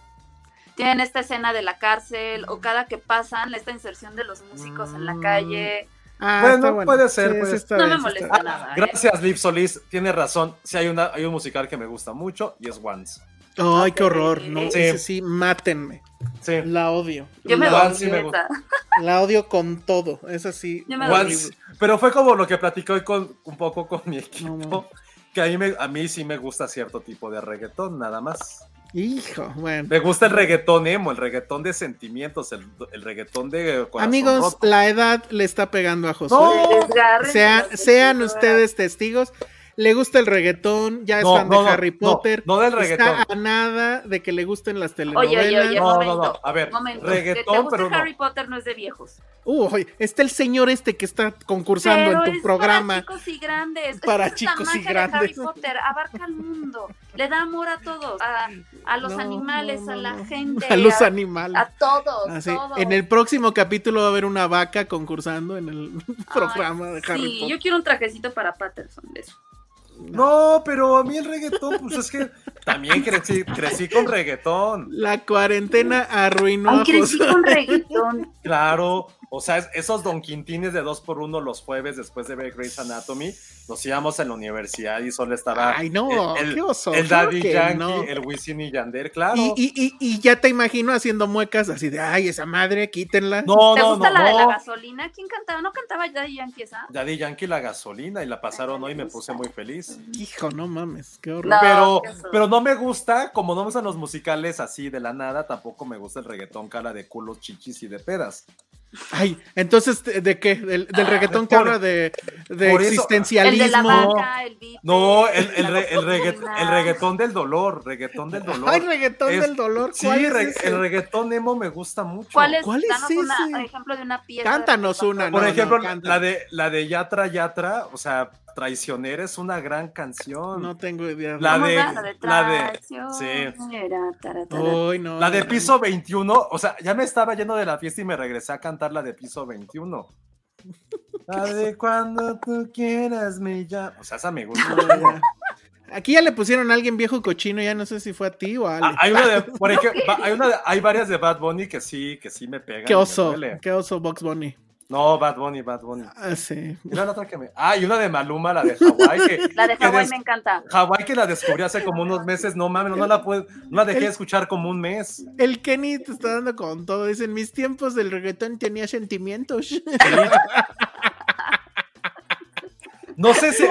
Tienen esta escena de la cárcel o cada que pasan esta inserción de los músicos en la Mm. calle. Ah, Bueno, está puede ser, Sí, puede sí está No bien, me molesta nada. ¿eh? Gracias, Liv Solís. Tiene razón. Sí, hay, una, hay un musical que me gusta mucho y es Once. Ay, qué Ok. horror. No, Sí. ese sí, mátenme. Sí. La odio. Yo me voy, sí me. La odio con todo. Es así. Yo me horrible. Once. Pero fue como lo que platiqué hoy con, un poco con mi No, equipo. no. que a mí, me- a mí sí me gusta cierto tipo de reggaetón, nada más. Hijo, bueno. Me gusta el reggaetón emo, el reggaetón de sentimientos, el, el reggaetón de corazón Amigos, roto. la edad le está pegando a José. No. Desgarren Sean, ustedes testigos. Le gusta el reggaetón, ya es No, fan no, de no, Harry Potter. no del Está reggaetón. a nada de que le gusten las telenovelas. oye, oye, No, no, momento. no, a ver, momento. reggaetón, que te guste pero no. Harry Potter no es de viejos. Uy, está el señor este que está concursando Pero en tu es programa. Para chicos y grandes. Para Es chicos y de grandes. Harry Potter abarca el mundo. Le da amor a todos. A, a los No, animales, no, a la gente. A los a, animales. a todos. Así, todos. en el próximo capítulo va a haber una vaca concursando en el programa de Harry Sí, Potter. yo quiero un trajecito para Patterson de eso. No, pero a mí el reggaetón, pues es que también crecí, crecí con reggaetón. La cuarentena arruinó Ay, crecí con reggaetón. Claro, o sea, es- esos Don Quintines de dos por uno los jueves después de ver Grey's Anatomy, los íbamos en la universidad y solo estaba Ay, no, el, qué oso, el Daddy Yankee, no. el Wisin y Yandel, claro. Y, y, y, y ya te imagino haciendo muecas así de, ay, esa madre, quítenla. no, ¿Te no, gusta no, la de la gasolina? ¿Quién cantaba? ¿No cantaba Daddy Yankee esa? Daddy Yankee la gasolina y la pasaron hoy y me puse muy feliz. Hijo, no mames, qué horror. No, pero, pero no me gusta, como no me gustan los musicales así de la nada, tampoco me gusta el reggaetón cara de culos, chichis y de pedas. Ay, entonces, ¿de de qué? ¿Del, del reggaetón que Ah, habla de, de por eso- El de la existencialismo? vaca, el beat. No, el, el, re- el, regga- reggaetón del dolor, reggaetón del dolor. Ay, reggaetón Es- del dolor. Sí, ¿cuál es re- ese? el reggaetón emo me gusta mucho. ¿Cuál es? ¿Cuál es Danos ese? una- un ejemplo de una pieza. de Cántanos una, Por no, ejemplo, la de la de Yatra Yatra, o sea, Traicionera es una gran canción. No tengo idea. La ¿Cómo de-? La de la de- traición, sí. no. La de piso 21, o sea, ya me estaba yendo de la fiesta y me regresé a cantar la de piso 21. La de cuando tú quieras me llama. O sea, esa me gusta. Ya. Aquí ya le pusieron a alguien viejo cochino, ya no sé si fue a ti o a Ale. Ah, hay una de, por ejemplo, hay, una de- hay varias de Bad Bunny que sí, que sí me pegan. qué oso, qué oso Box Bunny. No, Bad Bunny, Bad Bunny. Ah, sí. Mira la otra que me. Ah, y una de Maluma, la de Hawái. Que, La de Hawái des- me encanta. Hawái que la descubrí hace como unos meses, no mames, no la puedo, no la dejé de escuchar como un mes. El Kenny te está dando con todo. Dice, en mis tiempos del reggaetón tenía sentimientos. No sé si,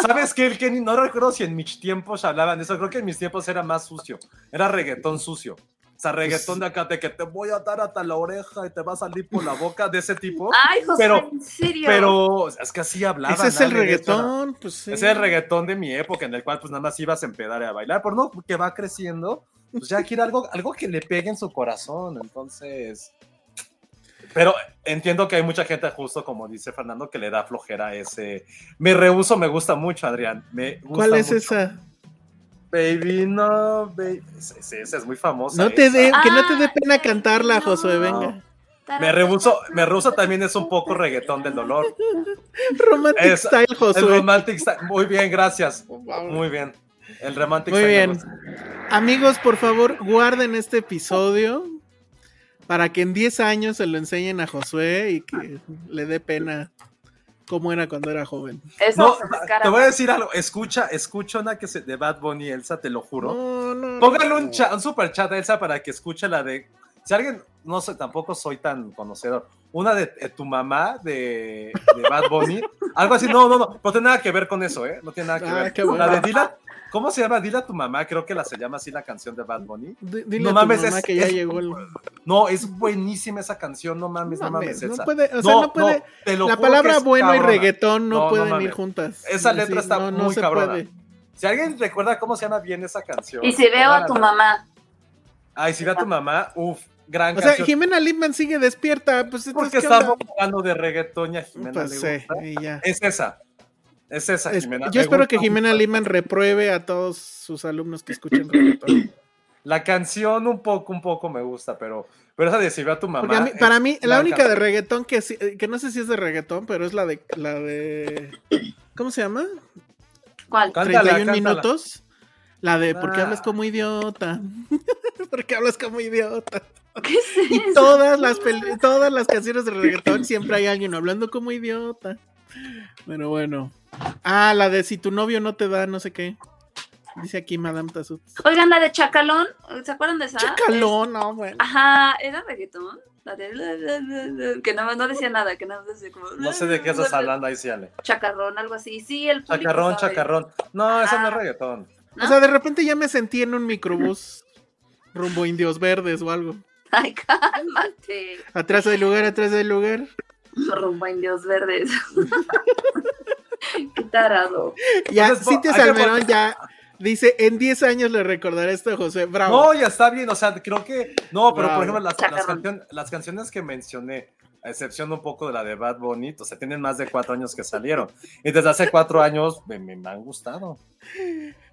¿sabes qué? El Kenny, no recuerdo si en mis tiempos hablaban de eso, creo que en mis tiempos era más sucio, era reggaetón sucio. O sea, reggaetón de acá de que te voy a dar hasta la oreja y te va a salir por la boca de ese tipo. Ay, José, Pero- en serio. Pero es que así hablaban. Ese es el era- reggaetón. Pues sí. Ese es el reggaetón de mi época, en el cual pues nada más ibas a empedar y a bailar, pero no, que va creciendo, pues ya quiere algo, algo que le pegue en su corazón, entonces... Pero entiendo que hay mucha gente, justo como dice Fernando, que le da flojera ese... Me rehuso, me gusta mucho, Adrián. Me gusta ¿Cuál es mucho. esa? Baby, no, baby. Esa, esa- esa es muy famosa. No te que no te dé pena sí, cantarla, no. Josué, venga. Me rehuso, me rehuso también es un poco reggaetón del dolor. Romantic Es- Style, El Josué. romantic style. Muy bien, gracias. Muy bien. El romantic Muy style me bien. Amigos, por favor, guarden este episodio para que en 10 años se lo enseñen a Josué y que le dé pena cómo era cuando era joven. Eso No, te voy a decir algo. Escucha, escucha una que se de Bad Bunny Elsa, te lo juro. No, no. Póngale un, cha- un super chat a Elsa para que escuche la de. Si alguien, no sé, tampoco soy tan conocedor. Una de, tu mamá de, de Bad Bunny. algo así, no, no, no. No tiene nada que ver con eso, ¿eh? No tiene nada que Ah, ver. qué. La de Dila. ¿Cómo se llama? Dila a tu mamá. Creo que la se llama así la canción de Bad Bunny. D- Dile No a tu mames, mamá es- que ya es- llegó el... No, es buenísima esa canción. No mames, no, No mames, no Elsa. puede, o sea, no puede- te lo La palabra bueno y reggaetón no, pueden ir juntas. Esa Así, letra está no, no muy se cabrona. puede. Si alguien recuerda cómo se llama bien esa canción. Y si veo a tu mamá. Ay, si ve a tu mamá, uff, gran O sea, canción. Jimena Lipman sigue despierta, pues Porque estamos hablando de reggaetón y a Jimena Pues le sí, gusta. y ya. Es esa. Es esa, Es- Jimena. yo espero que Jimena. Lipman repruebe a todos sus alumnos que escuchen reggaetón. La canción un poco, un poco me gusta, pero, pero esa de si ve a tu mamá. Porque a mí- es para mí, la única de reggaetón que, sí- que no sé si es de reggaetón, pero es la de la de ¿cómo se llama? ¿Cuál? Cántala, 31 cántala. minutos. La de ¿Por qué Ah. hablas como idiota? ¿Por qué hablas como idiota? ¿Qué es Y todas las todas las canciones de reggaetón siempre hay alguien hablando como idiota. Pero bueno. Ah, la de si tu novio no te da no sé qué. Dice aquí Madame Tassut. Oigan, la de Chacalón. ¿Se acuerdan de esa? Chacalón, no, bueno. Ajá, ¿era reggaetón? La de... Que no, no decía nada, que nada más decía como... No sé de qué estás hablando, ahí sí, Ale. Chacarrón, algo así. Sí, el público Chacarrón, sabe. chacarrón. No, esa no es Ah. reggaetón. ¿No? O sea, de repente ya me sentí en un microbús rumbo Indios Verdes o algo. Ay, cálmate. Atrás del lugar, atrás del lugar. Rumbo a Indios Verdes. Qué tarado. Ya, Entonces, Cintia que Salmerón ya dice, en 10 años le recordaré esto a José. Bravo. No, ya está bien, o sea, creo que. No, pero Bravo. por ejemplo, las, las, Chacarrón. cancion- las canciones que mencioné, a excepción un poco de la de Bad Bunny, o sea, tienen más de cuatro años que salieron. Y desde hace cuatro años me, me- me han gustado.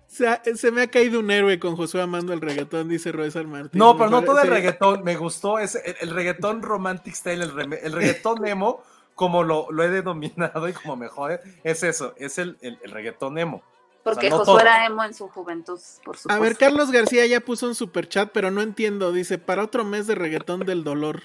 Se, se me ha caído un héroe con Josué amando el reggaetón, dice Roy San Martín. No, pero no todo el reggaetón, me gustó ese, el, el reggaetón romantic style, el, el reggaetón emo, como lo, lo he denominado y como me jode, es eso, es el, el, el reggaetón emo. Porque O sea, no Josué todo. era emo en su juventud, por supuesto. A ver, Carlos García ya puso un super chat, pero no entiendo. Dice, para otro mes de reggaetón del dolor.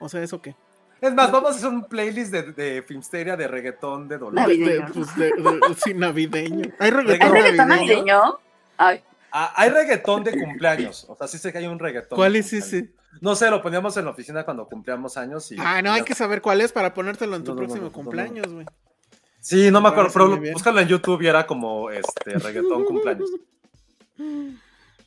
O sea, ¿eso qué? Es más, vamos a hacer un playlist de, de Filmsteria de reggaetón de dolor. Navideño. De- ¿no? pues, de- de- sí, navideño. ¿Hay ¿Hay reggaetón navideño? navideño? Ay, Ah, hay reggaetón de cumpleaños, o sea, sí sé que hay un reggaetón. ¿Cuál de es ese? No sé, lo poníamos en la oficina cuando cumplíamos años y... Ah, no, hay que saber cuál es para ponértelo en tu No, no, no, próximo no, no, no. cumpleaños, güey. Sí, no me acuerdo, pero bien. búscalo en YouTube y era como este reggaetón cumpleaños.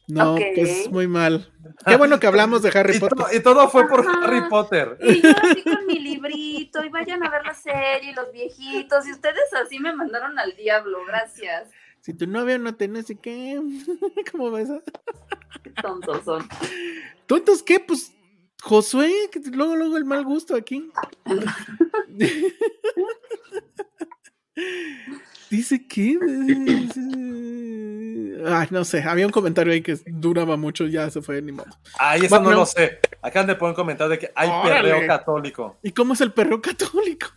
No, Ok. pues muy mal. Qué bueno que hablamos de Harry Y, to- Potter. y todo fue por Ajá. Harry Potter. y yo así con mi librito, y vayan a ver la serie, y los viejitos, y ustedes así me mandaron al diablo, gracias. Si tu novio no tiene así que... ¿Cómo ves? Qué tontos son. ¿Tontos qué? Pues Josué, que luego, luego el mal gusto aquí. Dice que... Ay, no sé, había un comentario ahí que duraba mucho, ya se fue, ni modo. Ay, eso Bueno, no no. lo sé. Acaban de poner un comentario de que hay Órale. perreo católico. ¿Y cómo es el perro católico?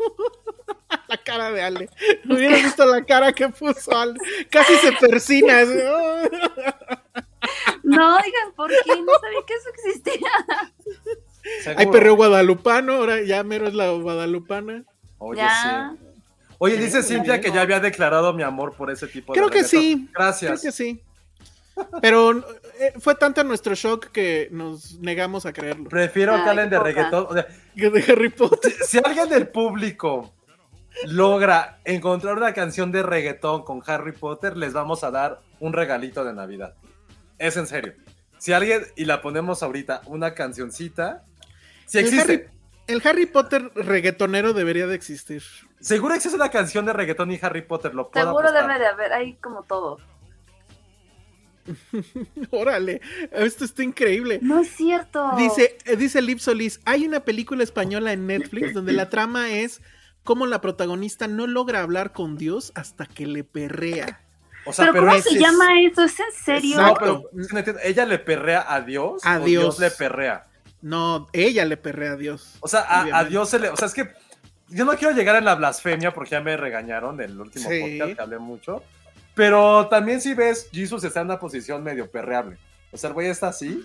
la cara de Ale. Hubieras visto la cara que puso Ale. Casi se persina. así, "Oh". No, digan, ¿por qué? No sabía que eso existía. Seguro. Hay perreo guadalupano, ahora ya mero es la guadalupana. Oye, Ya. sí. Oye, dice Cintia que ya había declarado mi amor por ese tipo de Creo que sí. Gracias. Creo que sí. Pero eh, fue tanto nuestro shock que nos negamos a creerlo. Prefiero Ay, que hablen de reggaetón. O sea, Que de Harry Potter. si alguien del público logra encontrar una canción de reggaetón con Harry Potter, les vamos a dar un regalito de Navidad. Es en serio. Si alguien, y la ponemos ahorita, una cancioncita, si El existe. Harry, el Harry Potter reggaetonero debería de existir. Seguro existe una canción de reggaetón y Harry Potter, lo puedo Seguro apostar. debe de haber, hay como todo. Órale, esto está increíble. No es cierto. Dice, eh, dice Lip Solis, hay una película española en Netflix donde la trama es cómo la protagonista no logra hablar con Dios hasta que le perrea. O sea, pero, pero, ¿cómo es- se llama eso? ¿Es en serio? No, Exacto. pero es que no entiendo, ella le perrea a Dios A o Dios. Dios le perrea. No, ella le perrea a Dios. O sea, a, a. Dios se le. O sea, es que yo no quiero llegar en la blasfemia porque ya me regañaron del último Sí. podcast que hablé mucho. Pero también si ves, Jesus está en una posición medio perreable. O sea, el güey está así,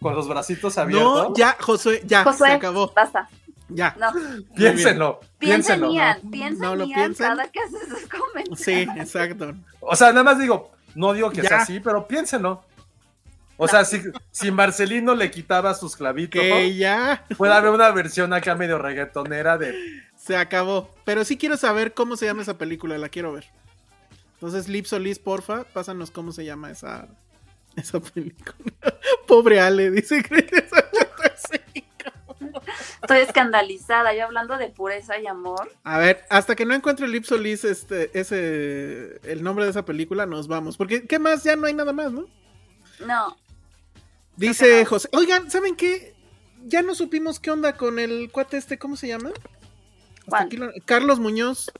con los bracitos abiertos. No, ya, Josué, ya, Josué, se acabó. basta. Ya. No, Piénsenlo, piénsenlo. Ian, no. piensa No lo Ian piensen. cada que haces esos comentarios. Sí, exacto. O sea, nada más digo, no digo que Ya. sea así, pero piénsenlo. O sea, si, si Marcelino le quitaba sus clavitos, Que ya puede haber una versión acá medio reggaetonera de. se acabó. Pero sí quiero saber cómo se llama esa película, la quiero ver. Entonces, Lip Solis, porfa, pásanos cómo se llama esa, esa película. Pobre Ale, dice Cristian 85. Estoy escandalizada, yo hablando de pureza y amor. A ver, hasta que no encuentre Lip Solis este, ese, el nombre de esa película, nos vamos. Porque, ¿qué más? Ya no hay nada más, ¿no? No, Dice no. José. Oigan, ¿saben qué? Ya no supimos qué onda con el cuate este, ¿cómo se llama? Aquí lo- Carlos Muñoz.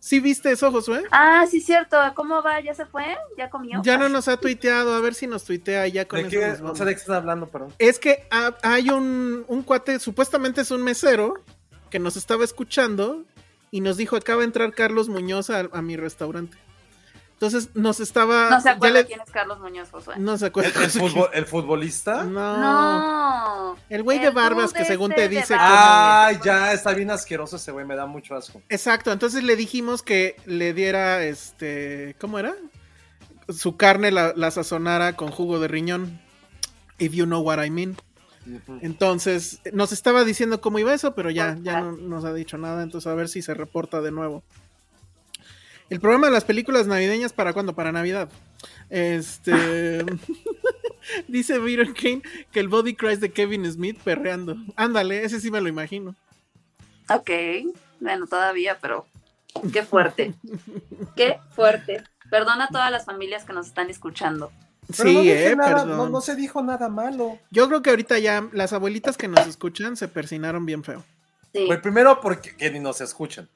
¿Sí viste eso, Josué? Ah, sí, cierto. ¿Cómo va? ¿Ya se fue? ¿Ya comió? Ya no nos ha tuiteado, a ver si nos tuitea ya con ¿De eso qué? No sé de qué estás hablando, perdón. Es que ha- hay un, un cuate, supuestamente es un mesero, que nos estaba escuchando y nos dijo, acaba de entrar Carlos Muñoz a, a mi restaurante. Entonces nos estaba... No se ya acuerda le- quién es Carlos Muñoz Josué. No se ¿El, acuerda. el futbol- el futbolista? No. No. El güey de El barbas que según este te dice... como- Ay, ya, está bien asqueroso ese güey, me da mucho asco. Exacto, entonces le dijimos que le diera, este, ¿cómo era? Su carne la, la sazonara con jugo de riñón. If you know what I mean. Entonces, nos estaba diciendo cómo iba eso, pero ya, ya no nos ha dicho nada, entonces a ver si se reporta de nuevo. El programa de las películas navideñas, ¿para cuándo? Para Navidad. Este. dice Peter Kane que el Body Cries de Kevin Smith perreando. Ándale, ese sí me lo imagino. Ok. Bueno, todavía, pero Qué fuerte. Qué fuerte. Perdona a todas las familias que nos están escuchando. Pero no, Sí, dije eh, nada, perdón. no, no se dijo nada malo. Yo creo que ahorita ya las abuelitas que nos escuchan se persinaron bien feo. Sí. Pues primero porque que ni nos escuchan.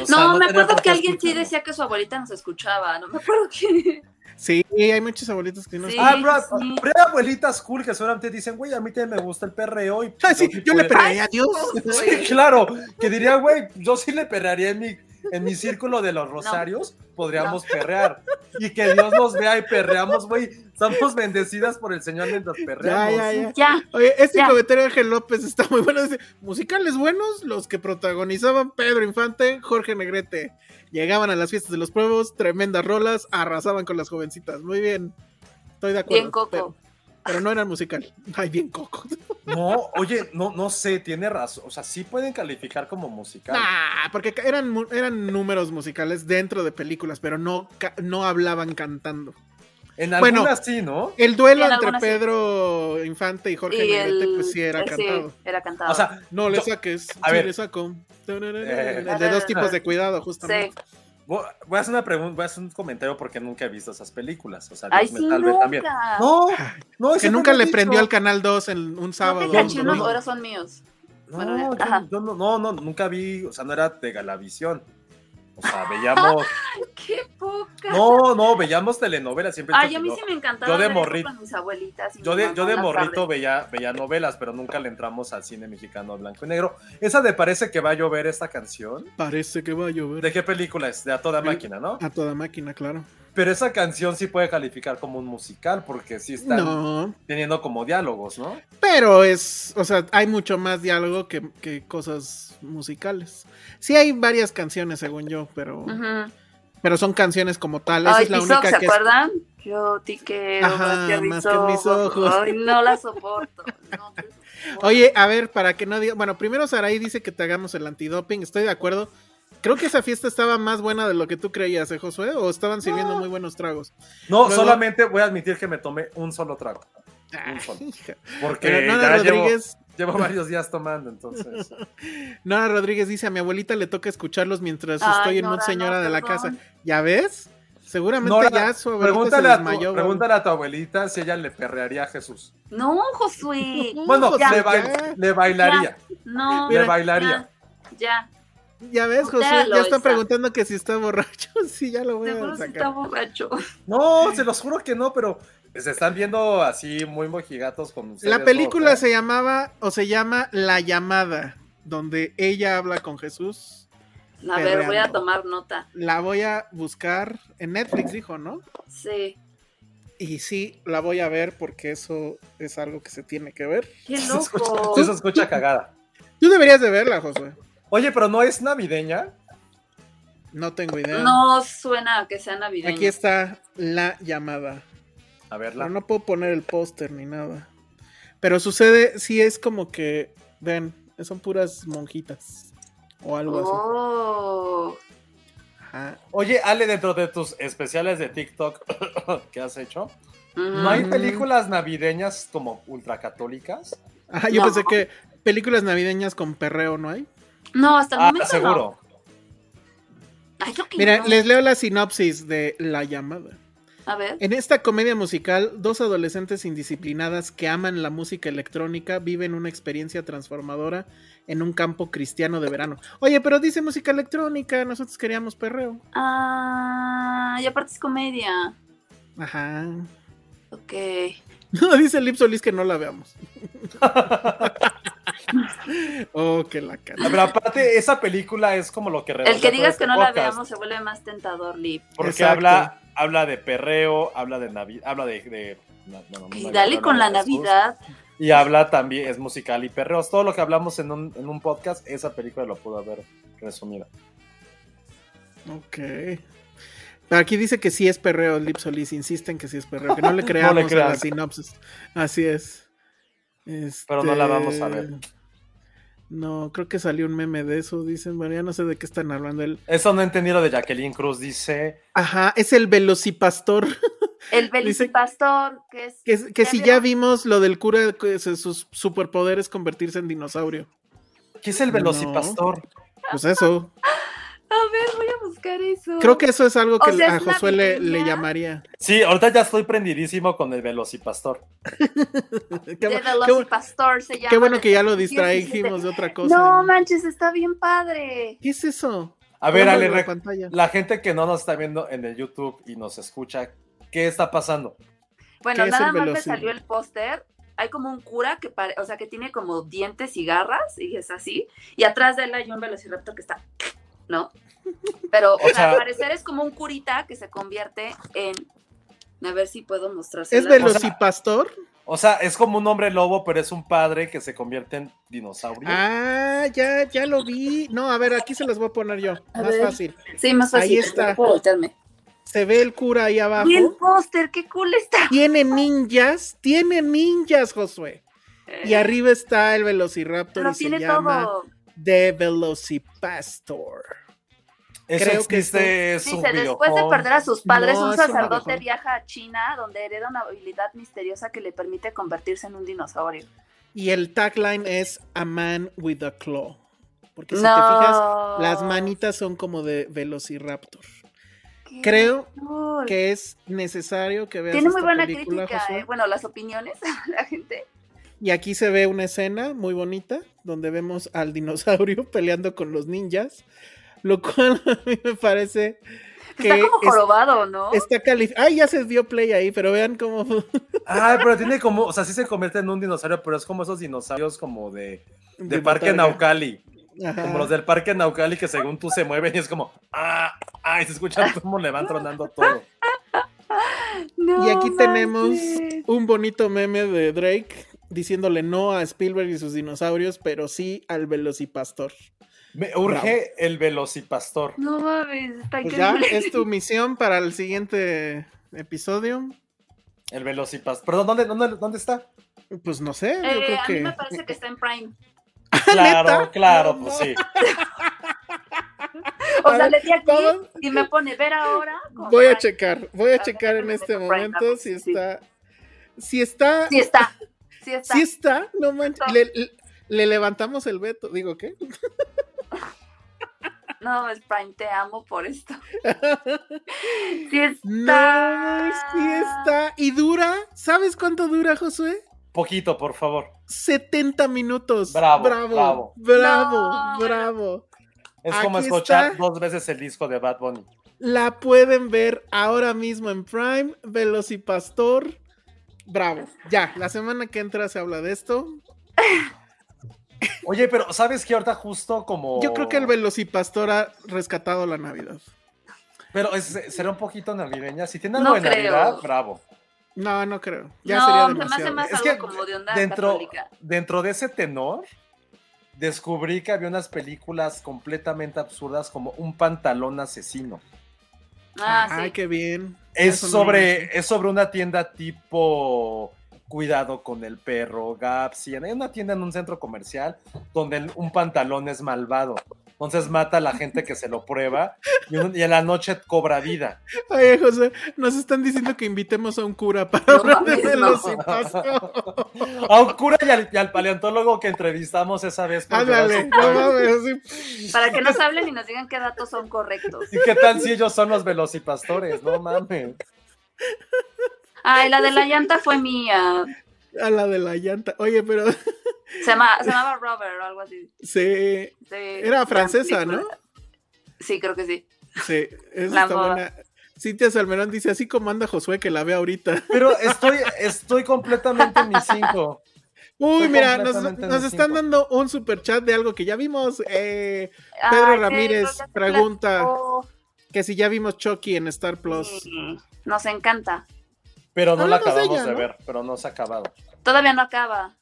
O sea, no, me acuerdo que alguien sí decía que su abuelita nos escuchaba. No me acuerdo quién. Sí, hay muchos abuelitos que no Sí. Ah, bro, sí. pero hay abuelitas cool que seguramente dicen, güey, a mí también me gusta el perreo. Y Ah, sí, yo le perrearía a Dios. Sí, claro, que diría, güey, yo sí le perrearía en mi, en mi círculo de los rosarios, podríamos perrear. Y que Dios nos vea y perreamos, güey. Estamos bendecidas por el Señor mientras Ya, perreamos. ya, ya. Ya. Oye, este Ya. comentario de Ángel López está muy bueno. Dice, musicales buenos, los que protagonizaban Pedro Infante, Jorge Negrete. Llegaban a las fiestas de los pueblos, tremendas rolas, arrasaban con las jovencitas. Muy bien. Estoy de acuerdo. Bien coco. Pero, no eran musical. Ay, bien coco. No, oye, no, no sé, tiene razón. O sea, sí pueden calificar como musical. Nah, porque eran, mu- eran números musicales dentro de películas, pero no, ca- no hablaban cantando. En Bueno, algunas sí, ¿no? El duelo Sí, en entre algunas sí. Pedro Infante y Jorge Y Negrete, pues sí era eh, cantado. era cantado. O sea, No le Yo- saques, a sí ver. le saco. Eh. El de dos tipos de cuidado, justamente. sí. Voy a hacer una pregunta, voy a hacer un comentario porque nunca he visto esas películas. O sea, Ay, Dios sí, me salve también. nunca. No, no, Que siempre nunca le prendió al Canal 2 en un No sábado. no, unos no. ahora son míos. No, Bueno, yo, yo no, no, no, nunca vi, o sea, no era de Galavisión. O sea, veíamos. ¡Qué poca! No, no, veíamos telenovelas siempre. Ay, a mí yo, sí me encantaba yo de ver eso morri- con mis abuelitas. y yo de, yo de morrito veía, veía novelas, pero nunca le entramos al cine mexicano blanco y negro. Esa de parece que va a llover esta canción. Parece que va a llover. ¿De qué película es? De A Toda. Máquina, ¿no? A toda máquina, claro. Pero esa canción sí puede calificar como un musical, porque sí están No, teniendo como diálogos, ¿no? pero es, o sea, hay mucho más diálogo que, que cosas musicales. Sí hay varias canciones, según yo, pero, pero son canciones como tal. Esa Ay, es la única ¿se que es- acuerdan? Yo más que a mis más que mis ojos. ojos. Ay, no la soporto. No soporto. Oye, a ver, para que no diga. Bueno, primero Saraí dice que te hagamos el antidoping. Estoy de acuerdo. Creo que esa fiesta estaba más buena de lo que tú creías, ¿eh, Josué? ¿O estaban sirviendo muy buenos tragos? No, Luego- solamente voy a admitir que me tomé un solo trago. Un solo. Porque Pero ya llevo, Rodríguez, llevo varios días tomando, entonces. Nora Rodríguez dice: A mi abuelita le toca escucharlos mientras Ay, estoy en Nora, un señora no, de la casa. ¿Ya ves? Seguramente Nora, ya su abuelita pregúntale, se a tu, desmayó. güey. pregúntale a tu abuelita si ella le perrearía a Jesús. No, Josué. Bueno, le, ya. bail- le bailaría. No. Le bailaría. Ya. Ya ves, Josué, Putéalo, ya está preguntando que si está borracho. Sí, ya lo voy Seguro a si está sacar. borracho. No, se los juro que no, pero se están viendo así muy mojigatos con ustedes La película se llamaba o se llama La llamada, donde ella habla con Jesús. A ver, voy a tomar nota. La voy a buscar en Netflix, dijo, ¿no? Sí. Y sí, la voy a ver porque eso es algo que se tiene que ver. Qué Se escucha, loco. se escucha cagada. Tú deberías de verla, Josué. Oye, pero no es navideña. No tengo idea. No suena a que sea navideño. Aquí está La llamada. A verla. Pero no puedo poner el póster ni nada. Pero sucede, sí es como que, ven, son puras monjitas. O algo así. Oh. Ajá. Oye, Ale, dentro de tus especiales de TikTok que has hecho, ¿no hay Mm. películas navideñas como ultracatólicas? Ajá, yo No. pensé que películas navideñas con perreo, ¿no hay? No, hasta el Ah, momento seguro. no. Ay, que Mira, no. les leo la sinopsis de La llamada. A ver. En esta comedia musical, dos adolescentes indisciplinadas que aman la música electrónica viven una experiencia transformadora en un campo cristiano de verano. Oye, pero dice música electrónica, nosotros queríamos perreo. Ah, y aparte es comedia. Ajá. Ok. No, dice Lip Solís que no la veamos. oh, que la cara. Pero aparte, esa película es como lo que El que digas este que no la veamos se vuelve más tentador, Lip. Porque Exacto. habla, habla de perreo, habla de Navidad, habla de... de- no, no, no, Y no, dale no, con no, la. Navidad. Y habla también, es musical y perreos. Todo lo que hablamos en un, en un podcast, esa película lo pudo haber resumido. Ok. Aquí dice que sí es perreo, Lip Solís. Insisten que sí es perreo, que no le creamos a crean. la sinopsis. Así es. Pero no la vamos a ver. Este, No, creo que salió un meme de eso, dicen. Bueno, ya no sé de qué están hablando. El... Eso no entendí lo de Jacqueline Cruz, dice... Ajá, es el velocipastor. El Dice- Belicipastor, que es. Que, que si vio? ya vimos lo del cura, que se- sus superpoderes convertirse en dinosaurio. ¿Qué es el velocipastor? Pues eso. A ver, voy a buscar eso. Creo que eso es algo que O sea, a Josué le, llamaría. Sí, ahorita ya estoy prendidísimo con el Velocipastor. Qué, The Velocipastor se llama. qué bueno que ya lo del 2017. distraímos de otra cosa. No manches, está bien padre. ¿Qué es eso? A ver, Ale, la pantalla. la gente que no nos está viendo en el YouTube y nos escucha, ¿qué está pasando? Bueno, ¿Qué es nada más me salió el póster. Hay como un cura que pare- o sea, que tiene como dientes y garras y es así. Y atrás de él hay un velociraptor que está, ¿no? Pero, o, sea, sea- al parecer es como un curita que se convierte en. A ver si puedo mostrársela. ¿Es Velocipastor? O sea, es como un hombre lobo, pero es un padre que se convierte en dinosaurio. Ah, ya, ya lo vi. No, a ver, aquí se los voy a poner yo. A Más ver. fácil. Sí, más fácil. Ahí está. Se ve el cura ahí abajo. Y el póster, qué cool está. Tiene ninjas, tiene ninjas, Josué. Y arriba está el Velociraptor Lo y se tiene llama todo. The Velocipastor. Eso creo que existe, es un Dice, después de perder a sus padres, No, un sacerdote viaja a China, donde hereda una habilidad misteriosa que le permite convertirse en un dinosaurio. Y el tagline es A Man with a Claw. Porque si No. te fijas, las manitas son como de Velociraptor. Qué Creo cool. que es necesario que veas Tiene muy esta buena película, crítica, eh. bueno, las opiniones de la gente. Y aquí se ve una escena muy bonita donde vemos al dinosaurio peleando con los ninjas, lo cual a mí me parece que Está como es- jorobado, ¿no? está calificado. Ay, ya se dio play ahí, pero vean cómo Ay, pero tiene como, o sea, sí se convierte en un dinosaurio, pero es como esos dinosaurios como de, de, De Parque botarga. Naucali. Ajá. Como los del Parque Naucali que según tú se mueven y es como, ah, ay, se escuchan cómo le van tronando todo. No Y aquí tenemos un bonito meme de Drake diciéndole no a Spielberg y sus dinosaurios, pero sí al Velocipastor. Me urge el Velocipastor. No mames, está Pues ya es tu misión para el siguiente episodio. El Velocipastor. Perdón, ¿dónde, dónde, dónde está? Pues no sé, yo Eh, creo a que mí me parece que está en Prime. Claro, ¿Neta? claro, No, pues no. sí. O sea, le di aquí vamos. y me pone ver ahora. Voy a checar, voy a A ver, checar en este Prime, momento si si sí. está. Si está. Sí está. Sí está. Si está, no manches. Le- le levantamos el veto. Digo, ¿qué? No, es Prime, te amo por esto. Sí está. No, sí está. Y dura, ¿sabes cuánto dura, Josué? Poquito, por favor. 70 minutos. Bravo, bravo, bravo. bravo, No, bravo. Es como escuchar está. dos veces el disco de Bad Bunny. La pueden ver ahora mismo en Prime, Velocipastor. Bravo. Ya, la semana que entra se habla de esto. Oye, pero ¿sabes qué? Ahorita justo como... Yo creo que el Velocipastor ha rescatado la Navidad. Pero es- será un poquito navideña. Si tiene No algo de creo. Navidad, bravo. No, no creo. Ya no, sería se me hace demasiado. más Es algo que como de onda dentro, católica. dentro de ese tenor, descubrí que había unas películas completamente absurdas como Un pantalón asesino. Ah, Ay, sí. qué bien. Es Eso sobre, es sobre una tienda tipo Cuidado con el perro, Gapsi. Hay una tienda en un centro comercial donde el- un pantalón es malvado. Entonces mata a la gente que se lo prueba y, un- y en la noche cobra vida. Oye, José, nos están diciendo que invitemos a un cura para No hablar de mames, no. Velocipastor. A un cura y al, y al paleontólogo que entrevistamos esa vez. no. Para que nos hablen y nos digan qué datos son correctos. ¿Y qué tal si ellos son los velocipastores? No mames. Ay, la de la llanta fue mía. A la de la llanta. Oye, pero Se, llama- se llamaba Robert o algo así. sí, Sí, Era francesa. ¿no? Sí, creo que sí. sí, esa La está moda. buena. Cintia Salmerón dice, así como anda Josué que la ve ahorita. Pero estoy, estoy completamente en mis cinco. Uy, Estoy mira, nos, están cinco. dando un super chat de algo que ya vimos. Eh, Pedro Ay, Ramírez pregunta que si ya vimos Chucky en Star Plus. Sí, Nos encanta. Pero no la Hablamos de acabamos ella, de ¿no? ver, pero no se ha acabado. Todavía no acaba.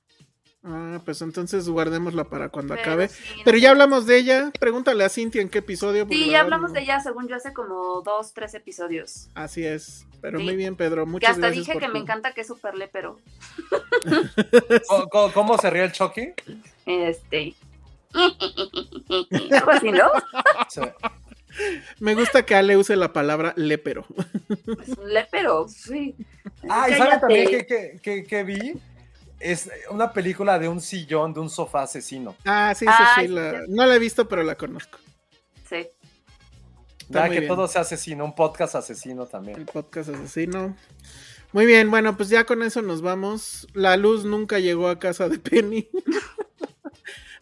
Ah, pues entonces guardémosla para cuando Pero acabe. sí, Pero no ya hablamos de ella. Pregúntale a Cintia en qué episodio. Sí, la ya hablamos no- de ella, según yo, hace como dos, tres episodios. Así es. Pero Sí. muy bien, Pedro. Que Muchas hasta gracias. dije por que tu- me encanta que es súper pero ¿Cómo, cómo- cómo se ría el Chucky? Este. Algo así, ¿no? Sí. Me gusta que Ale use la palabra lépero. Es un lepero, sí. Ah, ¿y saben Cállate. también que, que, que- que vi? Es una película de un sillón, de un sofá asesino. Ah, sí, sí, sí. la- sí. No la he visto, pero la conozco. Sí. Está que bien. todo sea asesino, un podcast asesino El también. podcast asesino. Muy bien, bueno, pues ya con eso nos vamos. La luz nunca llegó a casa de Penny.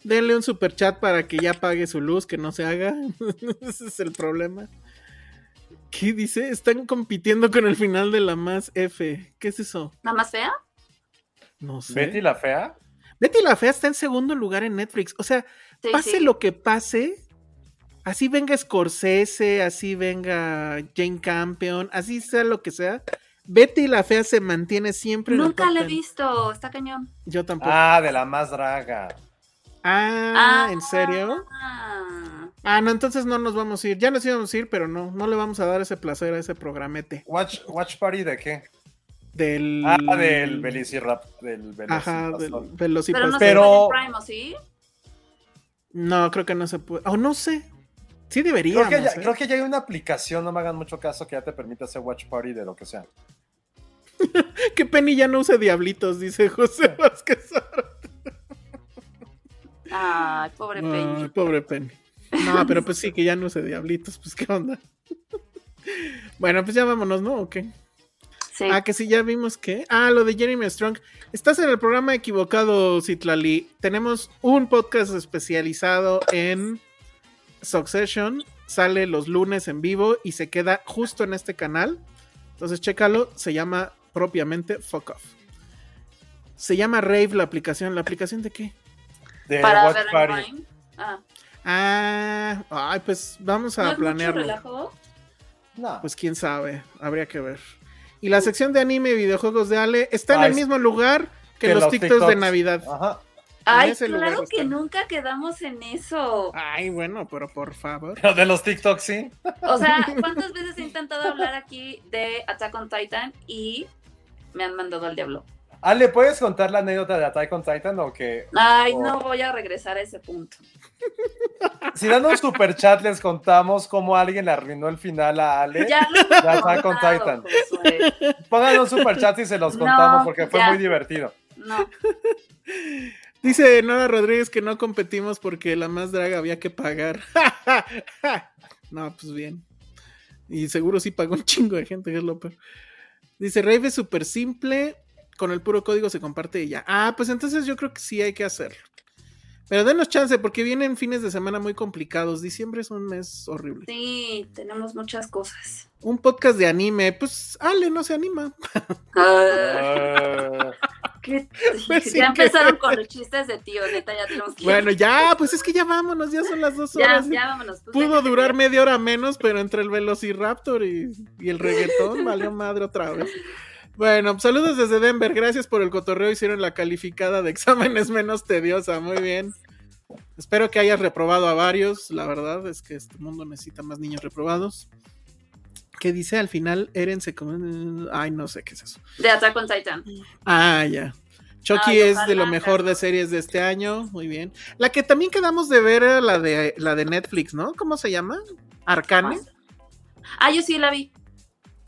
Denle un super chat para que ya pague su luz, que no se haga. Ese es el problema. ¿Qué dice? Están compitiendo con el final de la más F. ¿Qué es eso? ¿Nada más fea? No sé. Betty la fea. Betty la Fea está en segundo lugar en Netflix. O sea, Sí, pase sí. lo que pase, así venga Scorsese, así venga Jane Campion, así sea lo que sea, Betty la Fea se mantiene siempre en Nunca la top la he visto, está cañón. Yo tampoco. Ah, de la más draga. ¿En serio? Ah. Ah, no, entonces no nos vamos a ir. Ya nos íbamos a ir, pero no, no le vamos a dar ese placer a ese programete. Watch, watch Party de qué? Del. Ah, del Velocirap. Del Ajá, del. Pero no Pero- se puede en Prime, ¿o sí? No, creo que no se puede. O no sé. Sí Creo que, ya, ¿eh? creo que ya hay una aplicación, no me hagan mucho caso, que ya te permite hacer watch party de lo que sea. Que Penny ya no use diablitos, dice José Vázquez. Ay, pobre Ay, Penny. pobre Penny. No, pero pues sí, que ya no use diablitos, pues qué onda. Bueno, pues ya vámonos, ¿no? ¿O qué? Sí. Ah, que sí, ya vimos que. Ah, lo de Jeremy Strong. Estás en el programa equivocado, Citlali. Tenemos un podcast especializado en Succession. Sale los lunes en vivo y se queda justo en este canal. Entonces, chécalo. Se llama propiamente Fuck Off. Se llama Rave la aplicación. ¿La aplicación de qué? De Para watch party. Prime. Ah. Ah, ay, pues vamos ¿No a es mucho planearlo. relajo? No. Pues quién sabe, habría que ver. Y la sección de anime y videojuegos de Ale está en Ay, el mismo lugar que, que los, los TikToks de. Navidad. Ajá. Ay, claro que nunca quedamos en eso. Ay, bueno, pero por favor. Pero de los TikToks, sí. O sea, ¿cuántas veces he intentado hablar aquí de Attack on Titan y me han mandado al diablo? Ale, ¿puedes contar la anécdota de Attack on Titan o que Ay, no voy a regresar a ese punto. si dan un super chat les contamos cómo alguien le arruinó el final a Ale? Ya lo hemos Attack on Titan. Josué. Pongan un super chat y se los No, contamos porque fue ya. muy divertido. No, Dice Nora Rodríguez que no competimos porque la más draga había que pagar. no, pues bien. Y seguro sí pagó un chingo de gente, que es lo peor. Dice, Rave es súper simple, con el puro código se comparte y ya. Ah, pues entonces yo creo que sí hay que hacerlo. Pero denos chance, porque vienen fines de semana muy complicados. Diciembre es un mes horrible. sí, tenemos muchas cosas. Un podcast de anime, pues Ale no se anima. Ah, Ah, ¿qué- Pues ya que- empezaron con los chistes de tío, neta, ya tenemos que ir. Bueno, ya, pues es que ya vámonos, ya son las dos ya, horas. ya vámonos. pues, Pudo durar media hora menos, pero entre el Velociraptor y, y el reggaetón valió madre otra vez. Bueno, saludos desde Denver. Gracias por el cotorreo. Hicieron la calificada de exámenes menos tediosa. Muy bien. Espero que hayas reprobado a varios. La verdad es que este mundo necesita más niños reprobados. Que dice al final, Eren se... come- Ay, no sé qué es eso. De Attack on Titan. Ah, ya. Chucky Ay, es de lo mejor de series de este año. Muy bien. La que también quedamos de ver era la de, la de Netflix, ¿no? ¿Cómo se llama? Arcane. Ah, yo sí la vi.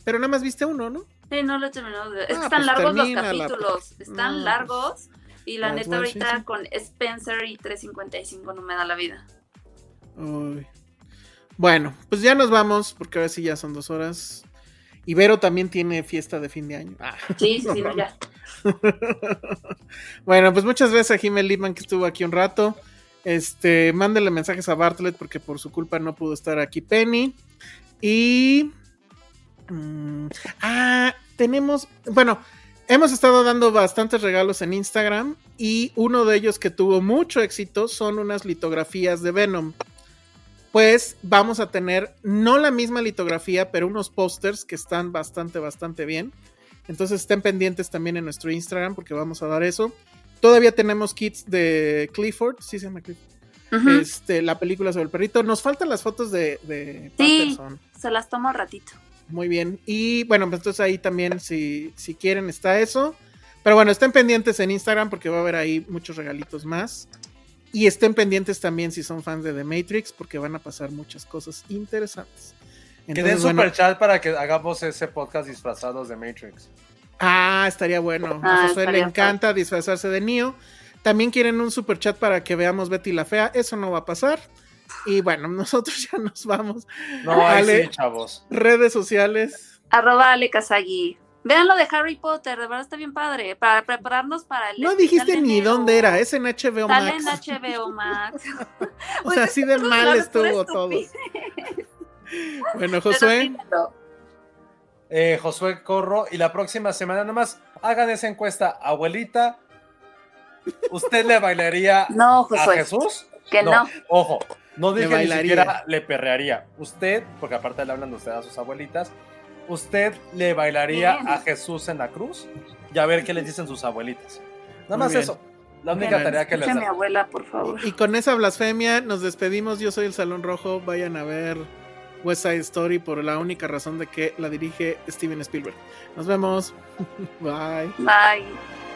Pero nada más viste uno, ¿no? Sí, no lo he terminado. de ver. Es que Ah, están pues largos los termínala, capítulos. Están No, largos. Y la Ah, neta, bueno, ahorita sí. con Spencer y 355 no me da la vida. Uy. Bueno, pues ya nos vamos, porque ahora sí ya son dos horas. Ibero también tiene fiesta de fin de año. Ah. Sí, sí, ya. Bueno, pues muchas gracias a Jiménez Lipman que estuvo aquí un rato. Este, mándenle mensajes a Bartlett porque por su culpa no pudo estar aquí Penny. Y. mm, ah, tenemos. Bueno, hemos estado dando bastantes regalos en Instagram. Y uno de ellos que tuvo mucho éxito son unas litografías de Venom. Pues vamos a tener no la misma litografía, pero unos pósters que están bastante, bastante bien. Entonces estén pendientes también en nuestro Instagram porque vamos a dar eso. Todavía tenemos kits de Clifford, sí se llama Clifford. Este, la película sobre el perrito. Nos faltan las fotos de, de Sí. Patterson. Se las tomo al ratito. Muy bien. Y bueno, pues entonces ahí también, si, si quieren, está eso. Pero bueno, estén pendientes en Instagram porque va a haber ahí muchos regalitos más. Y estén pendientes también si son fans de The Matrix porque van a pasar muchas cosas interesantes. que den Entonces, bueno, super chat para que hagamos ese podcast disfrazados de Matrix. Ah, estaría bueno. Ah, a Josué le estaría encanta disfrazarse de Neo. También quieren un super chat para que veamos Betty la Fea. Eso no va a pasar. Y bueno, nosotros ya nos vamos. No, Ale, sí, chavos. redes sociales. Arroba Ale Kazagi. Vean lo de Harry Potter, de verdad está bien padre. Para prepararnos para el. No dijiste ni enero. dónde era, es en HBO Sale Max. en HBO Max. O Pues sea, así de mal estuvo todo. Bueno, Josué. Eh, Josué Corro. Y la próxima semana nomás hagan esa encuesta. Abuelita, ¿usted le bailaría No, a Josué. Jesús? Que no. Ojo, no dije ni bailaría. siquiera le perrearía. Usted, porque aparte le hablan de usted a sus abuelitas, ¿usted le bailaría Bien. a Jesús en la cruz? Y a ver qué les dicen sus abuelitas. Nada Muy más bien. eso. La única tarea que les Escucha a mi da. abuela, por favor. y con esa blasfemia nos despedimos. Yo soy el Salón Rojo. Vayan a ver West Side Story por la única razón de que la dirige Steven Spielberg. Nos vemos. Bye. Bye.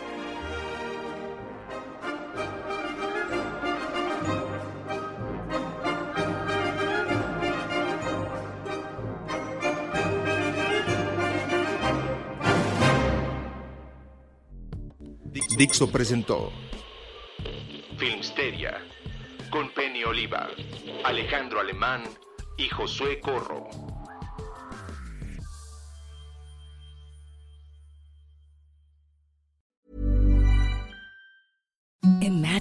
Dixo presentó Filmsteria con Penny Oliva, Alejandro Alemán y Josué Corro.